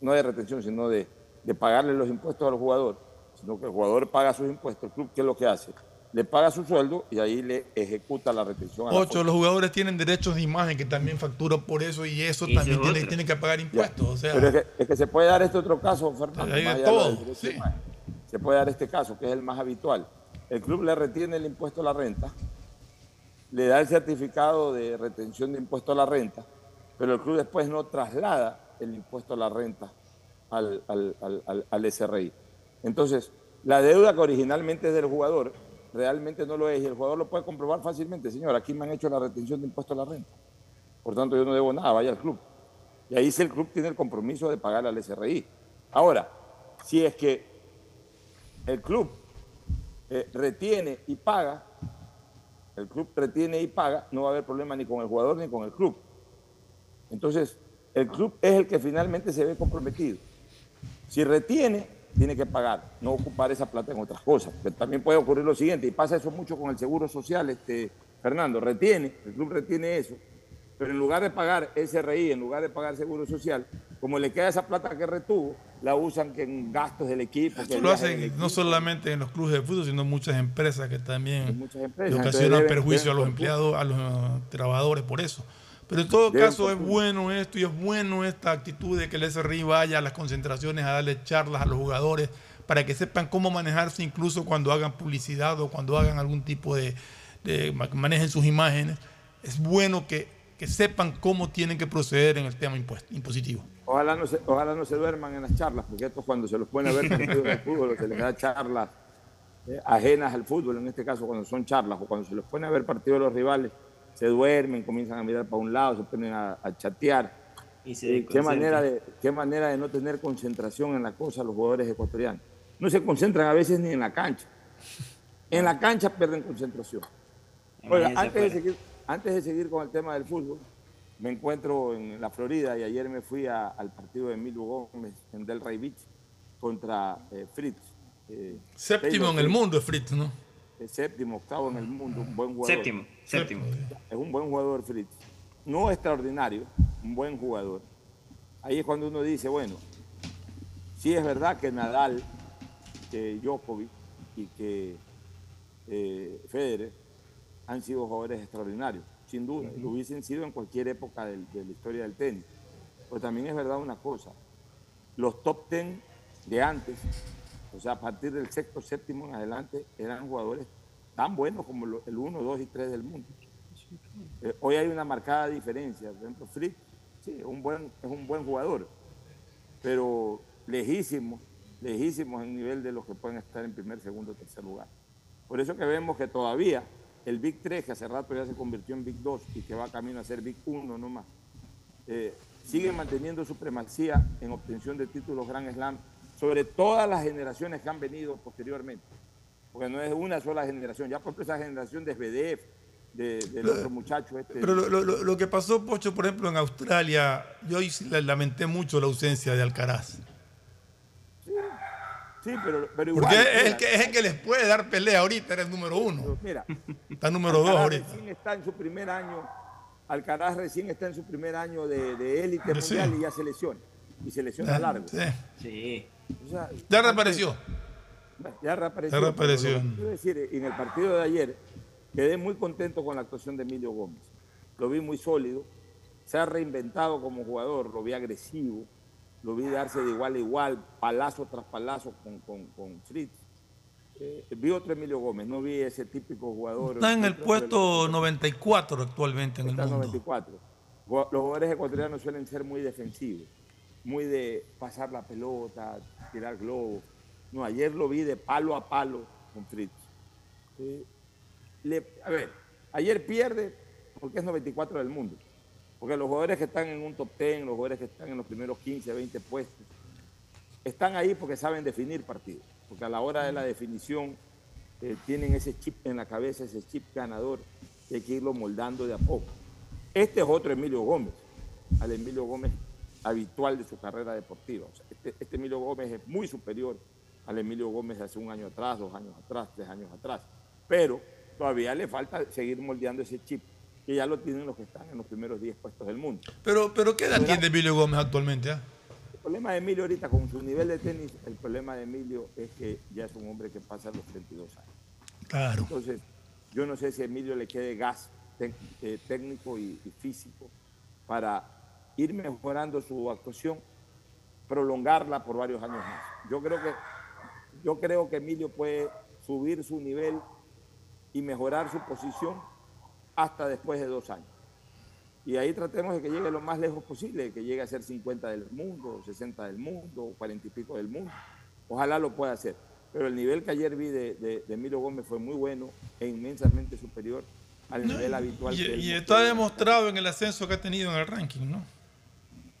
no de retención, sino de, de pagarle los impuestos al jugador, sino que el jugador paga sus impuestos, el club, ¿qué es lo que hace? Le paga su sueldo y ahí le ejecuta la retención. a la Ocho, los jugadores tienen derechos de imagen que también facturan por eso y eso también tiene, tienen que pagar impuestos. O sea, Pero es que, es que se puede dar este otro caso, Fernando. Hay de todo, de. Se puede dar este caso, que es el más habitual. El club le retiene el impuesto a la renta, le da el certificado de retención de impuesto a la renta, pero el club después no traslada el impuesto a la renta al, al- al- al- al SRI. Entonces, la deuda que originalmente es del jugador, realmente no lo es y el jugador lo puede comprobar fácilmente. Señor, aquí me han hecho la retención de impuesto a la renta. Por tanto, yo no debo nada, vaya al club. Y ahí sí el club tiene el compromiso de pagar al SRI. Ahora, si es que el club eh, retiene y paga, el club retiene y paga, no va a haber problema ni con el jugador ni con el club. Entonces, el club es el que finalmente se ve comprometido. Si retiene, tiene que pagar, no ocupar esa plata en otras cosas. Porque también puede ocurrir lo siguiente, y pasa eso mucho con el seguro social, este, Fernando, retiene, el club retiene eso, pero en lugar de pagar SRI, en lugar de pagar seguro social, como le queda esa plata que retuvo, la usan que en gastos del equipo. Esto lo hacen equipo. no solamente en los clubes de fútbol, sino muchas empresas que también muchas empresas, ocasionan entonces deben- perjuicio a los empleados, a los trabajadores por eso. Pero en todo caso es bueno esto y es bueno esta actitud de que el SRI vaya a las concentraciones a darle charlas a los jugadores para que sepan cómo manejarse incluso cuando hagan publicidad o cuando hagan algún tipo de, de ma- manejen sus imágenes. Es bueno que, que sepan cómo tienen que proceder en el tema impuesto, impositivo. Ojalá no, se, ojalá no se duerman en las charlas, porque esto cuando se los pone a ver partidos de fútbol, se les da charlas eh, ajenas al fútbol, en este caso cuando son charlas, o cuando se los pone a ver partidos de los rivales, se duermen, comienzan a mirar para un lado, se ponen a, a chatear. Y se Eh, qué, manera de, qué manera de no tener concentración en la cosa los jugadores ecuatorianos. No se concentran a veces ni en la cancha. En la cancha pierden concentración. Oiga, Imagínense antes de, seguir, antes de seguir con el tema del fútbol, me encuentro en la Florida y ayer me fui a- al partido de Emilio Gómez en Delray Beach contra eh, Fritz. eh, Séptimo Taylor en el Fritz. mundo es Fritz, ¿no? Eh, séptimo, octavo en el mundo, un buen jugador. Séptimo, séptimo. Es un buen jugador Fritz. No extraordinario, un buen jugador. Ahí es cuando uno dice, bueno, sí es verdad que Nadal, que Djokovic y que eh, Federer han sido jugadores extraordinarios, sin duda, y lo hubiesen sido en cualquier época del- de la historia del tenis. Pero también es verdad una cosa, los top ten de antes, o sea, a partir del sexto, séptimo en adelante, eran jugadores tan buenos como el 1, 2 y 3 del mundo. Eh, hoy hay una marcada diferencia. Por ejemplo, Frick, sí, un buen, es un buen jugador, pero lejísimos, lejísimos en nivel de los que pueden estar en primer, segundo, tercer lugar. Por eso que vemos que todavía el Big 3, que hace rato ya se convirtió en Big 2 y que va camino a ser Big 1 nomás, eh, sigue manteniendo supremacía en obtención de títulos Grand Slam sobre todas las generaciones que han venido posteriormente. Porque no es una sola generación. Ya por ejemplo esa generación de SBDF, de, del otro muchacho este. Pero lo, lo- lo que pasó, Pocho, por ejemplo, en Australia, yo la- lamenté mucho la ausencia de Alcaraz. Sí, pero, pero igual. Porque es el, que, es el que les puede dar pelea ahorita, era el número uno. Mira, Está número dos Alcaraz ahorita. Recién está en su primer año. Alcaraz recién está en su primer año de élite Sí. mundial y ya se lesiona. Y se lesiona Ah, largo. sí. Sí. O sea, Ya reapareció. Ya reapareció. Ya quiero decir, en el partido de ayer quedé muy contento con la actuación de Emilio Gómez. Lo vi muy sólido, se ha reinventado como jugador, lo vi agresivo, lo vi darse de igual a igual, palazo tras palazo con, con, con Fritz. Eh, vi otro Emilio Gómez, no vi ese típico jugador. Está en el puesto 94 actualmente en el está en mundo. 94. Ju- Los jugadores ecuatorianos suelen ser muy defensivos, muy de pasar la pelota, tirar globos. No, ayer lo vi de palo a palo con Fritz. Eh, le- a ver, ayer pierde porque es 94 del mundo. Porque los jugadores que están en un top 10, los jugadores que están en los primeros 15, 20 puestos, están ahí porque saben definir partidos. Porque a la hora de la definición eh, tienen ese chip en la cabeza, ese chip ganador, y hay que irlo moldando de a poco. Este es otro Emilio Gómez, al Emilio Gómez habitual de su carrera deportiva. O sea, este, este Emilio Gómez es muy superior al Emilio Gómez de hace un año atrás, dos años atrás, tres años atrás. Pero todavía le falta seguir moldeando ese chip, que ya lo tienen los que están en los primeros 10 puestos del mundo. Pero, pero ¿qué edad tiene Emilio Gómez actualmente? ah? problema de Emilio ahorita con su nivel de tenis, el problema de Emilio es que ya es un hombre que pasa los 32 años. Claro. Entonces, yo no sé si a Emilio le quede gas eh, técnico y, y físico para ir mejorando su actuación, prolongarla por varios años más. Yo creo que, yo creo que Emilio puede subir su nivel y mejorar su posición hasta después de dos años. Y ahí tratemos de que llegue lo más lejos posible, que llegue a ser 50 del mundo, 60 del mundo, 40 y pico del mundo. Ojalá lo pueda hacer. Pero el nivel que ayer vi de, de, de Emilio Gómez fue muy bueno e inmensamente superior al nivel habitual. Y, que y está demostrado en el ascenso que ha tenido en el ranking, ¿no?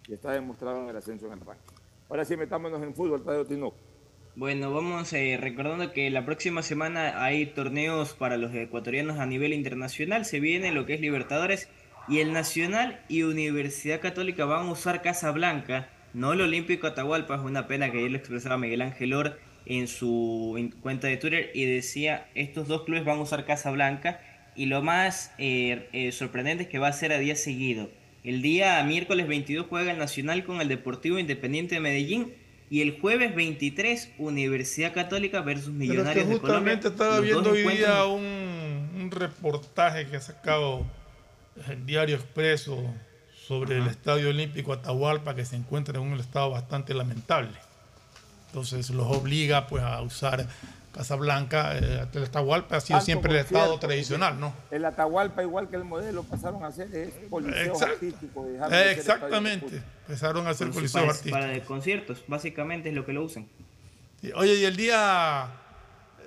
Y está demostrado en el ascenso en el ranking. Ahora sí, metámonos en fútbol, Tadeo Tinoco. Bueno, vamos eh, recordando que la próxima semana hay torneos para los ecuatorianos a nivel internacional. Se viene lo que es Libertadores y el Nacional y Universidad Católica van a usar Casa Blanca, no el Olímpico Atahualpa. Es una pena que ayer lo expresaba Miguel Ángel Or en su en- cuenta de Twitter y decía: estos dos clubes van a usar Casa Blanca. Y lo más eh, eh, sorprendente es que va a ser a día seguido. El día miércoles 22 juega el Nacional con el Deportivo Independiente de Medellín. Y el jueves 23, Universidad Católica versus Pero es que Millonarios de Colombia. justamente estaba viendo hoy encuentros- día un, un reportaje que ha sacado el Diario Expreso sobre el Estadio Olímpico Atahualpa que se encuentra en un estado bastante lamentable. Entonces los obliga pues a usar Casablanca. Eh, el Atahualpa ha sido siempre el estado tradicional, ¿no? El Atahualpa, igual que el modelo, pasaron a ser es coliseo Exacto. artístico. de ser Exactamente. Empezaron a sus coliseos para, artísticos. para de conciertos, básicamente es lo que lo usan. Sí, Oye, y el día,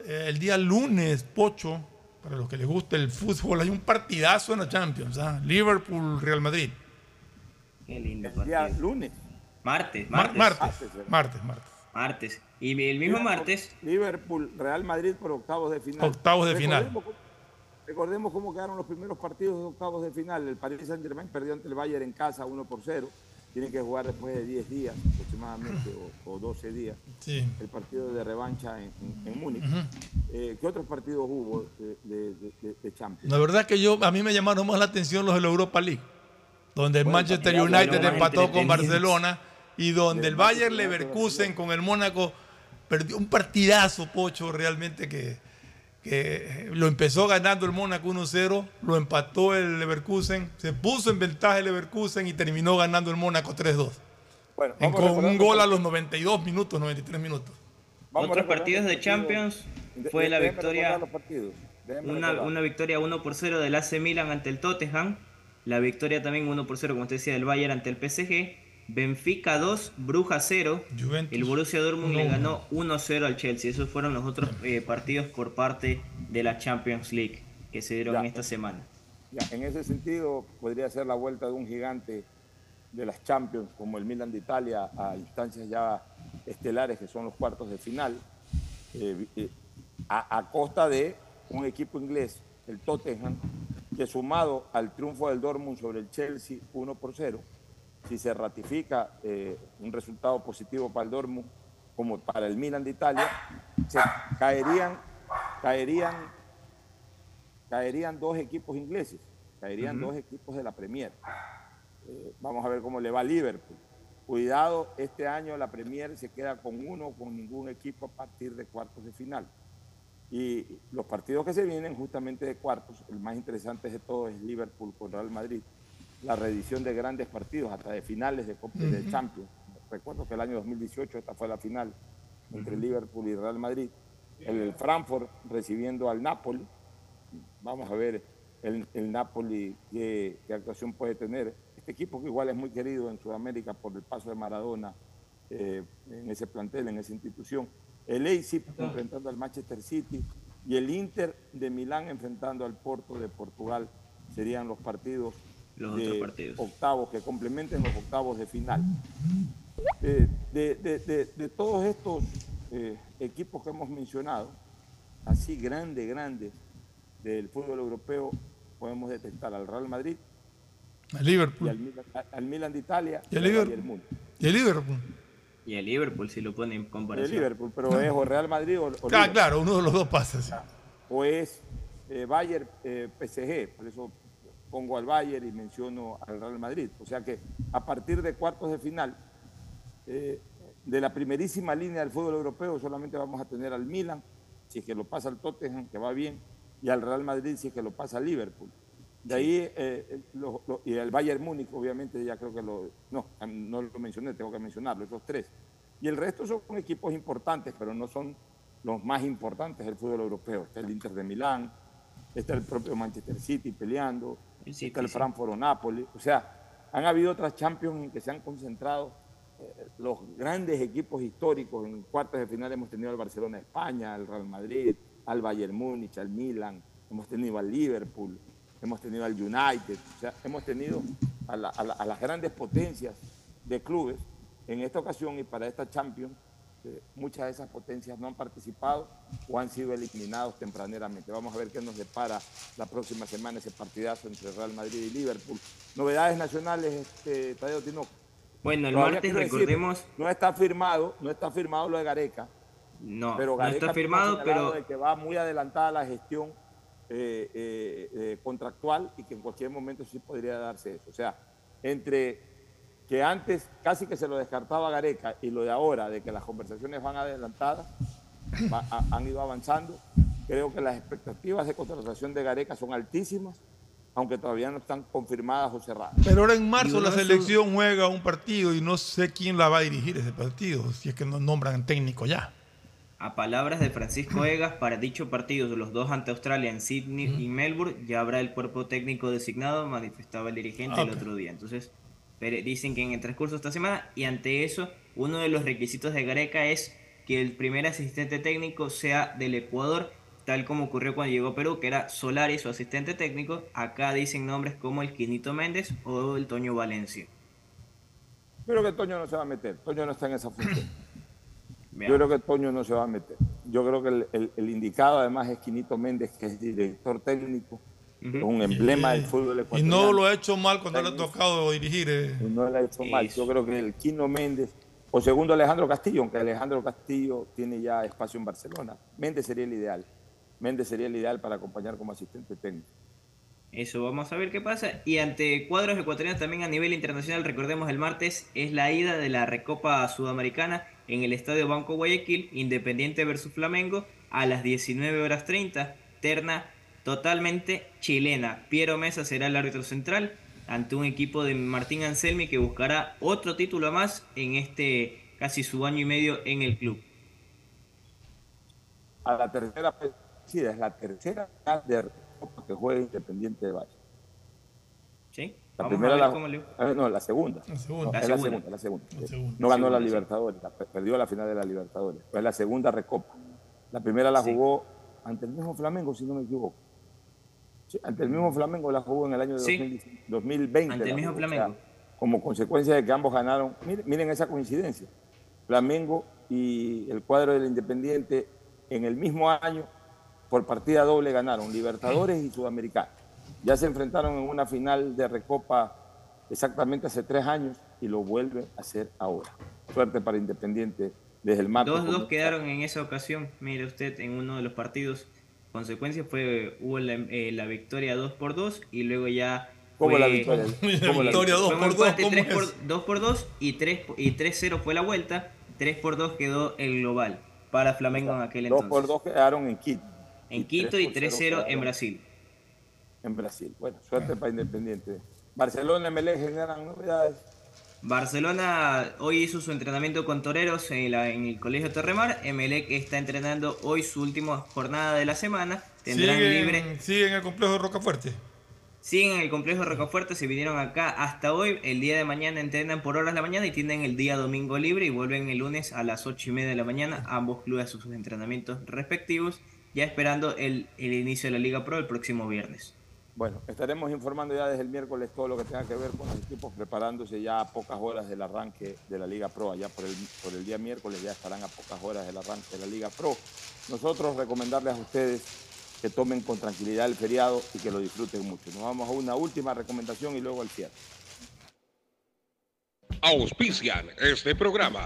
eh, el día lunes, Pocho, para los que les gusta el fútbol, hay un partidazo en la Champions, ¿ah? Liverpool-Real Madrid. Qué lindo El día lunes. Martes, Mar- martes. martes, martes, martes. Martes. Y el mismo Liverpool- martes, Liverpool, Real Madrid por octavos de final. Octavos de final. Recordemos cómo- Recordemos cómo quedaron los primeros partidos de octavos de final. El Paris Saint Germain perdió ante el Bayern en casa 1 por 0. Tiene que jugar después de 10 días aproximadamente o, o 12 días Sí. el partido de revancha en, en- en Múnich. Eh, ¿Qué otros partidos hubo de, de- de- de- de Champions? La verdad que yo, a mí me llamaron más la atención los de la Europa League, donde el Bueno, Manchester United empató con. Barcelona y donde el Bayern Leverkusen con el Mónaco perdió un partidazo, Pocho, realmente que, que lo empezó ganando el Mónaco 1-0, lo empató el Leverkusen, se puso en ventaja el Leverkusen y terminó ganando el Mónaco 3-2. Bueno, En- con un gol a los 92 minutos, 93 minutos. Vamos otros partidos de. Champions De- fue la victoria, una, una victoria 1 por 0 del AC Milan ante el Tottenham. La victoria también 1 por 0, como usted decía, del Bayern ante el PSG. Benfica 2, Bruja 0. Juventus. El Borussia Dortmund le uno. ganó 1-0 al Chelsea. Esos fueron los otros eh, partidos por parte de la Champions League que se dieron Ya. esta semana. Ya, en ese sentido, podría ser la vuelta de un gigante de las Champions, como el Milan de Italia, a instancias ya estelares, que son los cuartos de final, eh, eh, a, a costa de un equipo inglés, el Tottenham, que sumado al triunfo del Dortmund sobre el Chelsea 1 por 0, si se ratifica eh, un resultado positivo para el Dortmund, como para el Milan de Italia, se caerían, caerían caerían dos equipos ingleses, caerían dos equipos de la Premier. Eh, vamos a ver cómo le va a Liverpool. Cuidado, este año la Premier se queda con uno, con ningún equipo a partir de cuartos de final. Y los partidos que se vienen justamente de cuartos, el más interesante de todos es Liverpool con Real Madrid. La reedición de grandes partidos, hasta de finales de, Copa- de Ujú. Champions. Recuerdo que el año 2018 esta fue la final entre Liverpool y Real Madrid. El Frankfurt recibiendo al Napoli. Vamos a ver el, el Napoli qué, qué actuación puede tener. Este equipo que igual es muy querido en Sudamérica por el paso de Maradona eh, en ese plantel, en esa institución. El Leipzig enfrentando al Manchester City y el Inter de Milán enfrentando al Porto de Portugal serían los partidos Los de otros partidos. octavos que complementen los octavos de final. Eh, de, de- de- de todos estos eh, equipos que hemos mencionado, así grandes, grandes del fútbol europeo, podemos detectar al Real Madrid El y Liverpool. al Milan, al Milan de Italia Y el al Liverpool. Múnich. Y el Liverpool. Y el Liverpool, si lo pone en El comparación. Liverpool, pero es o Real Madrid o, o Ah, claro, uno de los dos pasa. sí. o es eh, Bayern eh, PSG, por eso pongo al Bayern y menciono al Real Madrid. O sea que a partir de cuartos de final, eh, de la primerísima línea del fútbol europeo solamente vamos a tener al Milan, si es que lo pasa al Tottenham, que va bien, y al Real Madrid, si es que lo pasa al Liverpool. De ahí, eh, eh, lo- lo- y el Bayern Múnich, obviamente, ya creo que lo. No, no lo mencioné, tengo que mencionarlo, esos tres. Y el resto son equipos importantes, pero no son los más importantes del fútbol europeo. Está el Inter de Milán, está el propio Manchester City peleando, está el Frankfurt o Napoli. O sea, han habido otras Champions en que se han concentrado eh, los grandes equipos históricos. En cuartos de final hemos tenido al Barcelona de España, al Real Madrid, al Bayern Múnich, al Milan, hemos tenido al Liverpool, hemos tenido al United, o sea, hemos tenido a, la- a la- a las grandes potencias de clubes en esta ocasión y para esta Champions. Eh, muchas de esas potencias no han participado o han sido eliminados tempraneramente. Vamos a ver qué nos depara la próxima semana ese partidazo entre Real Madrid y Liverpool. Novedades nacionales, este, Tadeo Tinoco. Bueno, el Todavía martes decir, recordemos. no está firmado, no está firmado lo de Gareca. No, pero no Gareca está mismo ha firmado, pero de que va muy adelantada la gestión eh, eh, eh, contractual y que en cualquier momento sí podría darse eso. O sea, entre que antes casi que se lo descartaba Gareca y lo de ahora, de que las conversaciones van adelantadas, va- han ido avanzando. Creo que las expectativas de contratación de Gareca son altísimas, aunque todavía no están confirmadas o cerradas. Pero ahora en marzo la selección juega un partido y no sé quién la va a dirigir ese partido, si es que no nombran técnico ya. a palabras de Francisco Egas, para dicho partido de los dos ante Australia en Sydney y Melbourne, ya habrá el cuerpo técnico designado, manifestaba el dirigente el otro día. Entonces, pero dicen que en el transcurso de esta semana, y ante eso, uno de los requisitos de Gareca es que el primer asistente técnico sea del Ecuador, tal como ocurrió cuando llegó a Perú, que era Solari su asistente técnico. Acá dicen nombres como el Quinito Méndez o el Toño Valencia. Yo creo que Toño no se va a meter. Toño no está en esa función. Yo creo que Toño no se va a meter. Yo creo que el, el- el indicado además es Quinito Méndez, que es director técnico, es un emblema del fútbol Y ecuatoriano. no lo ha hecho mal cuando le ha tocado dirigir. eh. Y no le ha hecho mal. Yo creo que el Quino Méndez, o segundo Alejandro Castillo, aunque Alejandro Castillo tiene ya espacio en Barcelona. Méndez sería el ideal. Méndez sería el ideal para acompañar como asistente técnico. Eso, vamos a ver qué pasa. Y ante cuadros ecuatorianos también a nivel internacional, recordemos el martes, es la ida de la Recopa Sudamericana en el Estadio Banco Guayaquil, Independiente versus Flamengo, a las 19 horas 30, terna totalmente chilena. Piero Mesa será el árbitro central ante un equipo de Martín Anselmi que buscará otro título más en este casi su año y medio en el club. A la tercera, sí, es la tercera de Recopa que juega Independiente de Valle. ¿Sí? La Vamos primera, a ver la, cómo le- ah, no, la segunda. La segunda. No, La es segunda. la segunda, la segunda. La segunda. No ganó La. Libertadores, la- perdió la final de la Libertadores. Fue la segunda recopa. La primera la Sí. jugó ante el mismo Flamengo, si no me equivoco. Sí, ante el mismo Flamengo la jugó en el año de Sí. 2010 2020. Ante el mismo jugó, o sea, Flamengo. como consecuencia de que ambos ganaron. Miren, miren esa coincidencia. Flamengo y el cuadro del Independiente en el mismo año, por partida doble, ganaron Libertadores y Sudamericana. Ya se enfrentaron en una final de Recopa exactamente hace tres años y lo vuelven a hacer ahora. Suerte para Independiente desde el marco. 2-2 quedaron en esa ocasión, mire usted, en uno de los partidos. Consecuencia fue, hubo la, eh, la victoria 2 por 2 y luego ya... ¿Cómo fue- la victoria? ¿Cómo la victoria dos fue un por dos, empate, ¿cómo tres es? por- 2 por 2 y 3 y 3-0 fue la vuelta, 3 por 2 quedó el global para Flamengo en aquel Dos entonces. por dos quedaron en Quito. En y Quito tres y por cero 3-0 en Brasil. En Brasil. Bueno, suerte para Independiente. Barcelona, MLE generan novedades. Barcelona hoy hizo su entrenamiento con toreros en, la- en el Colegio Torremar. Emelec está entrenando hoy su última jornada de la semana. Tendrán Siguen, libre. siguen en el complejo de Rocafuerte. Siguen en el complejo de Rocafuerte, se vinieron acá hasta hoy. El día de mañana entrenan por horas de la mañana y tienen el día domingo libre y vuelven el lunes a las 8 y media de la mañana. Ambos clubes a sus entrenamientos respectivos, ya esperando el, el inicio de la Liga Pro el próximo viernes. Bueno, estaremos informando ya desde el miércoles todo lo que tenga que ver con los equipos preparándose ya a pocas horas del arranque de la Liga Pro. Allá por el, por el día miércoles ya estarán a pocas horas del arranque de la Liga Pro. Nosotros recomendarles a ustedes que tomen con tranquilidad el feriado y que lo disfruten mucho. Nos vamos a una última recomendación y luego al cierre. Auspician este programa.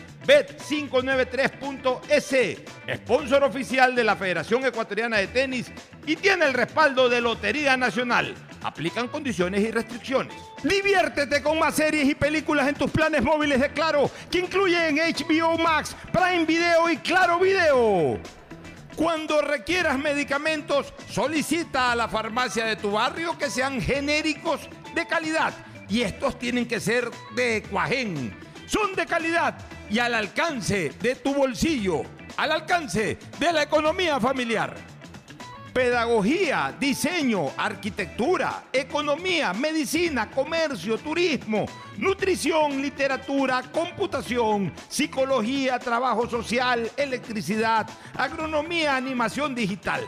Bet593.es, sponsor oficial de la Federación Ecuatoriana de Tenis y tiene el respaldo de Lotería Nacional. Aplican condiciones y restricciones. Diviértete con más series y películas en tus planes móviles de Claro, que incluyen HBO Max, Prime Video y Claro Video. Cuando requieras medicamentos, solicita a la farmacia de tu barrio que sean genéricos de calidad. Y estos tienen que ser de Cuajén. Son de calidad y al alcance de tu bolsillo, al alcance de la economía familiar. Pedagogía, diseño, arquitectura, economía, medicina, comercio, turismo, nutrición, literatura, computación, psicología, trabajo social, electricidad, agronomía, animación digital.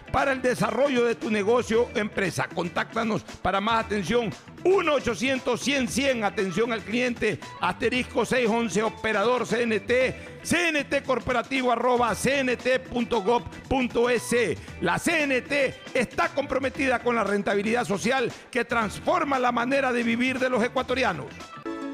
para el desarrollo de tu negocio o empresa. Contáctanos para más atención 1-800-100-100, atención al cliente, asterisco 611, operador CNT, CNT corporativo arroba cnt.gov.es. La CNT está comprometida con la rentabilidad social que transforma la manera de vivir de los ecuatorianos.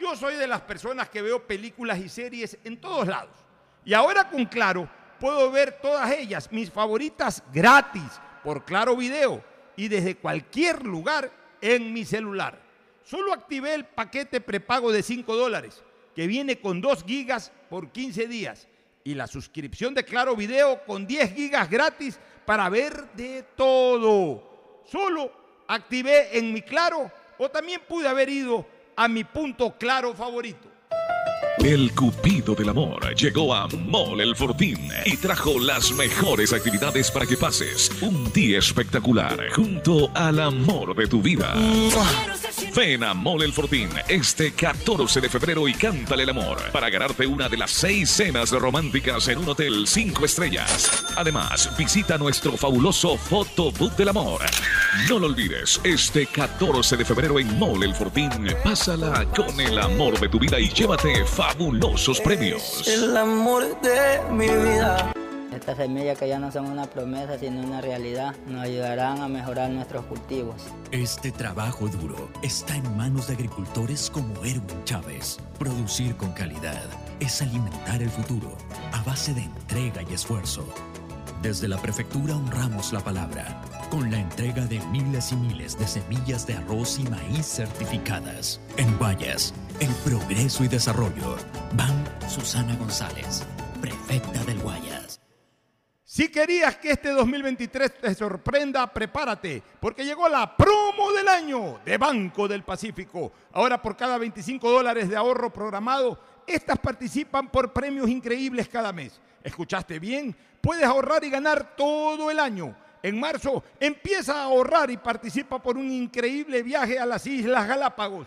Yo soy de las personas que veo películas y series en todos lados. Y ahora con Claro puedo ver todas ellas, mis favoritas, gratis, por Claro Video y desde cualquier lugar en mi celular. Solo activé el paquete prepago de 5 dólares, que viene con 2 gigas por 15 días, y la suscripción de Claro Video con 10 gigas gratis para ver de todo. Solo activé en mi Claro o también pude haber ido a mi punto claro favorito. El Cupido del Amor llegó a Mall El Fortín y trajo las mejores actividades para que pases un día espectacular junto al amor de tu vida. Ven a Mall El Fortín este 14 de febrero y cántale el amor para ganarte una de las seis cenas románticas en un hotel 5 estrellas. Además, visita nuestro fabuloso Fotobook del Amor. No lo olvides, este 14 de febrero en Mall El Fortín, pásala con el amor de tu vida y llévate fabulosos premios. El amor de mi vida. Estas semillas que ya no son una promesa sino una realidad nos ayudarán a mejorar nuestros cultivos. Este trabajo duro está en manos de agricultores como Erwin Chávez. Producir con calidad es alimentar el futuro a base de entrega y esfuerzo. Desde la prefectura honramos la palabra con la entrega de miles y miles de semillas de arroz y maíz certificadas. En Guayas, el progreso y desarrollo. Van Susana González, prefecta del Guayas. Si querías que este 2023 te sorprenda, prepárate, porque llegó la promo del año de Banco del Pacífico. Ahora por cada 25 dólares de ahorro programado, estas participan por premios increíbles cada mes. ¿Escuchaste bien? Puedes ahorrar y ganar todo el año. En marzo empieza a ahorrar y participa por un increíble viaje a las Islas Galápagos.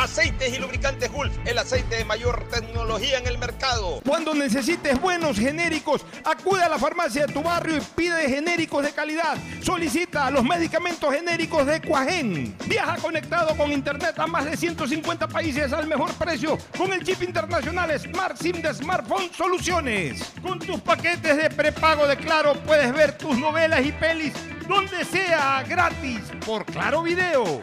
Aceites y lubricantes Gulf, el aceite de mayor tecnología en el mercado. Cuando necesites buenos genéricos, acude a la farmacia de tu barrio y pide genéricos de calidad. Solicita los medicamentos genéricos de Cuajén. Viaja conectado con internet a más de 150 países al mejor precio con el chip internacional Smart SIM de Smartphone Soluciones. Con tus paquetes de prepago de Claro puedes ver tus novelas y pelis donde sea gratis por Claro Video.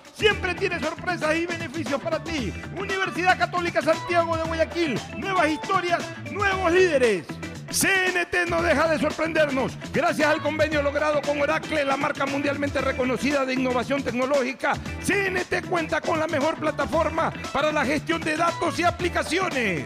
Siempre tiene sorpresas y beneficios para ti. Universidad Católica Santiago de Guayaquil. Nuevas historias, nuevos líderes. CNT no deja de sorprendernos. Gracias al convenio logrado con Oracle, la marca mundialmente reconocida de innovación tecnológica, CNT cuenta con la mejor plataforma para la gestión de datos y aplicaciones.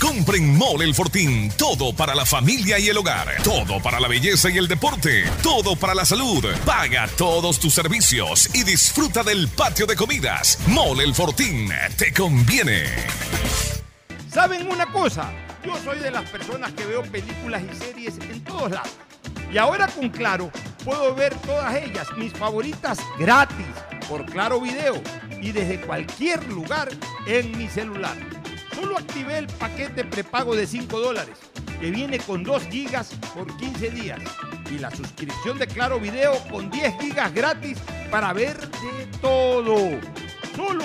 Compren Mole El Fortín. Todo para la familia y el hogar. Todo para la belleza y el deporte. Todo para la salud. Paga todos tus servicios y disfruta del patio de comidas. Mole El Fortín. Te conviene. ¿Saben una cosa? Yo soy de las personas que veo películas y series en todos lados. Y ahora con Claro puedo ver todas ellas, mis favoritas, gratis, por Claro Video y desde cualquier lugar en mi celular. Solo activé el paquete prepago de 5 dólares, que viene con 2 gigas por 15 días. Y la suscripción de Claro Video con 10 gigas gratis para ver de todo. Solo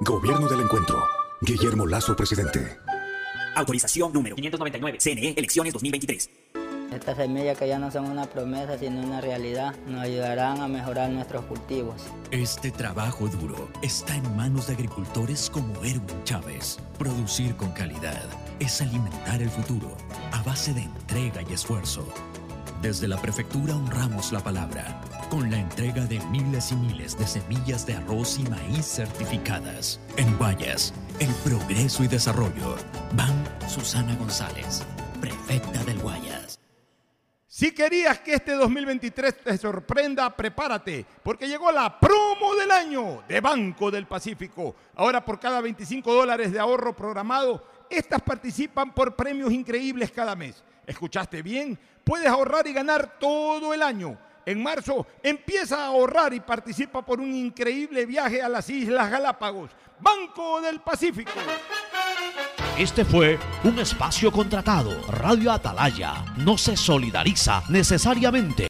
Gobierno del Encuentro. Guillermo Lazo, presidente. Autorización número 599. CNE, elecciones 2023. Estas semillas que ya no son una promesa sino una realidad nos ayudarán a mejorar nuestros cultivos. Este trabajo duro está en manos de agricultores como Erwin Chávez. Producir con calidad es alimentar el futuro a base de entrega y esfuerzo. Desde la prefectura honramos la palabra con la entrega de miles y miles de semillas de arroz y maíz certificadas. En Guayas, el progreso y desarrollo. Van Susana González, prefecta del Guayas. Si querías que este 2023 te sorprenda, prepárate, porque llegó la promo del año de Banco del Pacífico. Ahora por cada 25 dólares de ahorro programado, estas participan por premios increíbles cada mes. ¿Escuchaste bien? Puedes ahorrar y ganar todo el año. En marzo empieza a ahorrar y participa por un increíble viaje a las Islas Galápagos. Banco del Pacífico. Este fue un espacio contratado. Radio Atalaya no se solidariza necesariamente